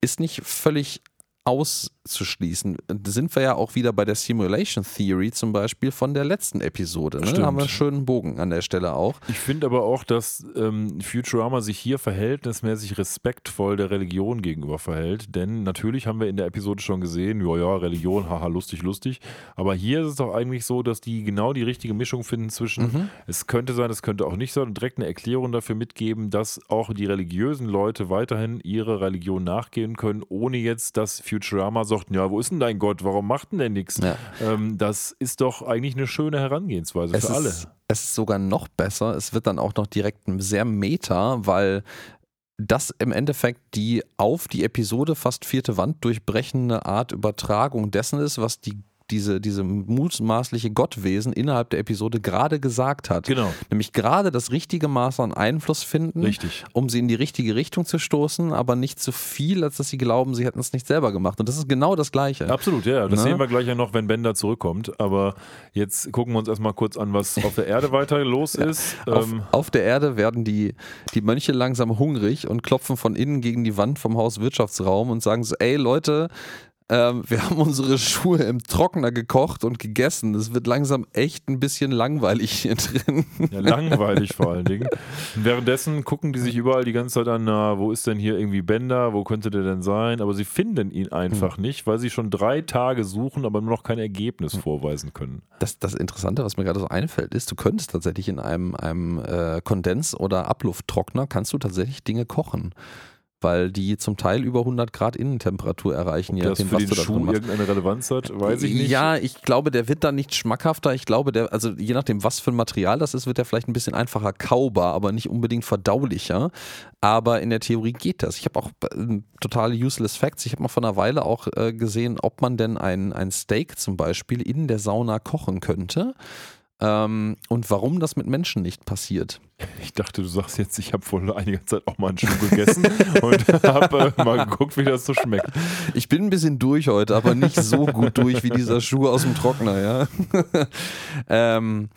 ist nicht völlig auszuschließen. Da sind wir ja auch wieder bei der Simulation Theory zum Beispiel von der letzten Episode. Ne? Da Stimmt. haben wir einen schönen Bogen an der Stelle auch. Ich finde aber auch, dass ähm, Futurama sich hier verhältnismäßig respektvoll der Religion gegenüber verhält. Denn natürlich haben wir in der Episode schon gesehen, ja, ja, Religion, haha, lustig, lustig. Aber hier ist es doch eigentlich so, dass die genau die richtige Mischung finden zwischen, Mhm. es könnte sein, es könnte auch nicht sein, und direkt eine Erklärung dafür mitgeben, dass auch die religiösen Leute weiterhin ihre Religion nachgehen können, ohne jetzt, dass Futurama sagt, ja, wo ist denn dein Gott, warum macht denn der nichts? Ja. Ähm, das ist doch eigentlich eine schöne Herangehensweise es für alle. Ist, es ist sogar noch besser. Es wird dann auch noch direkt sehr meta, weil das im Endeffekt die auf die Episode fast vierte Wand durchbrechende Art Übertragung dessen ist, was die diese, diese mutmaßliche Gottwesen innerhalb der Episode gerade gesagt hat. Genau. Nämlich gerade das richtige Maß an Einfluss finden, Richtig. um sie in die richtige Richtung zu stoßen, aber nicht zu viel, als dass sie glauben, sie hätten es nicht selber gemacht. Und das ist genau das Gleiche. Absolut, ja. Das Ne? sehen wir gleich ja noch, wenn Bender zurückkommt. Aber jetzt gucken wir uns erstmal kurz an, was auf der Erde weiter los ist. Auf, Ähm, auf der Erde werden die, die Mönche langsam hungrig und klopfen von innen gegen die Wand vom Haus Wirtschaftsraum und sagen so, ey Leute, ähm, wir haben unsere Schuhe im Trockner gekocht und gegessen. Es wird langsam echt ein bisschen langweilig hier drin. ja, langweilig vor allen Dingen. Und währenddessen gucken die sich überall die ganze Zeit an, na, wo ist denn hier irgendwie Bender, wo könnte der denn sein? Aber sie finden ihn einfach Hm. nicht, weil sie schon drei Tage suchen, aber nur noch kein Ergebnis vorweisen können. Das, das Interessante, was mir gerade so einfällt, ist, du könntest tatsächlich in einem, einem äh, Kondens- oder Ablufttrockner, kannst du tatsächlich Dinge kochen. Weil die zum Teil über 100 Grad Innentemperatur erreichen, Ob das nachdem, für den Schuh irgendeine Relevanz hat, weiß ich nicht. Ja, ich glaube, der wird dann nicht schmackhafter. Ich glaube, der, also je nachdem, was für ein Material das ist, wird der vielleicht ein bisschen einfacher kaubar, aber nicht unbedingt verdaulicher. Aber in der Theorie geht das. Ich habe auch äh, total useless Facts. Ich habe mal vor einer Weile auch äh, gesehen, ob man denn ein, ein Steak zum Beispiel in der Sauna kochen könnte. Ähm, und warum das mit Menschen nicht passiert. Ich dachte, du sagst jetzt, ich habe vor einiger Zeit auch mal einen Schuh gegessen und habe äh, mal geguckt, wie das so schmeckt. Ich bin ein bisschen durch heute, aber nicht so gut durch wie dieser Schuh aus dem Trockner, ja. ähm,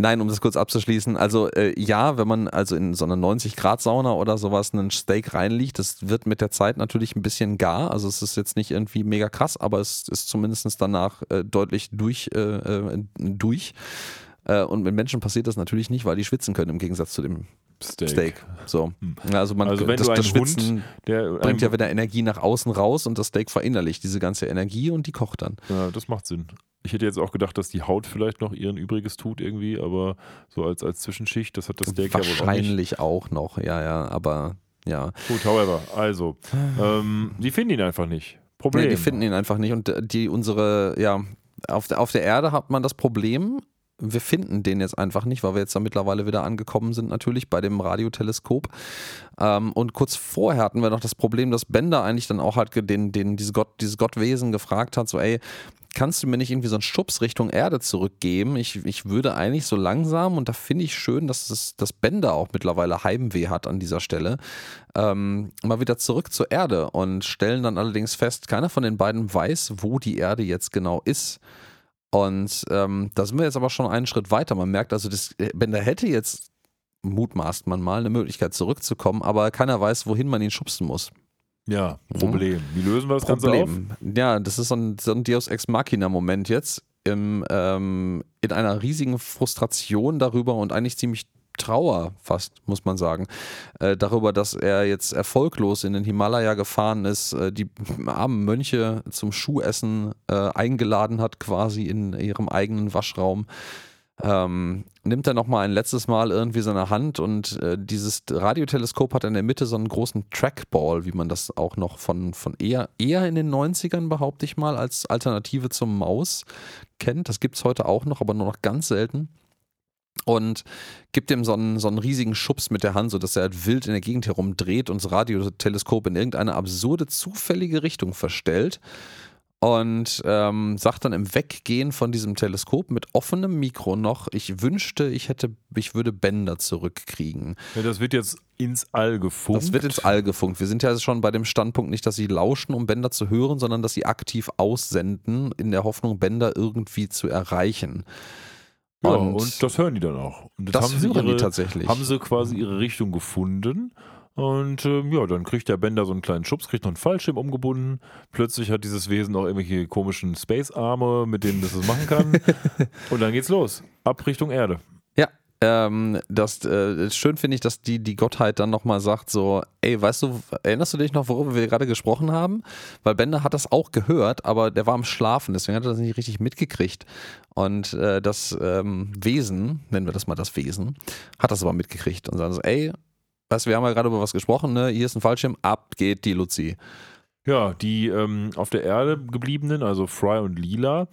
nein, um das kurz abzuschließen, also äh, ja, wenn man also in so einer 90-Grad-Sauna oder sowas einen Steak reinliegt, das wird mit der Zeit natürlich ein bisschen gar. Also es ist jetzt nicht irgendwie mega krass, aber es ist zumindest danach äh, deutlich durch. Äh, äh, durch. Äh, und mit Menschen passiert das natürlich nicht, weil die schwitzen können im Gegensatz zu dem Steak. Steak. So. Also man Also wenn das, du das Schwitzen Hund, der bringt ja wieder Energie nach außen raus und das Steak verinnerlicht diese ganze Energie und die kocht dann. Ja, das macht Sinn. Ich hätte jetzt auch gedacht, dass die Haut vielleicht noch ihren Übriges tut irgendwie, aber so als, als Zwischenschicht, das hat das Steak ja wohl auch. Wahrscheinlich auch, noch, ja, ja, aber ja. Gut, however, also, ähm, die finden ihn einfach nicht. Problem. Nee, die finden ihn einfach nicht und äh, die unsere, ja, auf der, auf der Erde hat man das Problem, wir finden den jetzt einfach nicht, weil wir jetzt da mittlerweile wieder angekommen sind, natürlich bei dem Radioteleskop. Ähm, und kurz vorher hatten wir noch das Problem, dass Bender eigentlich dann auch halt den, den, diese Gott, dieses Gottwesen gefragt hat, so, ey, kannst du mir nicht irgendwie so einen Schubs Richtung Erde zurückgeben? Ich, ich würde eigentlich so langsam, und da finde ich schön, dass es, dass Bender auch mittlerweile Heimweh hat an dieser Stelle, ähm, mal wieder zurück zur Erde und stellen dann allerdings fest, keiner von den beiden weiß, wo die Erde jetzt genau ist. Und ähm, da sind wir jetzt aber schon einen Schritt weiter. Man merkt also, das, Bender hätte jetzt, mutmaßt man mal, eine Möglichkeit zurückzukommen, aber keiner weiß, wohin man ihn schubsen muss. Ja, Problem. Wie lösen wir das Ganze auf? Problem. Ja, das ist so ein, so ein Deus Ex Machina-Moment jetzt im, ähm, in einer riesigen Frustration darüber und eigentlich ziemlich Trauer fast, muss man sagen, äh, darüber, dass er jetzt erfolglos in den Himalaya gefahren ist, äh, die armen Mönche zum Schuhessen äh, eingeladen hat, quasi in ihrem eigenen Waschraum. Ähm, nimmt er nochmal ein letztes Mal irgendwie seine Hand und äh, dieses Radioteleskop hat in der Mitte so einen großen Trackball, wie man das auch noch von, von eher, eher in den 90ern, behaupte ich mal, als Alternative zum Maus kennt. Das gibt es heute auch noch, aber nur noch ganz selten. Und gibt ihm so einen, so einen riesigen Schubs mit der Hand, sodass er halt wild in der Gegend herumdreht und das Radioteleskop in irgendeine absurde, zufällige Richtung verstellt und ähm, sagt dann im Weggehen von diesem Teleskop mit offenem Mikro noch, ich wünschte, ich hätte, ich würde Bänder zurückkriegen. Ja, das wird jetzt ins All gefunkt. Das wird ins All gefunkt. Wir sind ja schon bei dem Standpunkt nicht, dass sie lauschen, um Bänder zu hören, sondern dass sie aktiv aussenden, in der Hoffnung, Bänder irgendwie zu erreichen. Ja, und, das hören die dann auch. Und das haben sie hören die ihre, tatsächlich. Haben sie quasi ihre Richtung gefunden. Und ähm, ja, dann kriegt der Bender so einen kleinen Schubs, kriegt noch einen Fallschirm umgebunden. Plötzlich hat dieses Wesen auch irgendwelche komischen Space-Arme, mit denen das es machen kann. und dann geht's los. Ab Richtung Erde. Ähm, das äh, schön finde ich, dass die, die Gottheit dann nochmal sagt: so, ey, weißt du, erinnerst du dich noch, worüber wir gerade gesprochen haben? Weil Bender hat das auch gehört, aber der war am Schlafen, deswegen hat er das nicht richtig mitgekriegt. Und äh, das ähm, Wesen, nennen wir das mal das Wesen, hat das aber mitgekriegt und sagt so, ey, weißt du, wir haben ja gerade über was gesprochen, ne? Hier ist ein Fallschirm, ab geht die Luzi. Ja, die ähm, auf der Erde gebliebenen, also Fry und Lila,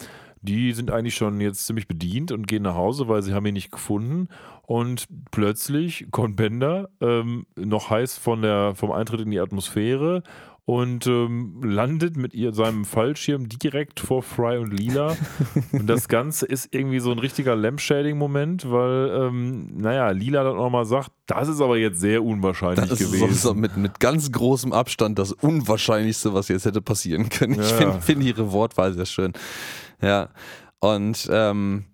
die sind eigentlich schon jetzt ziemlich bedient und gehen nach Hause, weil sie haben ihn nicht gefunden. Und plötzlich kommt Bender, ähm, noch heiß von der, vom Eintritt in die Atmosphäre und ähm, landet mit ihr, seinem Fallschirm direkt vor Fry und Lila. und das Ganze ist irgendwie so ein richtiger Lamp-Shading-Moment, weil, ähm, naja, Lila dann nochmal sagt, das ist aber jetzt sehr unwahrscheinlich das gewesen. ist so mit, mit ganz großem Abstand das Unwahrscheinlichste, was jetzt hätte passieren können. Ich Ja. finde find ihre Wortwahl sehr schön. Ja. Und ähm,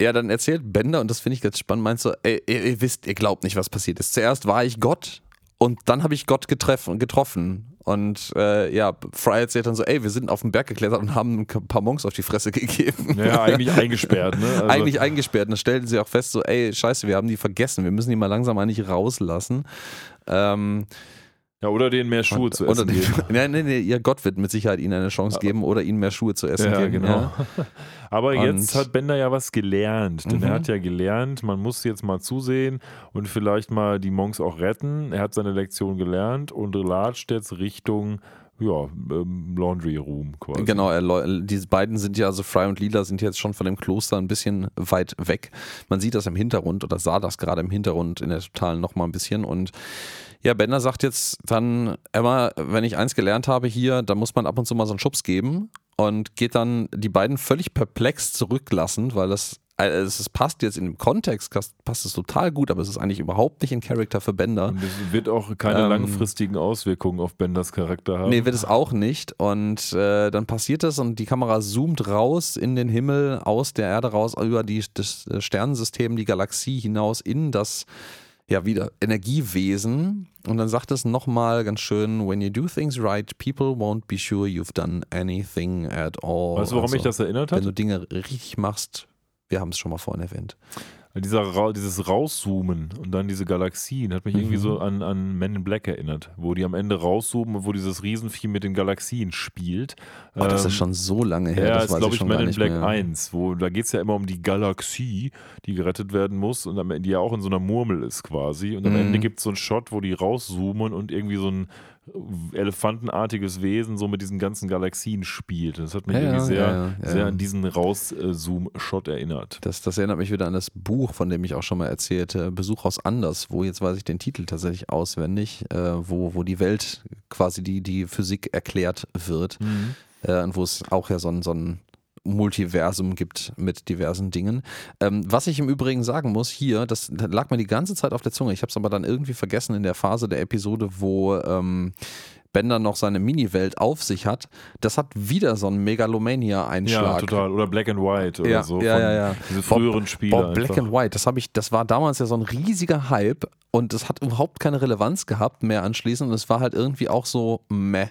ja, dann erzählt Bender, und das finde ich ganz spannend, meinst so, ey, ihr, ihr wisst, ihr glaubt nicht, was passiert ist. Zuerst war ich Gott und dann habe ich Gott getreffen, getroffen. Und äh, ja, Fry erzählt dann so, ey, wir sind auf den Berg geklettert und haben ein paar Monks auf die Fresse gegeben. ja, eigentlich eingesperrt, ne? Also, eigentlich eingesperrt. Und dann stellten sie auch fest, so, ey, scheiße, wir haben die vergessen. Wir müssen die mal langsam eigentlich rauslassen. Ähm, ja, oder denen mehr Schuhe zu oder essen geben. nee, nee, nee, ihr Gott wird mit Sicherheit ihnen eine Chance geben oder ihnen mehr Schuhe zu essen Ja, geben. genau. Aber Und- jetzt hat Bender ja was gelernt. Denn Mhm. er hat ja gelernt, man muss jetzt mal zusehen und vielleicht mal die Monks auch retten. Er hat seine Lektion gelernt und latscht jetzt Richtung ja, ähm, Laundry Room quasi. Genau, er, läu- diese beiden sind ja, also Fry und Lila sind jetzt schon von dem Kloster ein bisschen weit weg. Man sieht das im Hintergrund oder sah das gerade im Hintergrund in der Totalen nochmal ein bisschen. Und ja, Bender sagt jetzt dann, Emma, wenn ich eins gelernt habe hier, dann muss man ab und zu mal so einen Schubs geben und geht dann die beiden völlig perplex zurücklassen, weil das äh, es es passt jetzt in dem Kontext, passt es total gut, aber es ist eigentlich überhaupt nicht in Charakter für Bender. Und es wird auch keine Ähm, langfristigen Auswirkungen auf Benders Charakter haben. Nee, wird es auch nicht. Und äh, dann passiert es und die Kamera zoomt raus in den Himmel, aus der Erde raus, über die, das äh, Sternensystem, die Galaxie hinaus in das, ja, wieder Energiewesen. Und dann sagt es nochmal ganz schön: When you do things right, people won't be sure you've done anything at all. weißt du, warum Also, mich das erinnert hat? Wenn du Dinge richtig machst, wir haben es schon mal vorhin erwähnt. Dieser dieses Rauszoomen und dann diese Galaxien hat mich irgendwie Mhm. so an, an Men in Black erinnert, wo die am Ende rauszoomen und wo dieses Riesenvieh mit den Galaxien spielt. Oh, das Ähm, ist schon so lange her. Ja, das ist weiß glaube ich Men in Black mehr. 1, wo da geht es ja immer um die Galaxie, die gerettet werden muss und am Ende die ja auch in so einer Murmel ist quasi. Und am Mhm. Ende gibt es so einen Shot, wo die rauszoomen und irgendwie so ein elefantenartiges Wesen so mit diesen ganzen Galaxien spielt. Das hat mich Ja, irgendwie sehr, ja, ja, sehr an diesen Raus-Zoom-Shot erinnert. Das, das erinnert mich wieder an das Buch, von dem ich auch schon mal erzählte, Besuch aus Anders, wo jetzt weiß ich den Titel tatsächlich auswendig, äh, wo, wo die Welt quasi die, die Physik erklärt wird äh, und wo es auch ja so ein, so ein Multiversum gibt mit diversen Dingen. Ähm, was ich im Übrigen sagen muss, hier, das lag mir die ganze Zeit auf der Zunge, ich habe es aber dann irgendwie vergessen in der Phase der Episode, wo ähm, Bender noch seine Mini-Welt auf sich hat, das hat wieder so einen Megalomania-Einschlag. Ja, total. Oder Black and White oder Ja, so. ja, ja, ja. Diese früheren Spiele. Boah, Black einfach. and White, das habe ich, das war damals ja so ein riesiger Hype und das hat überhaupt keine Relevanz gehabt mehr anschließend und es war halt irgendwie auch so meh.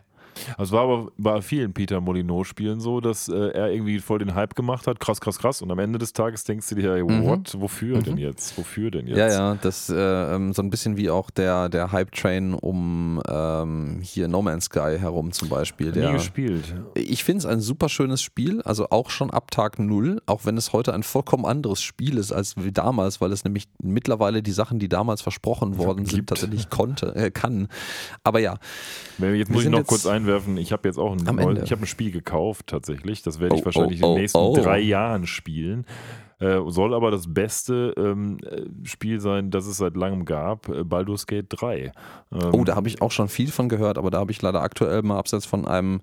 Also war aber bei vielen Peter Molyneux-Spielen so, dass äh, er irgendwie voll den Hype gemacht hat, krass, krass, krass. Und am Ende des Tages denkst du dir, hey, Mhm. what? Wofür denn jetzt? Wofür denn jetzt? Ja, ja, das äh, ähm, so ein bisschen wie auch der, der Hype-Train um ähm, hier No Man's Sky herum zum Beispiel. Nie Der, gespielt. Ich finde es ein super schönes Spiel, also auch schon ab Tag Null, auch wenn es heute ein vollkommen anderes Spiel ist als wie damals, weil es nämlich mittlerweile die Sachen, die damals versprochen worden sind, gibt. tatsächlich konnte, äh, kann. Aber ja, Jetzt muss ich sind noch kurz einwerfen, ich habe jetzt auch ein, neu- ich habe ein Spiel gekauft tatsächlich. Das werde ich Oh, wahrscheinlich oh, in den nächsten oh. drei Jahren spielen. Äh, soll aber das beste ähm, äh, Spiel sein, das es seit langem gab, äh, Baldur's Gate 3. Ähm, Oh, da habe ich auch schon viel von gehört, aber da habe ich leider aktuell mal abseits von einem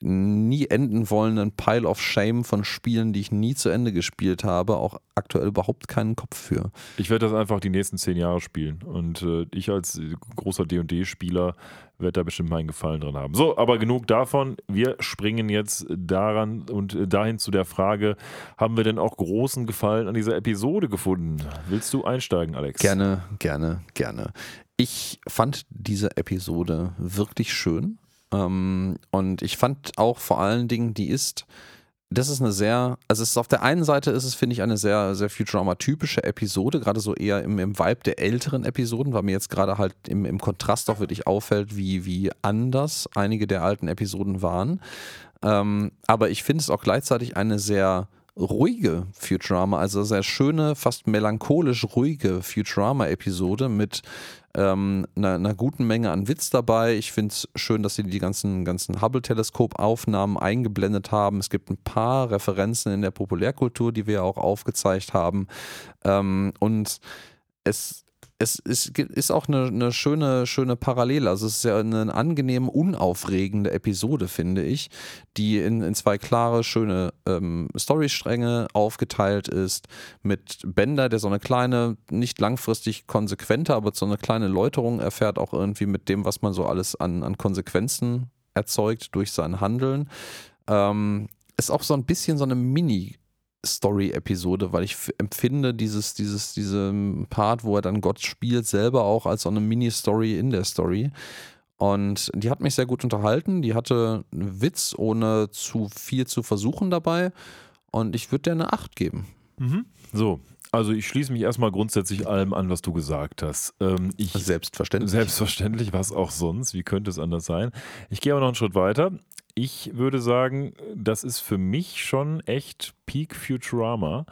nie enden wollenden Pile of Shame von Spielen, die ich nie zu Ende gespielt habe, auch aktuell überhaupt keinen Kopf für. Ich werde das einfach die nächsten zehn Jahre spielen. Und äh, ich als großer DD-Spieler werde da bestimmt meinen Gefallen dran haben. So, aber genug davon. Wir springen jetzt daran und äh, dahin zu der Frage: Haben wir denn auch großen Gefallen an dieser Episode gefunden? Willst du einsteigen, Alex? Gerne, gerne, gerne. Ich fand diese Episode wirklich schön. Ähm, und ich fand auch vor allen Dingen, die ist, das ist eine sehr, also es ist auf der einen Seite ist es, finde ich, eine sehr, sehr Futurama-typische Episode, gerade so eher im, im Vibe der älteren Episoden, weil mir jetzt gerade halt im, im Kontrast auch wirklich auffällt, wie, wie anders einige der alten Episoden waren. Ähm, aber ich finde es auch gleichzeitig eine sehr ruhige Futurama, also sehr schöne, fast melancholisch ruhige Futurama-Episode mit ähm, einer, guten Menge an Witz dabei. Ich finde es schön, dass sie die ganzen, ganzen Hubble-Teleskop-Aufnahmen eingeblendet haben. Es gibt ein paar Referenzen in der Populärkultur, die wir auch aufgezeigt haben. Ähm, und es es ist, ist auch eine, eine, schöne, schöne Parallele. Also es ist ja eine angenehm unaufregende Episode, finde ich, die in, in zwei klare, schöne ähm, Storystränge aufgeteilt ist, mit Bender, der so eine kleine, nicht langfristig konsequente, aber so eine kleine Läuterung erfährt, auch irgendwie mit dem, was man so alles an, an Konsequenzen erzeugt durch sein Handeln. Ähm, ist auch so ein bisschen so eine Mini- Story-Episode, weil ich empfinde dieses, dieses, diesen Part, wo er dann Gott spielt, selber auch als so eine Mini-Story in der Story. Und die hat mich sehr gut unterhalten. Die hatte einen Witz, ohne zu viel zu versuchen dabei. Und ich würde dir eine 8 geben. Mhm. So, also ich schließe mich erstmal grundsätzlich allem an, was du gesagt hast. Ähm, ich, selbstverständlich. Selbstverständlich, was auch sonst. Wie könnte es anders sein? Ich gehe aber noch einen Schritt weiter. Ich würde sagen, das ist für mich schon echt Peak Futurama.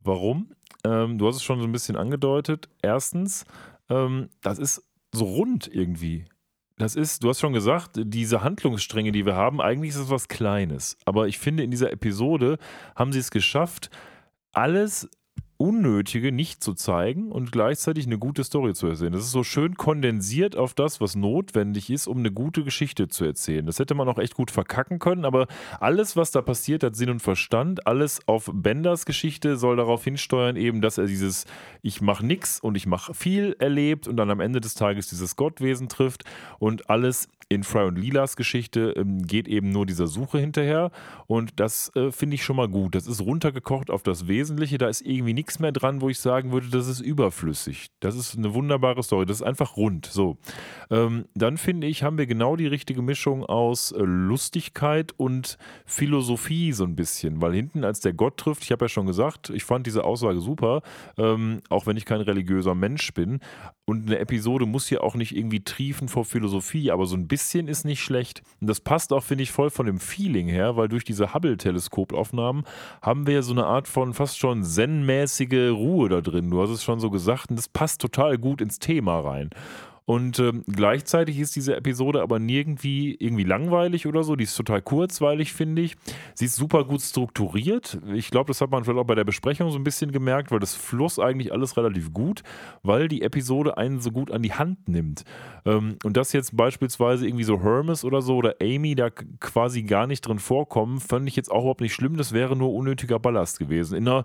Warum? Ähm, du hast es schon so ein bisschen angedeutet. Erstens, ähm, das ist so rund irgendwie. Das ist, du hast schon gesagt, diese Handlungsstränge, die wir haben, eigentlich ist es was Kleines. Aber ich finde, in dieser Episode haben sie es geschafft, alles Unnötige nicht zu zeigen und gleichzeitig eine gute Story zu erzählen. Das ist so schön kondensiert auf das, was notwendig ist, um eine gute Geschichte zu erzählen. Das hätte man auch echt gut verkacken können, aber alles, was da passiert, hat Sinn und Verstand. Alles auf Benders Geschichte soll darauf hinsteuern, eben, dass er dieses Ich mache nichts und ich mache viel erlebt und dann am Ende des Tages dieses Gottwesen trifft und alles in Fry und Lilas Geschichte ähm, geht eben nur dieser Suche hinterher und das äh, finde ich schon mal gut. Das ist runtergekocht auf das Wesentliche, da ist irgendwie nichts mehr dran, wo ich sagen würde, das ist überflüssig. Das ist eine wunderbare Story, das ist einfach rund. So, ähm, dann finde ich, haben wir genau die richtige Mischung aus äh, Lustigkeit und Philosophie so ein bisschen, weil hinten als der Gott trifft, ich habe ja schon gesagt, ich fand diese Aussage super, ähm, auch wenn ich kein religiöser Mensch bin und eine Episode muss ja auch nicht irgendwie triefen vor Philosophie, aber so ein bisschen ist nicht schlecht. Und das passt auch, finde ich, voll von dem Feeling her, weil durch diese Hubble-Teleskopaufnahmen haben wir ja so eine Art von fast schon zen-mäßige Ruhe da drin. Du hast es schon so gesagt und das passt total gut ins Thema rein. Und ähm, gleichzeitig ist diese Episode aber nirgendwie irgendwie langweilig oder so. Die ist total kurzweilig, finde ich. Sie ist super gut strukturiert. Ich glaube, das hat man vielleicht auch bei der Besprechung so ein bisschen gemerkt, weil das Fluss eigentlich alles relativ gut, weil die Episode einen so gut an die Hand nimmt. Ähm, und dass jetzt beispielsweise irgendwie so Hermes oder so oder Amy da quasi gar nicht drin vorkommen, fand ich jetzt auch überhaupt nicht schlimm. Das wäre nur unnötiger Ballast gewesen. In einer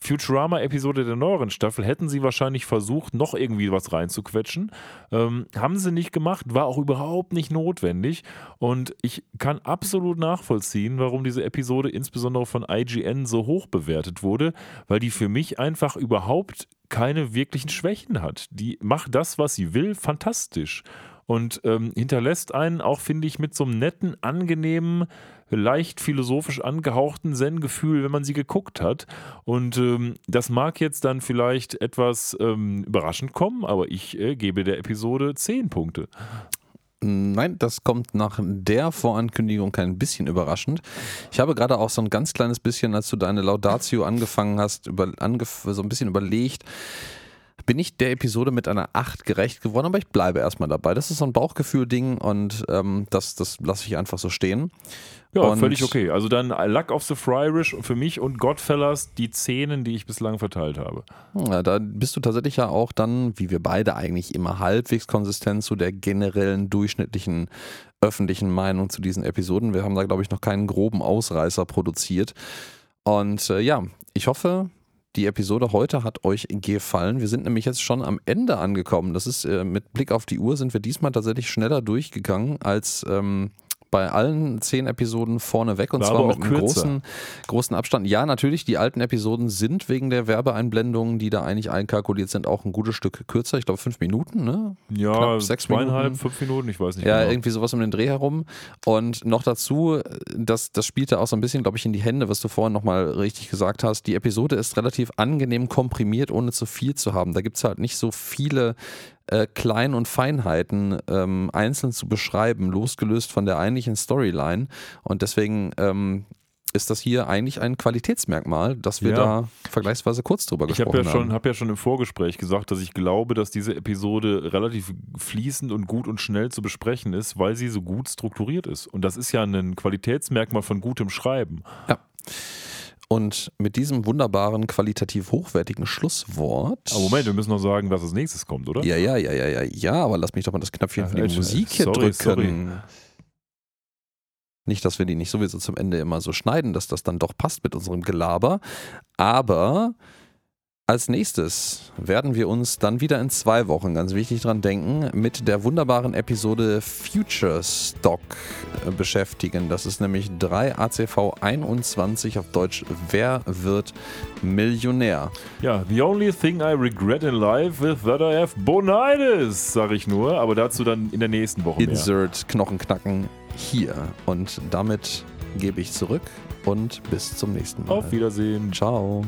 Futurama-Episode der neueren Staffel hätten sie wahrscheinlich versucht, noch irgendwie was reinzuquetschen. Ähm, haben sie nicht gemacht, war auch überhaupt nicht notwendig. Und ich kann absolut nachvollziehen, warum diese Episode insbesondere von IGN so hoch bewertet wurde, weil die für mich einfach überhaupt keine wirklichen Schwächen hat. Die macht das, was sie will, fantastisch. Und ähm, hinterlässt einen auch, finde ich, mit so einem netten, angenehmen, leicht philosophisch angehauchten Zen-Gefühl, wenn man sie geguckt hat. Und ähm, das mag jetzt dann vielleicht etwas ähm, überraschend kommen, aber ich äh, gebe der Episode 10 Punkte. Nein, das kommt nach der Vorankündigung kein bisschen überraschend. Ich habe gerade auch so ein ganz kleines bisschen, als du deine Laudatio angefangen hast, über, angef so ein bisschen überlegt, bin ich der Episode mit einer 8 gerecht geworden, aber ich bleibe erstmal dabei. Das ist so ein Bauchgefühl-Ding und ähm, das, das lasse ich einfach so stehen. Ja, und völlig okay. Also dann Luck of the Fryrish für mich und Godfellas die Szenen, die ich bislang verteilt habe. Ja, da bist du tatsächlich ja auch dann, wie wir beide eigentlich immer halbwegs konsistent zu der generellen durchschnittlichen öffentlichen Meinung zu diesen Episoden. Wir haben da, glaube ich, noch keinen groben Ausreißer produziert. Und äh, ja, ich hoffe, die Episode heute hat euch gefallen. Wir sind nämlich jetzt schon am Ende angekommen. Das ist äh, mit Blick auf die Uhr sind wir diesmal tatsächlich schneller durchgegangen als ähm, bei allen zehn Episoden vorneweg und War zwar mit einem großen, großen Abstand. Ja, natürlich, die alten Episoden sind wegen der Werbeeinblendungen, die da eigentlich einkalkuliert sind, auch ein gutes Stück kürzer. Ich glaube fünf Minuten, ne? Ja, Knapp sechs zweieinhalb, Minuten. fünf Minuten, ich weiß nicht. Ja, genau. irgendwie sowas um den Dreh herum. Und noch dazu, das, das spielte auch so ein bisschen, glaube ich, in die Hände, was du vorhin nochmal richtig gesagt hast. Die Episode ist relativ angenehm komprimiert, ohne zu viel zu haben. Da gibt es halt nicht so viele äh, Klein- und Feinheiten ähm, einzeln zu beschreiben, losgelöst von der eigentlichen Storyline. Und deswegen ähm, ist das hier eigentlich ein Qualitätsmerkmal, dass wir ja. da vergleichsweise kurz drüber gesprochen ich hab ja haben. Ich habe ja schon im Vorgespräch gesagt, dass ich glaube, dass diese Episode relativ fließend und gut und schnell zu besprechen ist, weil sie so gut strukturiert ist. Und das ist ja ein Qualitätsmerkmal von gutem Schreiben. Ja. Und mit diesem wunderbaren, qualitativ hochwertigen Schlusswort. Aber Moment, wir müssen noch sagen, was als nächstes kommt, oder? Ja, ja, ja, ja, ja, ja, aber lass mich doch mal das Knöpfchen Ja, für die äh, Musik hier sorry, drücken. sorry. Nicht, dass wir die nicht sowieso zum Ende immer so schneiden, dass das dann doch passt mit unserem Gelaber. Aber als nächstes werden wir uns dann wieder in zwei Wochen, ganz wichtig dran denken, mit der wunderbaren Episode Future Stock äh, beschäftigen. Das ist nämlich 3 ACV 21 auf Deutsch Wer wird Millionär? Ja, the only thing I regret in life is that I have bonitis, sag ich nur, aber dazu dann in der nächsten Woche mehr. Insert Knochenknacken hier. Und damit gebe ich zurück und bis zum nächsten Mal. Auf Wiedersehen. Ciao.